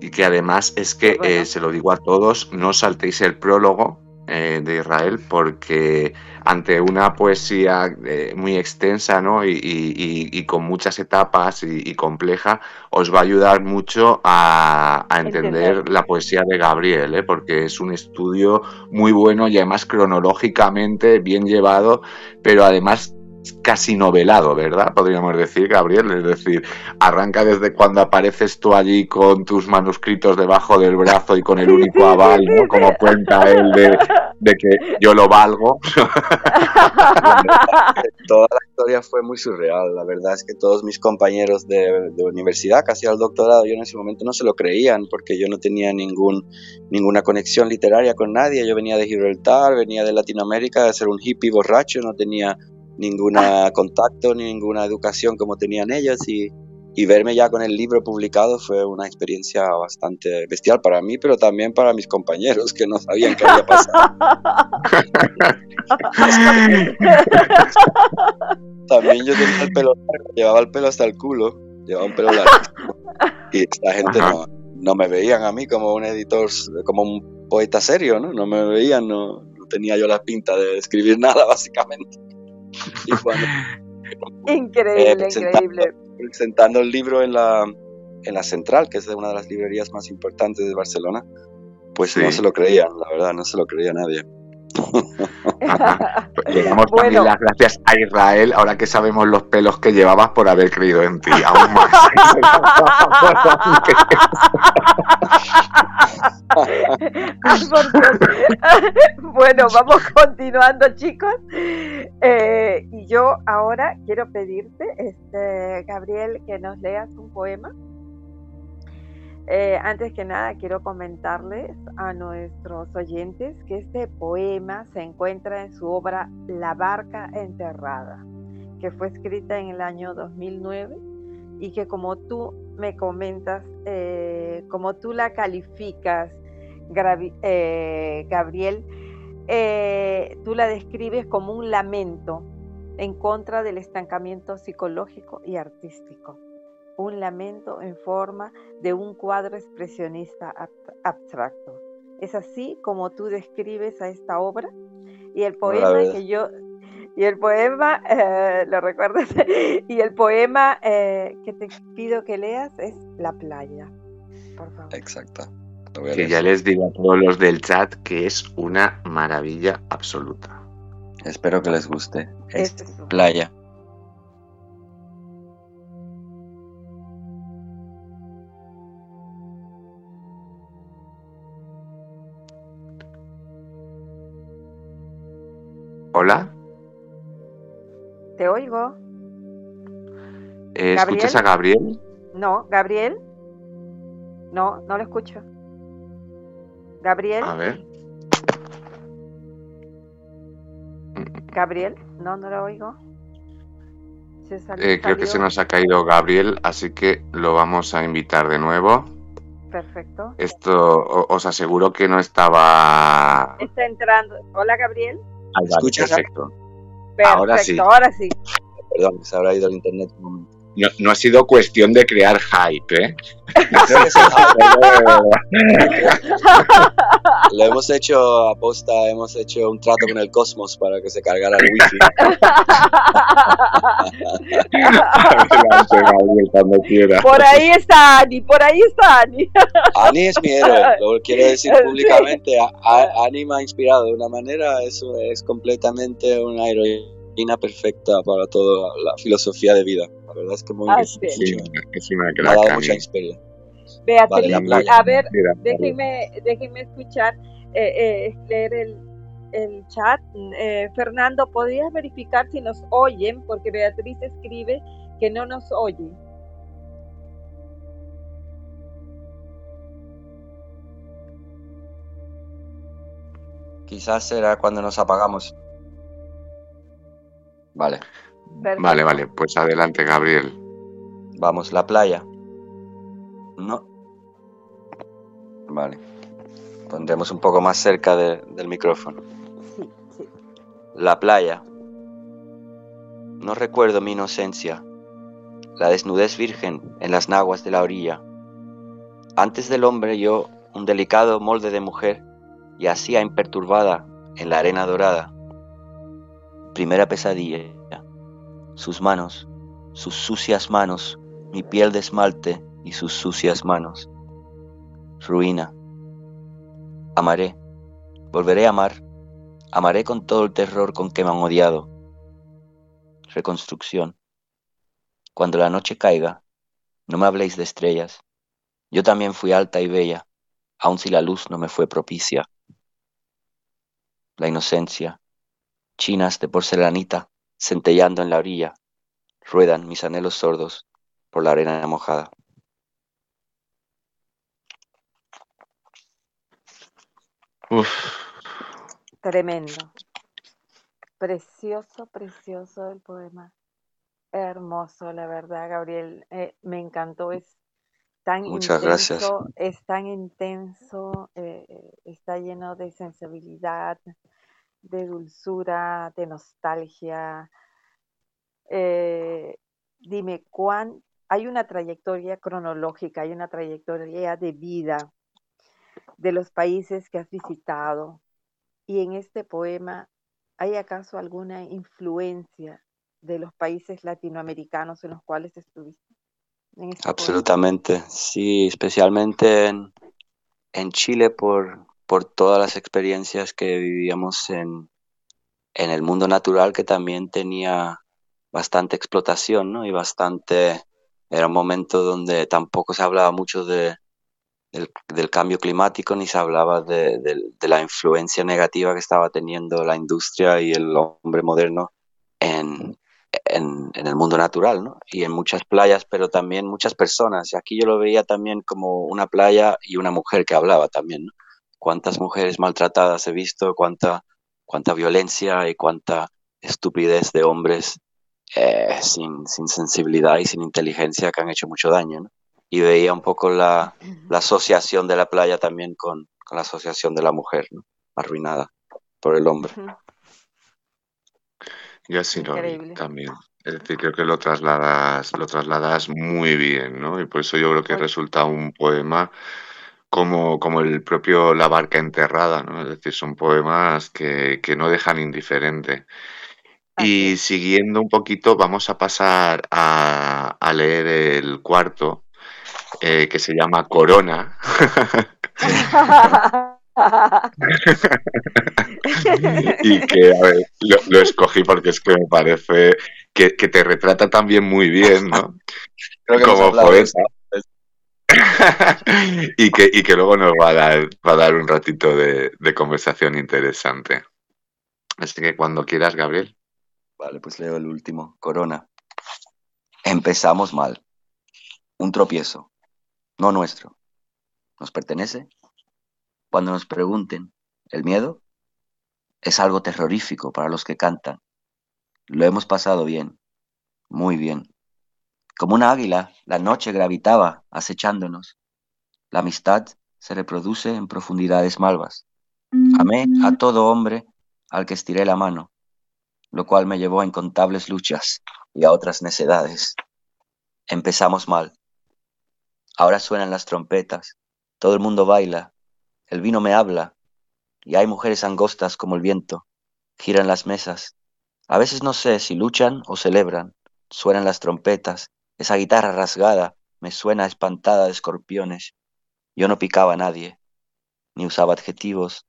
Speaker 2: Y que además es que, eh, se lo digo a todos, no saltéis el prólogo eh, de Israel porque ante una poesía eh, muy extensa ¿no? y, con muchas etapas y, compleja, os va a ayudar mucho a, entender la poesía de Gabriel, porque es un estudio muy bueno y además cronológicamente bien llevado, pero además casi novelado, ¿verdad? Podríamos decir, Gabriel. Es decir, arranca desde cuando apareces tú allí con tus manuscritos debajo del brazo y con el único aval, ¿no? Como cuenta él de, que yo lo valgo. *laughs*
Speaker 5: Toda la historia fue muy surreal. La verdad es que todos mis compañeros de, universidad, casi al doctorado, yo en ese momento no se lo creían porque yo no tenía ningún, ninguna conexión literaria con nadie. Yo venía de Gibraltar, venía de Latinoamérica, de ser un hippie borracho, no tenía ninguna contacto, ninguna educación como tenían ellos y, verme ya con el libro publicado fue una experiencia bastante bestial para mí, pero también para mis compañeros que no sabían qué había pasado. también yo tenía el pelo largo, llevaba el pelo hasta el culo, llevaba un pelo largo. Y esta gente no, no, me veían a mí como un editor, como un poeta serio, ¿no? No me veían, no, no tenía yo la pinta de escribir nada, *laughs* básicamente.
Speaker 3: Increíble, increíble.
Speaker 5: Presentando el libro en la, en la Central, que es una de las librerías más importantes de Barcelona, pues no se lo creían, la verdad, no se lo creía nadie. *laughs*
Speaker 2: Le damos también las gracias a Israel, ahora que sabemos los pelos que llevabas por haber creído en ti, aún más. *laughs*
Speaker 3: bueno, vamos continuando, chicos. Eh, y yo ahora quiero pedirte, este, Gabriel, que nos leas un poema. Eh, antes que nada, quiero comentarles a nuestros oyentes que este poema se encuentra en su obra La barca enterrada, que fue escrita en el año 2009 y que como tú me comentas, eh, como tú la calificas, eh, Gabriel, tú la describes como un lamento en contra del estancamiento psicológico y artístico un lamento en forma de un cuadro expresionista abstracto. Es así como tú describes a esta obra y el poema que yo y el poema eh, lo recuerdas *laughs* y el poema eh, que te pido que leas es La playa. Por favor.
Speaker 5: Exacto.
Speaker 2: Que ya les digo a todos los del chat que es una maravilla absoluta.
Speaker 5: Espero que les guste. Es playa.
Speaker 2: Hola.
Speaker 3: Te oigo.
Speaker 2: Eh, ¿Escuchas a Gabriel?
Speaker 3: No, Gabriel. No, no lo escucho. Gabriel.
Speaker 2: A ver.
Speaker 3: Gabriel, no, no lo oigo.
Speaker 2: Eh, creo que se nos ha caído Gabriel, así que lo vamos a invitar de nuevo.
Speaker 3: Perfecto.
Speaker 2: Esto os aseguro que no estaba.
Speaker 3: Está entrando. Hola, Gabriel.
Speaker 2: ¿Escuchas?
Speaker 3: Perfecto. Ahora sí. Ahora sí.
Speaker 5: Perdón, se habrá ido el internet
Speaker 2: No, ha sido cuestión de crear hype, ¿eh? *laughs* *laughs* *laughs*
Speaker 5: lo hemos hecho a posta, hemos hecho un trato con el cosmos para que se cargara el wifi. *laughs*
Speaker 3: por ahí está Ani, por ahí está Ani.
Speaker 5: Ani es mi héroe, lo quiero decir públicamente. Ani me ha inspirado de una manera, eso es completamente una heroína perfecta para toda la filosofía de vida. La verdad es que muy
Speaker 3: ah,
Speaker 5: sí.
Speaker 2: es una
Speaker 5: me ha dado mucha inspiración.
Speaker 3: Beatriz, a ver, déjenme, déjenme escuchar, eh, eh, leer el, el chat. Eh, Fernando, ¿podrías verificar si nos oyen? Porque Beatriz escribe que no nos oye.
Speaker 5: Quizás será cuando nos apagamos. Vale.
Speaker 2: Vale, vale, pues adelante, Gabriel.
Speaker 5: Vamos, la playa. No. Vale. Pondremos un poco más cerca del micrófono.
Speaker 3: Sí, sí.
Speaker 5: La playa. No recuerdo mi inocencia, la desnudez virgen en las naguas de la orilla. Antes del hombre yo, un delicado molde de mujer, yacía imperturbada en la arena dorada. Primera pesadilla, sus manos, sus sucias manos, mi piel de esmalte y sus sucias manos. Ruina. Amaré, volveré a amar, amaré con todo el terror con que me han odiado. Reconstrucción. Cuando la noche caiga, no me habléis de estrellas. Yo también fui alta y bella, aun si la luz no me fue propicia la inocencia, chinas de porcelanita centellando en la orilla, ruedan mis anhelos sordos por la arena mojada.
Speaker 3: Tremendo. Precioso, precioso el poema. Hermoso, la verdad, Gabriel. Eh, me encantó. Es tan
Speaker 5: Muchas gracias.
Speaker 3: es tan intenso, eh, está lleno de sensibilidad, de dulzura, de nostalgia. Eh, dime, ¿cuán, hay una trayectoria cronológica, hay una trayectoria de vida de los países que has visitado. Y en este poema, ¿hay acaso alguna influencia de los países latinoamericanos en los cuales estuviste?
Speaker 5: Este Absolutamente, sí, especialmente en, en Chile por, por todas las experiencias que vivíamos en, en el mundo natural que también tenía bastante explotación, ¿no? Y bastante, era un momento donde tampoco se hablaba mucho de, del, cambio climático ni se hablaba de, la influencia negativa que estaba teniendo la industria y el hombre moderno en, el mundo natural, ¿no? Y en muchas playas, pero también muchas personas. Y aquí yo lo veía también como una playa y una mujer que hablaba también, ¿no? cuántas mujeres maltratadas he visto, cuánta, cuánta violencia y cuánta estupidez de hombres eh, sin, sin, sensibilidad y sin inteligencia que han hecho mucho daño. ¿no? Y veía un poco la, la, asociación de la playa también con, con la asociación de la mujer, ¿no? arruinada por el hombre.
Speaker 2: Yo así lo vi también. Es decir, creo que lo trasladas, lo trasladas muy bien, ¿no? Y por eso yo creo que resulta un poema como, como el propio La barca enterrada, ¿no? Es decir, son poemas que, que no dejan indiferente. Y siguiendo un poquito, vamos a pasar a, a leer el cuarto, eh, que se llama Corona. *laughs* y que, a ver, lo, lo, escogí porque es que me parece que, que te retrata también muy bien, ¿no? Como poeta. *laughs* y, que, y que luego nos va a dar, va a dar un ratito de, de conversación interesante. Así que cuando quieras, Gabriel.
Speaker 5: Vale, pues leo el último. Corona. Empezamos mal. Un tropiezo. No nuestro. ¿Nos pertenece? Cuando nos pregunten, ¿el miedo? Es algo terrorífico para los que cantan. Lo hemos pasado bien. Muy bien. Como una águila, la noche gravitaba, acechándonos. La amistad se reproduce en profundidades malvas. Amé a todo hombre al que estiré la mano, lo cual me llevó a incontables luchas y a otras necedades. Empezamos mal. Ahora suenan las trompetas, todo el mundo baila, el vino me habla y hay mujeres angostas como el viento. Giran las mesas. A veces no sé si luchan o celebran. Suenan las trompetas. Esa guitarra rasgada me suena espantada de escorpiones. Yo no picaba a nadie, ni usaba adjetivos,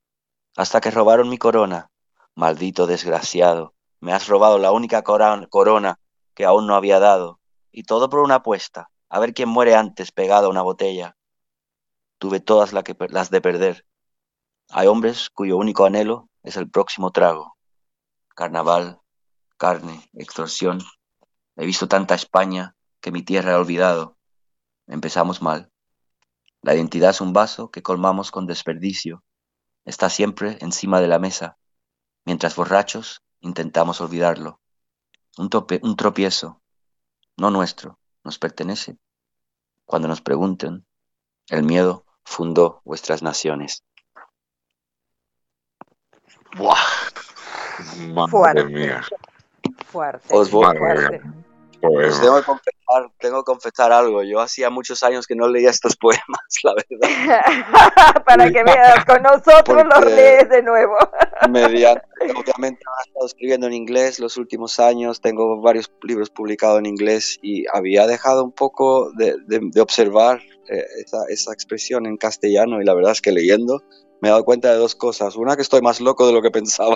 Speaker 5: hasta que robaron mi corona. Maldito desgraciado, me has robado la única corona que aún no había dado, y todo por una apuesta, a ver quién muere antes pegado a una botella. Tuve todas las de perder. Hay hombres cuyo único anhelo es el próximo trago. Carnaval, carne, extorsión. He visto tanta España que mi tierra he olvidado. Empezamos mal. La identidad es un vaso que colmamos con desperdicio. Está siempre encima de la mesa. Mientras borrachos intentamos olvidarlo. Un, un tropiezo, no nuestro, nos pertenece. Cuando nos pregunten, el miedo fundó vuestras naciones.
Speaker 2: ¡Buah! Madre mía.
Speaker 3: Fuerte. Os voy, fuerte.
Speaker 5: Pues tengo que, confesar, tengo que confesar algo. Yo hacía muchos años que no leía estos *laughs* poemas, la
Speaker 3: verdad. *laughs* Para que veas, con nosotros los lees de nuevo. *laughs*
Speaker 5: mediante, obviamente he estado escribiendo en inglés los últimos años, tengo varios libros publicados en inglés y había dejado un poco de, de, observar eh, esa, esa expresión en castellano y la verdad es que leyendo me he dado cuenta de dos cosas. Una, que estoy más loco de lo que pensaba.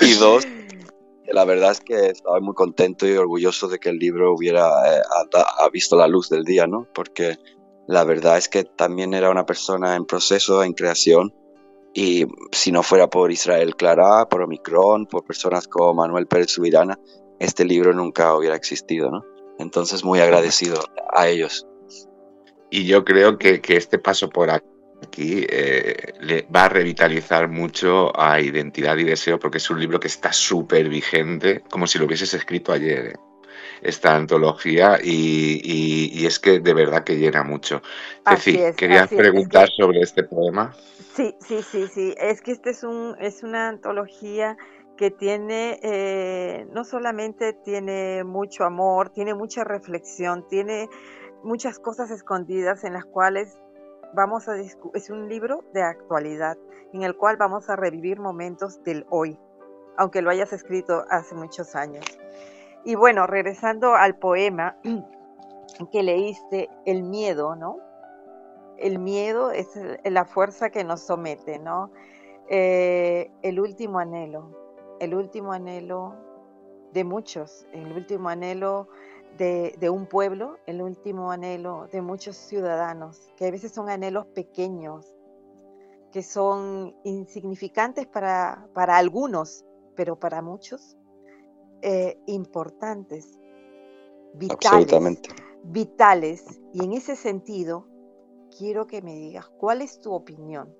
Speaker 5: Y dos, *laughs* la verdad es que estaba muy contento y orgulloso de que el libro hubiera eh, ha, visto la luz del día, ¿no? Porque la verdad es que también era una persona en proceso, en creación, y si no fuera por Israel Clara, por Omicron, por personas como Manuel Pérez Subirana, este libro nunca hubiera existido, ¿no? Entonces muy agradecido a ellos.
Speaker 2: Y yo creo que, que este paso por aquí aquí eh, le va a revitalizar mucho a Identidad y Deseo porque es un libro que está súper vigente, como si lo hubieses escrito ayer. Eh, esta antología y, es que de verdad que llena mucho. Así ¿querías preguntar sobre este poema?
Speaker 3: Sí, sí, sí, sí. Es que este es, un, es una antología que tiene, eh, no solamente tiene mucho amor, tiene mucha reflexión, tiene muchas cosas escondidas en las cuales vamos a es un libro de actualidad en el cual vamos a revivir momentos del hoy, aunque lo hayas escrito hace muchos años. Y bueno, regresando al poema que leíste, el miedo, ¿no? El miedo es la fuerza que nos somete, ¿no? Eh, el último anhelo, el último anhelo de muchos, el último anhelo de, un pueblo, el último anhelo de muchos ciudadanos, que a veces son anhelos pequeños, que son insignificantes para, para algunos, pero para muchos eh, importantes, vitales, vitales. Y en ese sentido, quiero que me digas cuál es tu opinión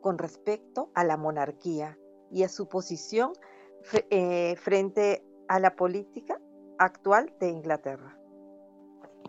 Speaker 3: con respecto a la monarquía y a su posición eh, frente a la política actual de Inglaterra.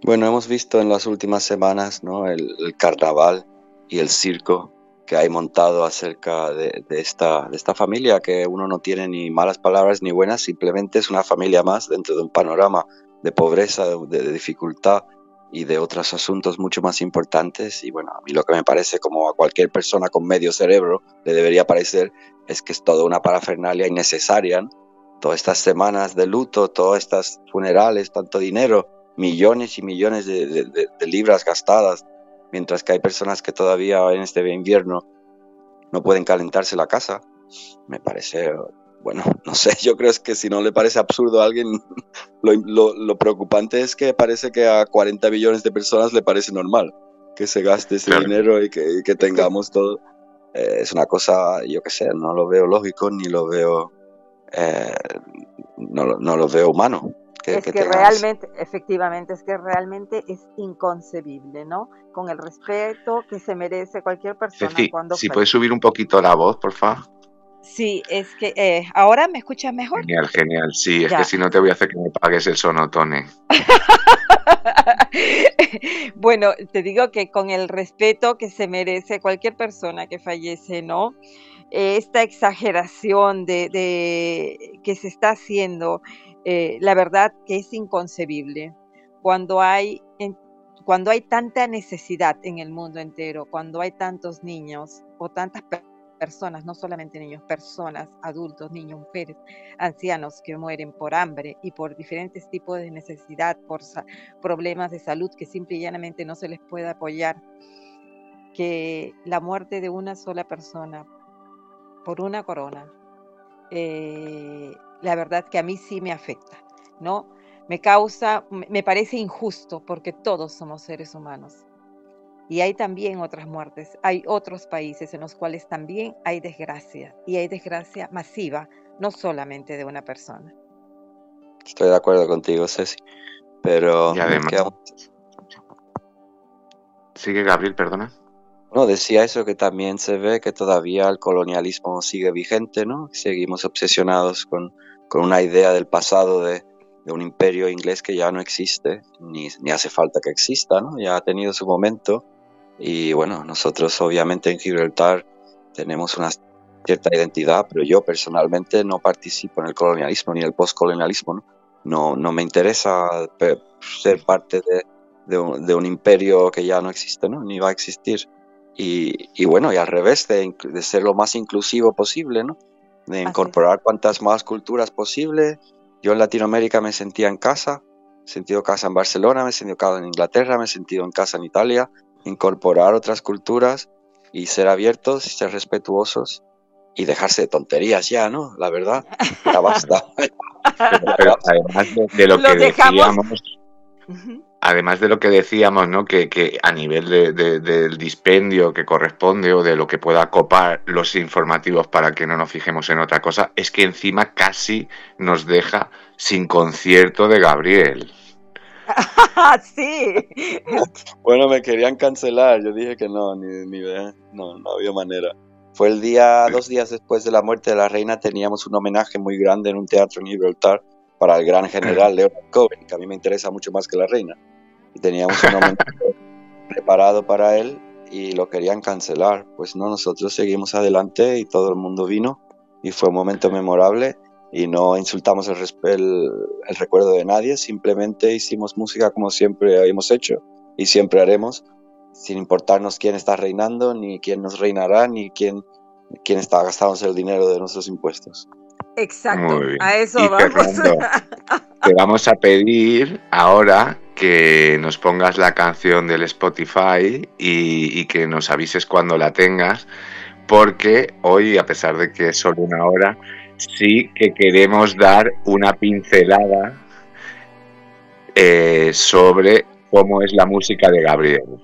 Speaker 5: Bueno, hemos visto en las últimas semanas ¿no? el, carnaval y el circo que hay montado acerca de, esta, de esta familia, que uno no tiene ni malas palabras ni buenas, simplemente es una familia más dentro de un panorama de pobreza, de, dificultad y de otros asuntos mucho más importantes. Y bueno, a mí lo que me parece, como a cualquier persona con medio cerebro le debería parecer, es que es toda una parafernalia innecesaria todas estas semanas de luto, todas estas funerales, tanto dinero, millones y millones de, libras gastadas, mientras que hay personas que todavía en este invierno no pueden calentarse la casa. Me parece, bueno, *laughs* no sé, yo creo que si no le parece absurdo a alguien, *laughs* lo, preocupante es que parece que a 40 millones de personas le parece normal que se gaste ese dinero y que, tengamos todo. Eh, es una cosa, yo qué sé, no lo veo lógico ni lo veo eh, no, lo veo humano.
Speaker 3: Que, es que, realmente, efectivamente, es que realmente es inconcebible, ¿no? Con el respeto que se merece cualquier persona. cuando
Speaker 2: si puedes subir un poquito la voz, por favor.
Speaker 3: Sí, es que eh, ahora me escuchas mejor.
Speaker 2: Genial, genial. Sí, es que si no te voy a hacer que me pagues el sonotone. *laughs*
Speaker 3: bueno, te digo que con el respeto que se merece cualquier persona que fallece, ¿no? Esta exageración de, que se está haciendo, eh, la verdad que es inconcebible. Cuando hay cuando hay tanta necesidad en el mundo entero, cuando hay tantos niños o tantas personas, no solamente niños, personas, adultos, niños, mujeres, ancianos que mueren por hambre y por diferentes tipos de necesidad, por problemas de salud que simple y llanamente no se les puede apoyar, que la muerte de una sola persona por una corona, eh, la verdad que a mí sí me afecta, ¿no? me causa, me parece injusto porque todos somos seres humanos. Y hay también otras muertes, hay otros países en los cuales también hay desgracia, y hay desgracia masiva, no solamente de una persona.
Speaker 5: Estoy de acuerdo contigo, Ceci, pero...
Speaker 2: Sigue Gabriel, perdona.
Speaker 5: No, decía eso que también se ve que todavía el colonialismo sigue vigente, ¿no? Seguimos obsesionados con, con una idea del pasado de, de un imperio inglés que ya no existe, ni, ni, hace falta que exista, ¿no? ya ha tenido su momento. Y bueno, nosotros obviamente en Gibraltar tenemos una cierta identidad, pero yo personalmente no participo en el colonialismo ni en el postcolonialismo. ¿no? No, no me interesa ser parte de, un, de, un, imperio que ya no existe, ¿no? ni va a existir. Y, y bueno, y al revés, de, de, ser lo más inclusivo posible, ¿no? de incorporar cuantas más culturas posible, yo en Latinoamérica me sentía en casa, he sentido casa en Barcelona, me he sentido casa en Inglaterra, me he sentido en casa en Italia, incorporar otras culturas y ser abiertos y ser respetuosos y dejarse de tonterías ya, ¿no? La verdad, ya basta. *laughs*
Speaker 2: Pero, además de, lo, que decíamos, además de lo que decíamos, ¿no? Que, a nivel del dispendio que corresponde o de lo que pueda copar los informativos para que no nos fijemos en otra cosa, es que encima casi nos deja sin concierto de Gabriel. *laughs*
Speaker 3: sí.
Speaker 5: Bueno, me querían cancelar, yo dije que no, ni, ni no, no había manera. Fue el día, dos días después de la muerte de la reina, teníamos un homenaje muy grande en un teatro en Gibraltar para el gran general Leonard Cohen, que a mí me interesa mucho más que la reina y teníamos un momento *laughs* preparado para él y lo querían cancelar. Pues no, nosotros seguimos adelante y todo el mundo vino y fue un momento memorable y no insultamos el, el, el recuerdo de nadie, simplemente hicimos música como siempre hemos hecho y siempre haremos, sin importarnos quién está reinando, ni quién nos reinará, ni quién, quién está gastándose el dinero de nuestros impuestos.
Speaker 3: Exacto, a eso vamos.
Speaker 2: te vamos a pedir ahora que nos pongas la canción del Spotify y, que nos avises cuando la tengas, porque hoy, a pesar de que es solo una hora, sí que queremos dar una pincelada eh, sobre cómo es la música de Gabriel.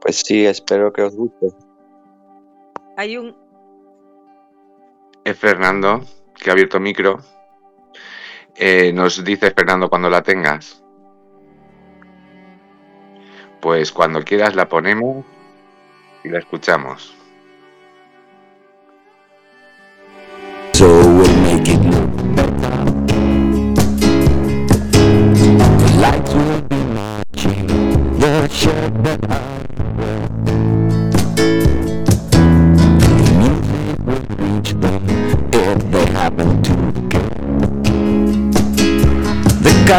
Speaker 5: Pues sí, espero que os guste.
Speaker 3: Hay un...
Speaker 2: Es Fernando, que ha abierto micro. Eh, nos dice Fernando cuando la tengas. Pues cuando quieras la ponemos y la escuchamos.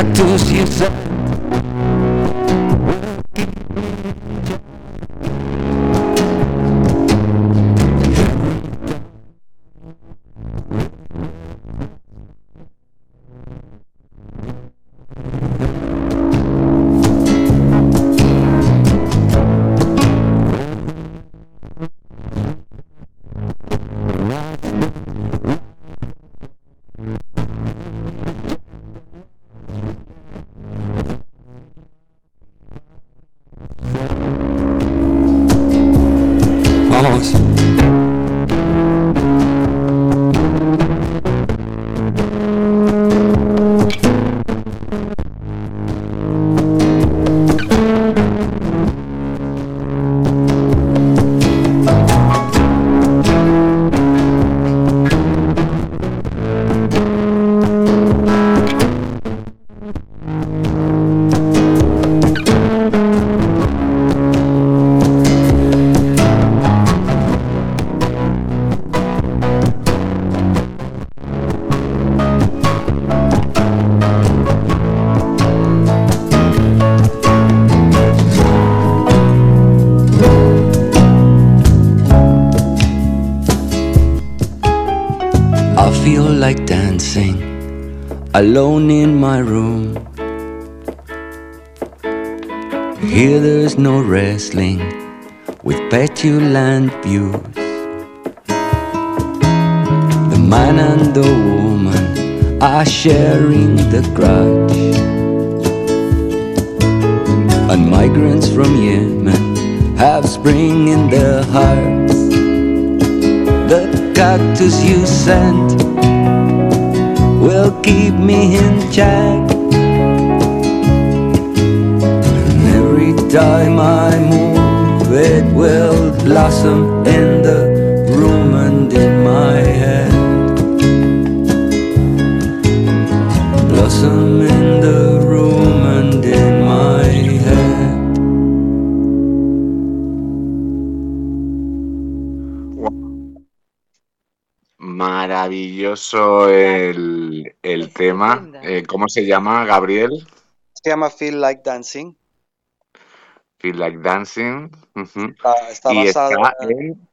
Speaker 2: back to yourself.
Speaker 6: Alone in my room. Here there's no wrestling with petulant views. The man and the woman are sharing the grudge. And migrants from Yemen have spring in their hearts. The cactus you sent will keep in check. And every time I move, it will blossom in the
Speaker 2: tema. Eh, ¿Cómo se llama, Gabriel?
Speaker 5: Se llama Feel Like Dancing.
Speaker 2: Feel Like Dancing.
Speaker 5: Está, está
Speaker 2: Y está
Speaker 5: en,
Speaker 2: en...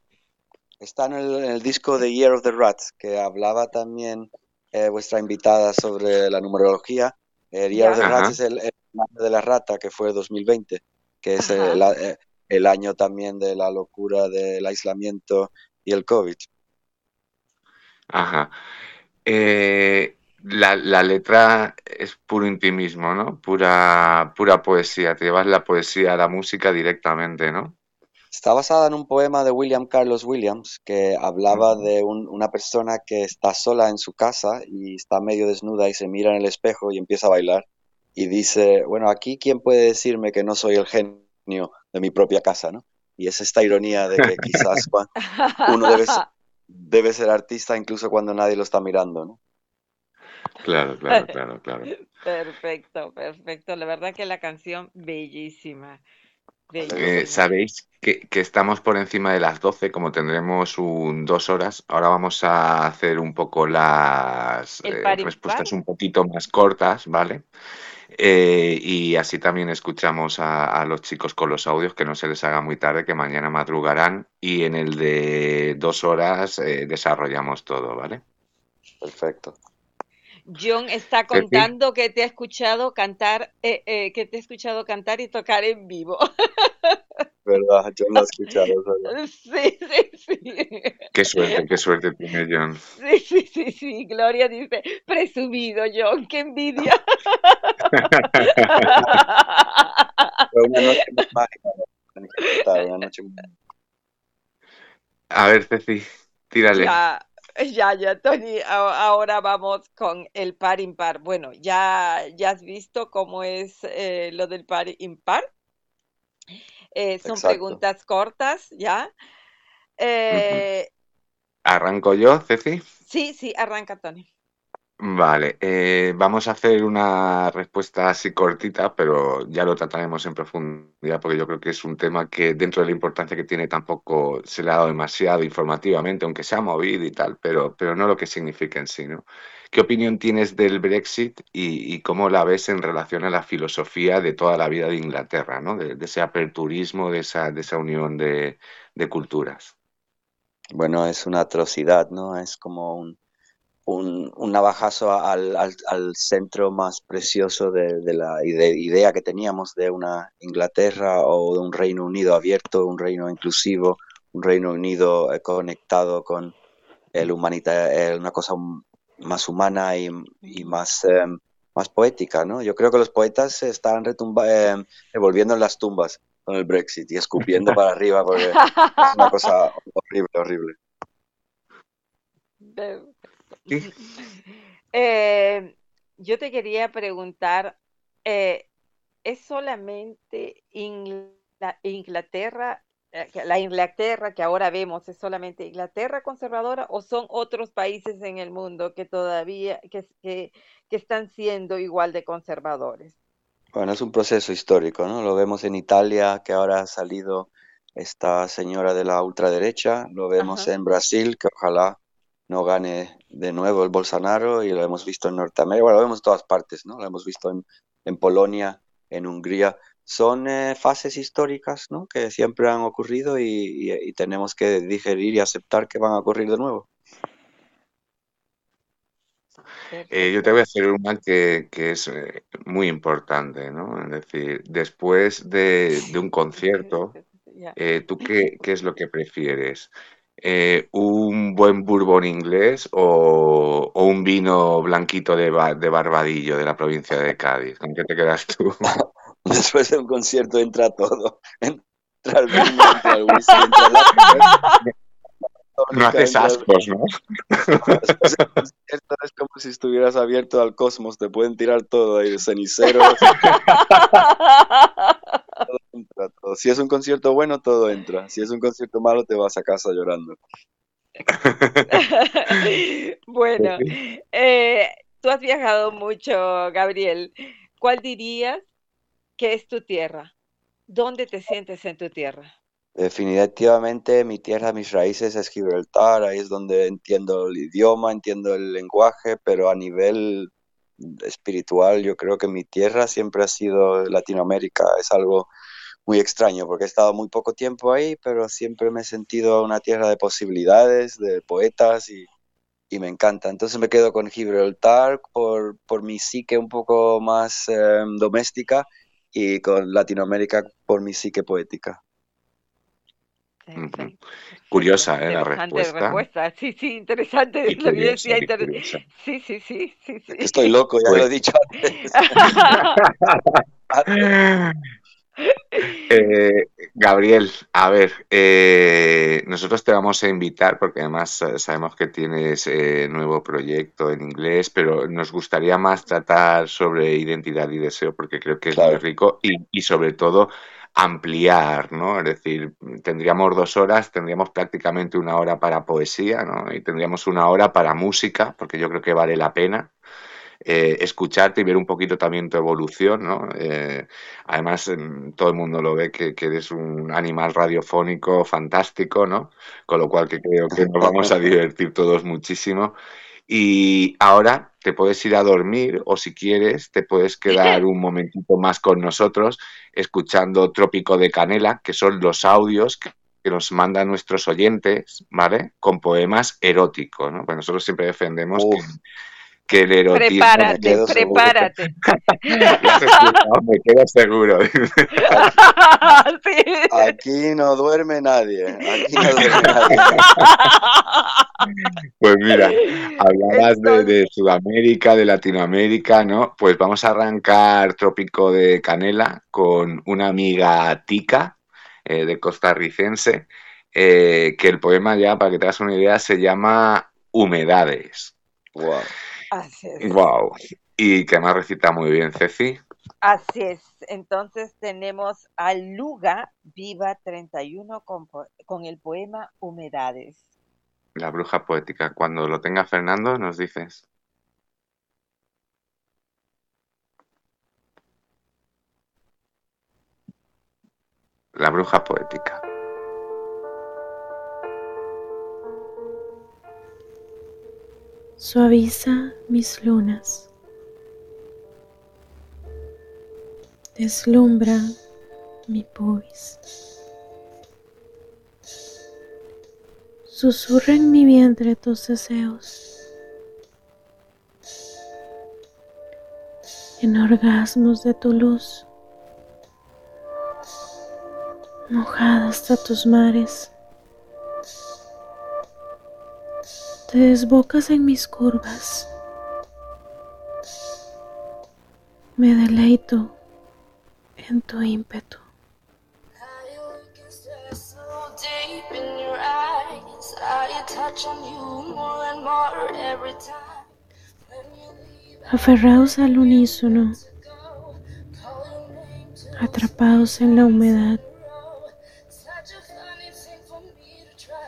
Speaker 5: está en el, en el disco de Year of the Rat, que hablaba también eh, vuestra invitada sobre la numerología. El Year of the. Rat es el, el año de la rata, que fue 2020, que es el, eh, el año también de la locura del aislamiento y el COVID.
Speaker 2: Ajá. Eh, la, la letra es puro intimismo, ¿no? Pura, pura poesía. Te llevas la poesía a la música directamente, ¿no?
Speaker 5: Está basada en un poema de William Carlos Williams que hablaba de un- una persona que está sola en su casa y está medio desnuda y se mira en el espejo y empieza a bailar y dice, bueno, aquí quién puede decirme que no soy el genio de mi propia casa, ¿no? Y es esta ironía de que quizás *laughs* uno debe ser, debe ser artista incluso cuando nadie lo está mirando, ¿no?
Speaker 2: Claro, claro, *laughs* claro, claro.
Speaker 3: Perfecto, perfecto. La verdad que la canción bellísima.
Speaker 2: Eh,
Speaker 3: Bellísima.
Speaker 2: Sabéis que, que estamos por encima de las 12, como tendremos un dos horas. Ahora vamos a hacer un poco las eh, respuestas un poquito más cortas, ¿vale? Eh, y así también escuchamos a, a los chicos con los audios, que no se les haga muy tarde, que mañana madrugarán. Y en el de dos horas eh, desarrollamos todo, ¿vale?
Speaker 5: Perfecto.
Speaker 3: John está contando que te ha escuchado cantar, eh, eh, que te ha escuchado cantar y tocar en vivo.
Speaker 5: ¿Verdad? Yo lo he escuchado. es verdad. *laughs*
Speaker 3: Sí, sí, sí.
Speaker 2: Qué suerte, qué suerte tiene John.
Speaker 3: Sí, sí, sí, sí. Gloria dice, presumido, John, qué envidia. *laughs*
Speaker 5: Fue una noche muy mágica, una noche muy-
Speaker 2: A ver, Ceci, tírale.
Speaker 3: Ya, *laughs* ya, ya, Tony. Ahora vamos con el par impar. Bueno, ya, ya has visto cómo es eh, lo del par impar. Eh, son
Speaker 5: Exacto.
Speaker 3: preguntas cortas, ¿ya? Eh,
Speaker 2: ¿Arranco yo, Ceci?
Speaker 3: sí, sí, arranca, Tony.
Speaker 2: Vale, eh, vamos a hacer una respuesta así cortita, pero ya lo trataremos en profundidad porque yo creo que es un tema que dentro de la importancia que tiene tampoco se le ha dado demasiado informativamente, aunque se ha movido y tal, pero, pero no lo que significa en sí, ¿no? ¿Qué opinión tienes del Brexit y, y cómo la ves en relación a la filosofía de toda la vida de Inglaterra, ¿no? De, ese aperturismo, de esa, de esa unión de, de culturas.
Speaker 5: Bueno, es una atrocidad, ¿no? Es como un, un, un navajazo al, al, al centro más precioso de, de la ide- idea que teníamos de una Inglaterra o de un Reino Unido abierto, un reino inclusivo, un Reino Unido eh, conectado con el humanita, eh, una cosa más humana y, y más, eh, más poética, ¿no? Yo creo que los poetas se están retumba, eh, revolviendo en las tumbas con el Brexit y escupiendo para arriba porque es una cosa *laughs* horrible, horrible. *laughs*
Speaker 3: Eh, yo te quería preguntar, eh, ¿es solamente Ingla- Inglaterra, eh, la Inglaterra que ahora vemos, es solamente Inglaterra conservadora o son otros países en el mundo que todavía, que, que, que están siendo igual de conservadores?
Speaker 5: Bueno, es un proceso histórico, ¿no? Lo vemos en Italia, que ahora ha salido esta señora de la ultraderecha, lo vemos
Speaker 3: Ajá.
Speaker 5: en Brasil, que ojalá no gane de nuevo el Bolsonaro, y lo hemos visto en Norteamérica, bueno, lo vemos en todas partes, ¿no? Lo hemos visto en, en Polonia, en Hungría. Son eh, fases históricas, ¿no? Que siempre han ocurrido y, y- y tenemos que digerir y aceptar que van a ocurrir de nuevo.
Speaker 2: Eh, yo te voy a hacer una que, que es eh, muy importante, ¿no? Es decir, después de, de un concierto, *laughs* eh, ¿tú qué, qué, es lo que prefieres? ¿Un buen bourbon inglés o, o un vino blanquito de, de, Barbadillo, de la provincia de Cádiz? ¿Con qué te quedas tú? *laughs*
Speaker 5: Después de un concierto entra todo. Entra el vino, entra el whisky, entra la... *laughs*
Speaker 2: No haces ascos, ¿no? *laughs*
Speaker 5: es como si estuvieras abierto al cosmos, te pueden tirar todo ahí, ceniceros. *laughs* todo entra, todo. Si es un concierto bueno, todo entra. Si es un concierto malo, te vas a casa llorando. *laughs*
Speaker 3: bueno, eh, tú has viajado mucho, Gabriel. ¿Cuál dirías que es tu tierra? ¿Dónde te sientes en tu tierra?
Speaker 5: Definitivamente mi tierra, mis raíces es Gibraltar, ahí es donde entiendo el idioma, entiendo el lenguaje, pero a nivel espiritual yo creo que mi tierra siempre ha sido Latinoamérica, es algo muy extraño porque he estado muy poco tiempo ahí, pero siempre me he sentido una tierra de posibilidades, de poetas y, y me encanta. Entonces me quedo con Gibraltar por, por mi psique un poco más eh, doméstica y con Latinoamérica por mi psique poética.
Speaker 2: Curiosa, ¿eh? La respuesta.
Speaker 3: respuesta. Sí, sí, interesante.
Speaker 2: Y *laughs* curiosa, y curiosa.
Speaker 3: Sí, sí, sí, sí, sí.
Speaker 5: Estoy loco, ya pues... lo he dicho *laughs* antes. *laughs*
Speaker 2: eh, Gabriel, a ver, eh, nosotros te vamos a invitar porque además eh, sabemos que tienes eh, nuevo proyecto en inglés, pero nos gustaría más tratar sobre identidad y deseo porque creo que es claro. muy rico y, y sobre todo ampliar, ¿no? Es decir, tendríamos dos horas, tendríamos prácticamente una hora para poesía, ¿no? Y tendríamos una hora para música, porque yo creo que vale la pena. Eh, escucharte y ver un poquito también tu evolución, ¿no? Eh, además, todo el mundo lo ve que, que, eres un animal radiofónico fantástico, ¿no? Con lo cual que creo que nos vamos a *laughs* divertir todos muchísimo. Y ahora te puedes ir a dormir o si quieres te puedes quedar un momentito más con nosotros escuchando Trópico de Canela, que son los audios que, que nos mandan nuestros oyentes, ¿vale? Con poemas eróticos, ¿no? Pues nosotros siempre defendemos Uf. que que el erotismo.
Speaker 3: Prepárate, me prepárate. *laughs*
Speaker 2: me quedo seguro. *laughs*
Speaker 5: sí. Aquí no duerme nadie. Aquí no duerme *laughs* nadie.
Speaker 2: Pues mira, hablabas de, de, Sudamérica, de Latinoamérica, ¿no? Pues vamos a arrancar Trópico de Canela con una amiga tica eh, de costarricense, eh, que el poema ya, para que te hagas una idea, se llama Humedades.
Speaker 5: Wow.
Speaker 3: Así es.
Speaker 2: Wow. Y que más recita muy bien, Ceci.
Speaker 3: Así es. Entonces tenemos a Luga Viva 31 con, con, el poema Humedades.
Speaker 2: La bruja poética. Cuando lo tenga Fernando, nos dices. La bruja poética.
Speaker 7: Suaviza mis lunas. Deslumbra mi pubis. Susurra en mi vientre tus deseos. En orgasmos de tu luz. Mojada hasta tus mares. Te desbocas en mis curvas. Me deleito en tu ímpetu. Aferrados al unísono, atrapados en la humedad,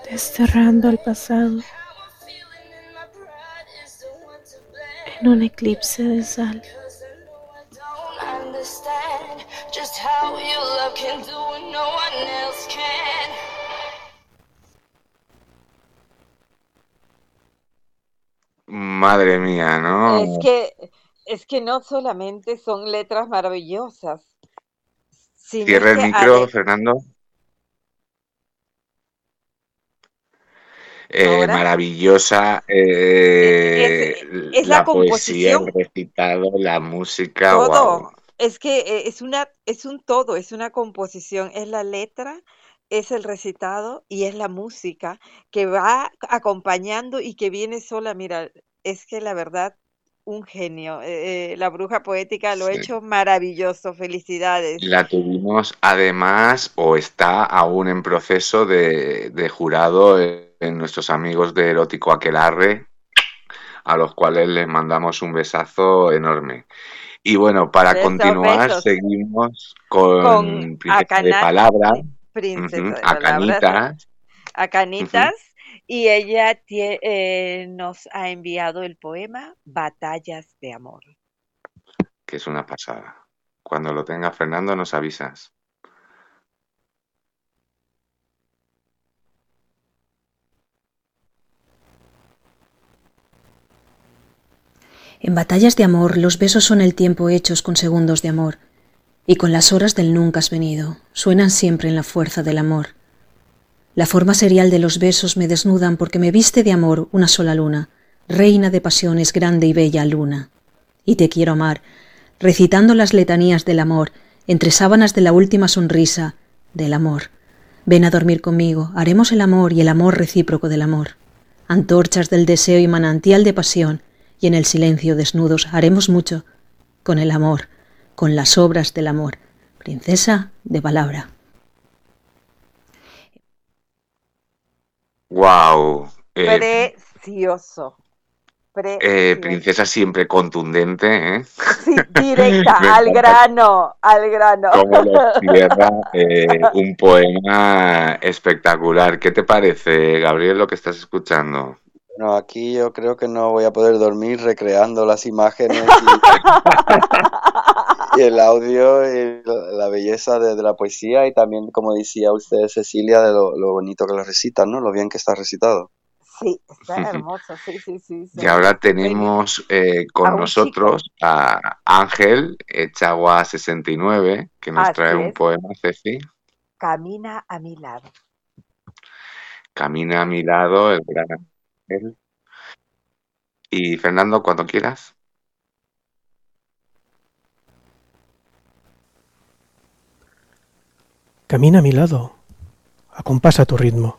Speaker 7: desterrando al pasado. En un eclipse de sal.
Speaker 2: Madre mía, ¿no?
Speaker 3: Es que, es que no solamente son letras maravillosas.
Speaker 2: Cierra el micro, Fernando. Eh, maravillosa, eh,
Speaker 3: es, la, poesía, el
Speaker 2: recitado, la música.
Speaker 3: Todo. Es que eh, es, una, es un todo, es una composición, es la letra, es el recitado y es la música que va acompañando y que viene sola. Mira, es que la verdad un genio. Eh, eh, la bruja poética lo ha hecho maravilloso. Felicidades.
Speaker 2: La tuvimos además o está aún en proceso de, jurado en nuestros amigos de Erótico Aquelarre, a los cuales les mandamos un besazo enorme. Y bueno, para continuar, seguimos con, Princesa de Palabra.
Speaker 3: a Canitas. A Canitas. Y ella eh, nos ha enviado el poema Batallas de Amor.
Speaker 2: Que es una pasada. Cuando lo tenga Fernando nos avisas.
Speaker 8: En batallas de amor los besos son el tiempo hechos con segundos de amor, y con las horas del nunca has venido, suenan siempre en la fuerza del amor. La forma serial de los besos me desnudan porque me viste de amor una sola luna, reina de pasiones, grande y bella luna. Y te quiero amar, recitando las letanías del amor, entre sábanas de la última sonrisa del amor. Ven a dormir conmigo, haremos el amor y el amor recíproco del amor. Antorchas del deseo y manantial de pasión, y en el silencio desnudos haremos mucho con el amor, con las obras del amor. Princesa de palabra.
Speaker 2: Wow.
Speaker 3: Eh, precioso.
Speaker 2: Eh, princesa siempre contundente, ¿eh?
Speaker 3: Sí, *laughs* directa, al grano, al grano.
Speaker 2: Como lo cierra *laughs* eh, un poema espectacular. ¿Qué te parece, Gabriel, lo que estás escuchando?
Speaker 5: No, aquí yo creo que no voy a poder dormir recreando las imágenes y, *laughs* el audio y la belleza de, la poesía y también, como decía usted, Cecilia, de lo, bonito que lo recita, ¿no? Lo bien que está recitado.
Speaker 3: Sí, está hermoso, sí, sí, sí.
Speaker 2: Y ahora tenemos eh, con nosotros a Ángel Echagua 69, que nos trae un poema, Ceci.
Speaker 3: Camina a mi lado.
Speaker 2: Camina a mi lado el gran y Fernando, cuando quieras.
Speaker 9: Camina a mi lado, acompasa tu ritmo.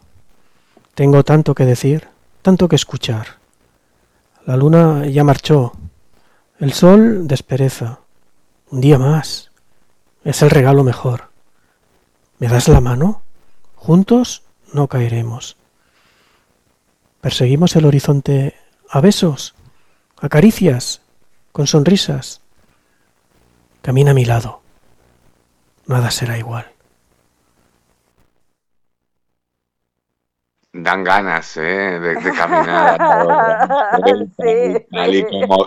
Speaker 9: Tengo tanto que decir, tanto que escuchar. La luna ya marchó, el sol despereza. Un día más. Es el regalo mejor. ¿Me das la mano? Juntos no caeremos. Perseguimos el horizonte a besos, a caricias, con sonrisas. Camina a mi lado. Nada será igual.
Speaker 2: Dan ganas ¿eh? de, caminar.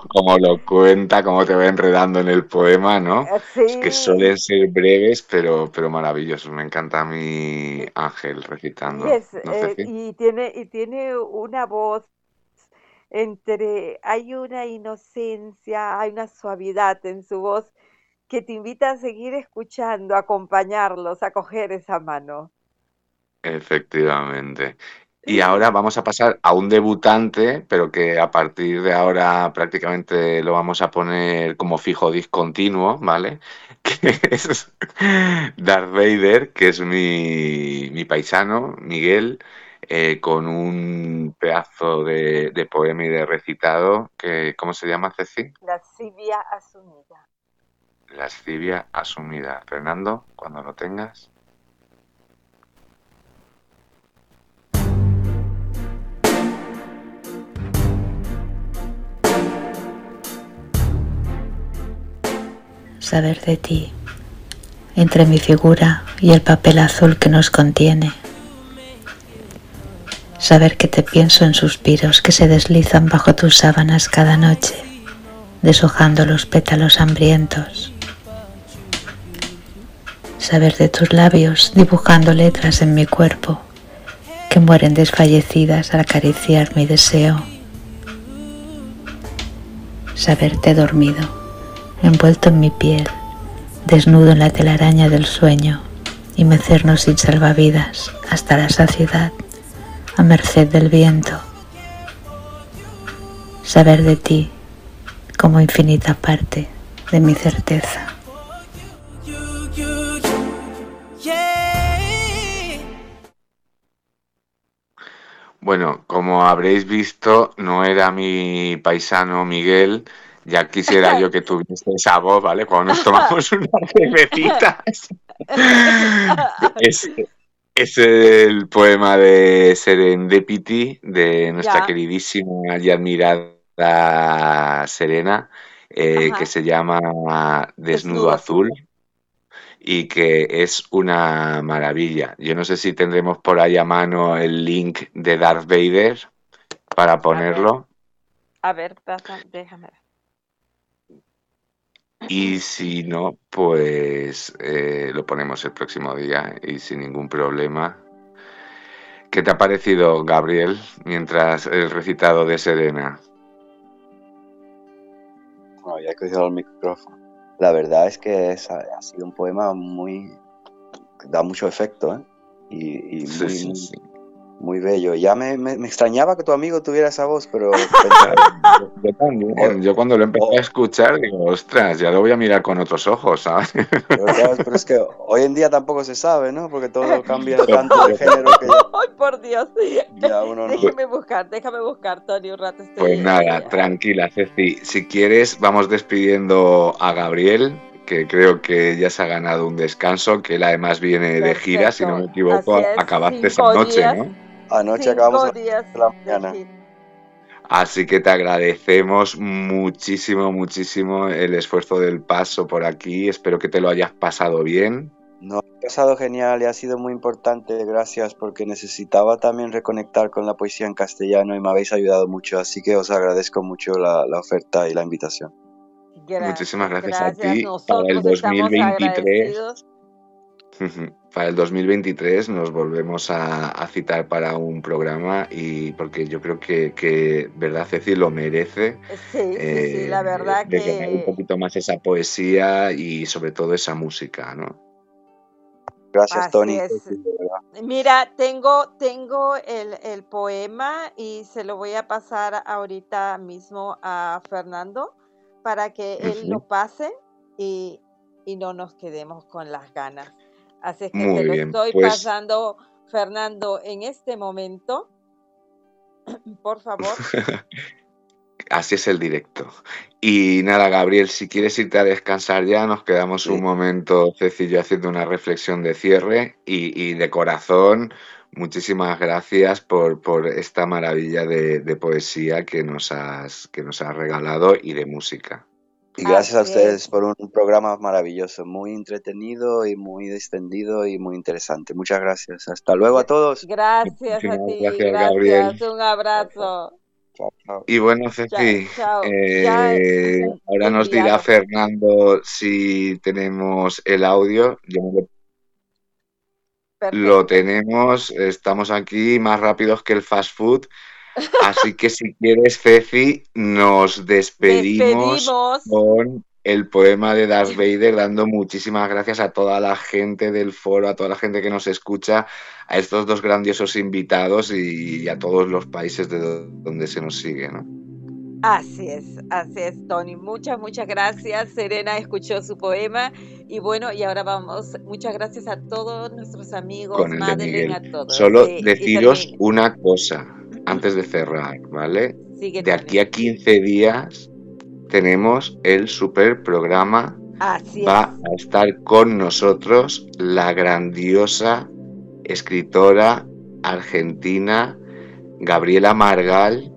Speaker 2: como, lo cuenta, como te va enredando en el poema, ¿no? Es que suelen ser breves, pero, pero maravillosos. Me encanta mi Ángel recitando.
Speaker 3: Eh, y, tiene, y tiene una voz entre, hay una inocencia, hay una suavidad en su voz que te invita a seguir escuchando, a acompañarlos, a coger esa mano.
Speaker 2: Efectivamente. Y ahora vamos a pasar a un debutante, pero que a partir de ahora prácticamente lo vamos a poner como fijo discontinuo, ¿vale? *laughs* Que es Darth Vader, que es mi, mi paisano, Miguel, eh, con un pedazo de, de, poema y de recitado, que, ¿cómo se llama, Ceci?
Speaker 3: Lascivia asumida.
Speaker 2: Lascivia asumida. Fernando, cuando lo tengas.
Speaker 10: Saber de ti, entre mi figura y el papel azul que nos contiene. Saber que te pienso en suspiros que se deslizan bajo tus sábanas cada noche, deshojando los pétalos hambrientos. Saber de tus labios dibujando letras en mi cuerpo que mueren desfallecidas al acariciar mi deseo. Saberte dormido envuelto en mi piel, desnudo en la telaraña del sueño y mecernos sin salvavidas hasta la saciedad, a merced del viento. Saber de ti como infinita parte de mi certeza.
Speaker 2: Bueno, como habréis visto, no era mi paisano Miguel, ya quisiera yo que tuviese esa voz, ¿vale? Cuando nos tomamos *laughs* unas cervecitas. es, es, el poema de Serendipity de nuestra
Speaker 3: Ya.
Speaker 2: queridísima y admirada Serena, eh, que se llama Desnudo,
Speaker 3: Desnudo
Speaker 2: Azul y que es una maravilla. Yo no sé si tendremos por ahí a mano el link de Darth Vader para ponerlo.
Speaker 3: A ver, déjame ver.
Speaker 2: Y si no, pues eh, lo ponemos el próximo día y sin ningún problema. ¿Qué te ha parecido, Gabriel, mientras el recitado de Serena?
Speaker 5: Bueno, ya he cogido el micrófono. La verdad es que es- ha sido un poema muy. da mucho efecto, ¿eh? Y, muy,
Speaker 2: sí, sí.
Speaker 5: Muy bello. Ya me, me- me extrañaba que tu amigo tuviera esa voz, pero. *laughs*
Speaker 2: Yo, yo también. Yo cuando lo empecé a escuchar, digo, ostras, ya lo voy a mirar con otros ojos, ¿sabes?
Speaker 5: pero, claro, pero es que hoy en día tampoco se sabe, ¿no? Porque todo cambia tanto de género que *laughs*
Speaker 3: ¡Ay, por Dios!
Speaker 5: ya uno no.
Speaker 3: Déjame buscar, déjame buscar, Tony, un rato. Estoy,
Speaker 2: Pues nada, tranquila, Ceci. Si quieres, vamos despidiendo a Gabriel, que creo que ya se ha ganado un descanso, que él además viene de gira, si no me equivoco, acabaste esa noche,
Speaker 3: días.
Speaker 2: ¿no?
Speaker 5: Anoche
Speaker 3: Cinco
Speaker 5: acabamos
Speaker 3: días
Speaker 5: de la mañana.
Speaker 2: Así que te agradecemos muchísimo, muchísimo el esfuerzo del paso por aquí. Espero que te lo hayas pasado bien.
Speaker 5: No, ha pasado genial y ha sido muy importante, gracias, porque necesitaba también reconectar con la poesía en castellano y me habéis ayudado mucho, así que os agradezco mucho la, la oferta y la invitación.
Speaker 3: Gracias,
Speaker 2: Muchísimas gracias,
Speaker 3: gracias.
Speaker 2: a ti. Para el
Speaker 3: Nosotros estamos
Speaker 2: 2023,
Speaker 3: agradecidos. *laughs*
Speaker 2: para el 2023 nos volvemos a, a citar para un programa y porque yo creo que, que verdad, Ceci lo merece.
Speaker 3: Sí, sí, sí, la
Speaker 2: eh,
Speaker 3: verdad
Speaker 2: desgranar un
Speaker 3: que
Speaker 2: poquito más esa poesía y sobre todo esa música, ¿no?
Speaker 5: Gracias,
Speaker 3: así
Speaker 5: Tony.
Speaker 3: es. Mira, tengo, tengo el, el poema y se lo voy a pasar ahorita mismo a Fernando para que él
Speaker 2: Ujú.
Speaker 3: lo pase y, y no nos quedemos con las ganas. Así es que
Speaker 2: Muy
Speaker 3: te lo
Speaker 2: bien,
Speaker 3: estoy
Speaker 2: pues-
Speaker 3: pasando, Fernando, en este momento. *clears throat* Por favor. *laughs*
Speaker 2: Así es el directo. Y nada, Gabriel, si quieres irte a descansar ya, nos quedamos un momento, Ceci yo, haciendo una reflexión de cierre y, y de corazón. Muchísimas gracias por, por esta maravilla de, de poesía que nos, has, que nos has regalado y de música.
Speaker 5: Y gracias a ustedes
Speaker 3: es.
Speaker 5: por un programa maravilloso, muy entretenido y muy extendido y muy interesante. Muchas gracias. Hasta luego a todos.
Speaker 3: Gracias a ti,
Speaker 2: gracias,
Speaker 3: gracias.
Speaker 2: Gabriel.
Speaker 3: Un abrazo.
Speaker 5: Chao, chao.
Speaker 2: Y bueno, Ceci,
Speaker 3: chao.
Speaker 2: eh, ahora nos dirá. Fernando si tenemos el audio. Yo me lo tenemos, estamos aquí más rápidos que el fast food. Así que si quieres, Ceci, nos despedimos
Speaker 3: Despedimos.
Speaker 2: con el poema de Darth Vader, dando muchísimas gracias a toda la gente del foro, a toda la gente que nos escucha, a estos dos grandiosos invitados y a todos los países de do- donde se nos sigue, ¿no?
Speaker 3: Así es, así es, Tony. Muchas, muchas gracias. Serena escuchó su poema. Y bueno, y ahora vamos. Muchas gracias a todos nuestros amigos,
Speaker 2: Con el de
Speaker 3: Madeleine,
Speaker 2: Miguel.
Speaker 3: a todos.
Speaker 2: Solo
Speaker 3: Sí,
Speaker 2: deciros una cosa antes de cerrar, ¿vale? De aquí a 15 días tenemos el super programa.
Speaker 3: Así
Speaker 2: Va
Speaker 3: es.
Speaker 2: a estar con nosotros la grandiosa escritora argentina Gabriela Margal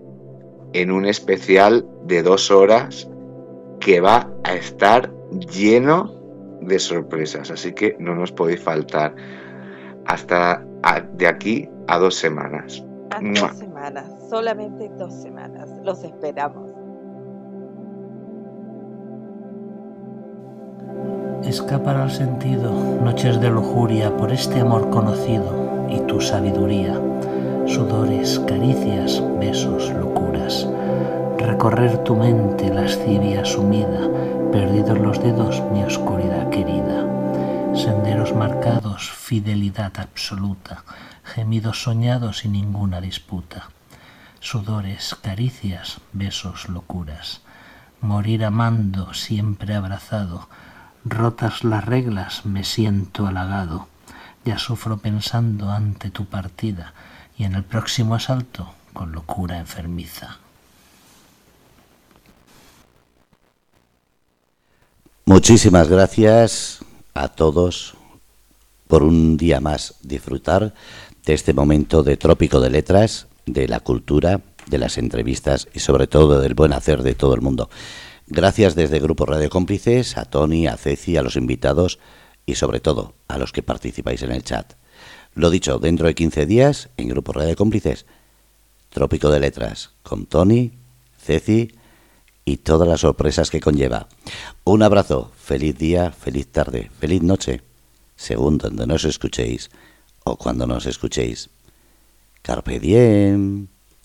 Speaker 2: en un especial de dos horas que va a estar lleno de sorpresas. Así que no nos podéis faltar hasta a- de aquí a dos semanas.
Speaker 3: A dos solamente dos semanas. Los esperamos.
Speaker 11: Escapar al sentido, noches de lujuria por este amor conocido y tu sabiduría, sudores, caricias, besos, locuras. Recorrer tu mente lascivia sumida, perdidos los dedos, mi oscuridad querida. Senderos marcados, fidelidad absoluta, gemidos soñados y ninguna disputa, sudores, caricias, besos, locuras, morir amando, siempre abrazado, rotas las reglas, me siento halagado, ya sufro pensando ante tu partida. Y en el próximo asalto con locura enfermiza.
Speaker 1: Muchísimas gracias a todos por un día más disfrutar de este momento de trópico de letras, de la cultura, de las entrevistas y sobre todo del buen hacer de todo el mundo. Gracias desde Grupo Radio Cómplices a Tony, a Ceci, a los invitados y sobre todo a los que participáis en el chat. Lo dicho, dentro de 15 días en Grupo Radio Cómplices, Trópico de Letras con Tony, Ceci y todas las sorpresas que conlleva. Un abrazo, feliz día, feliz tarde, feliz noche, según donde nos escuchéis o cuando nos escuchéis. Carpe diem.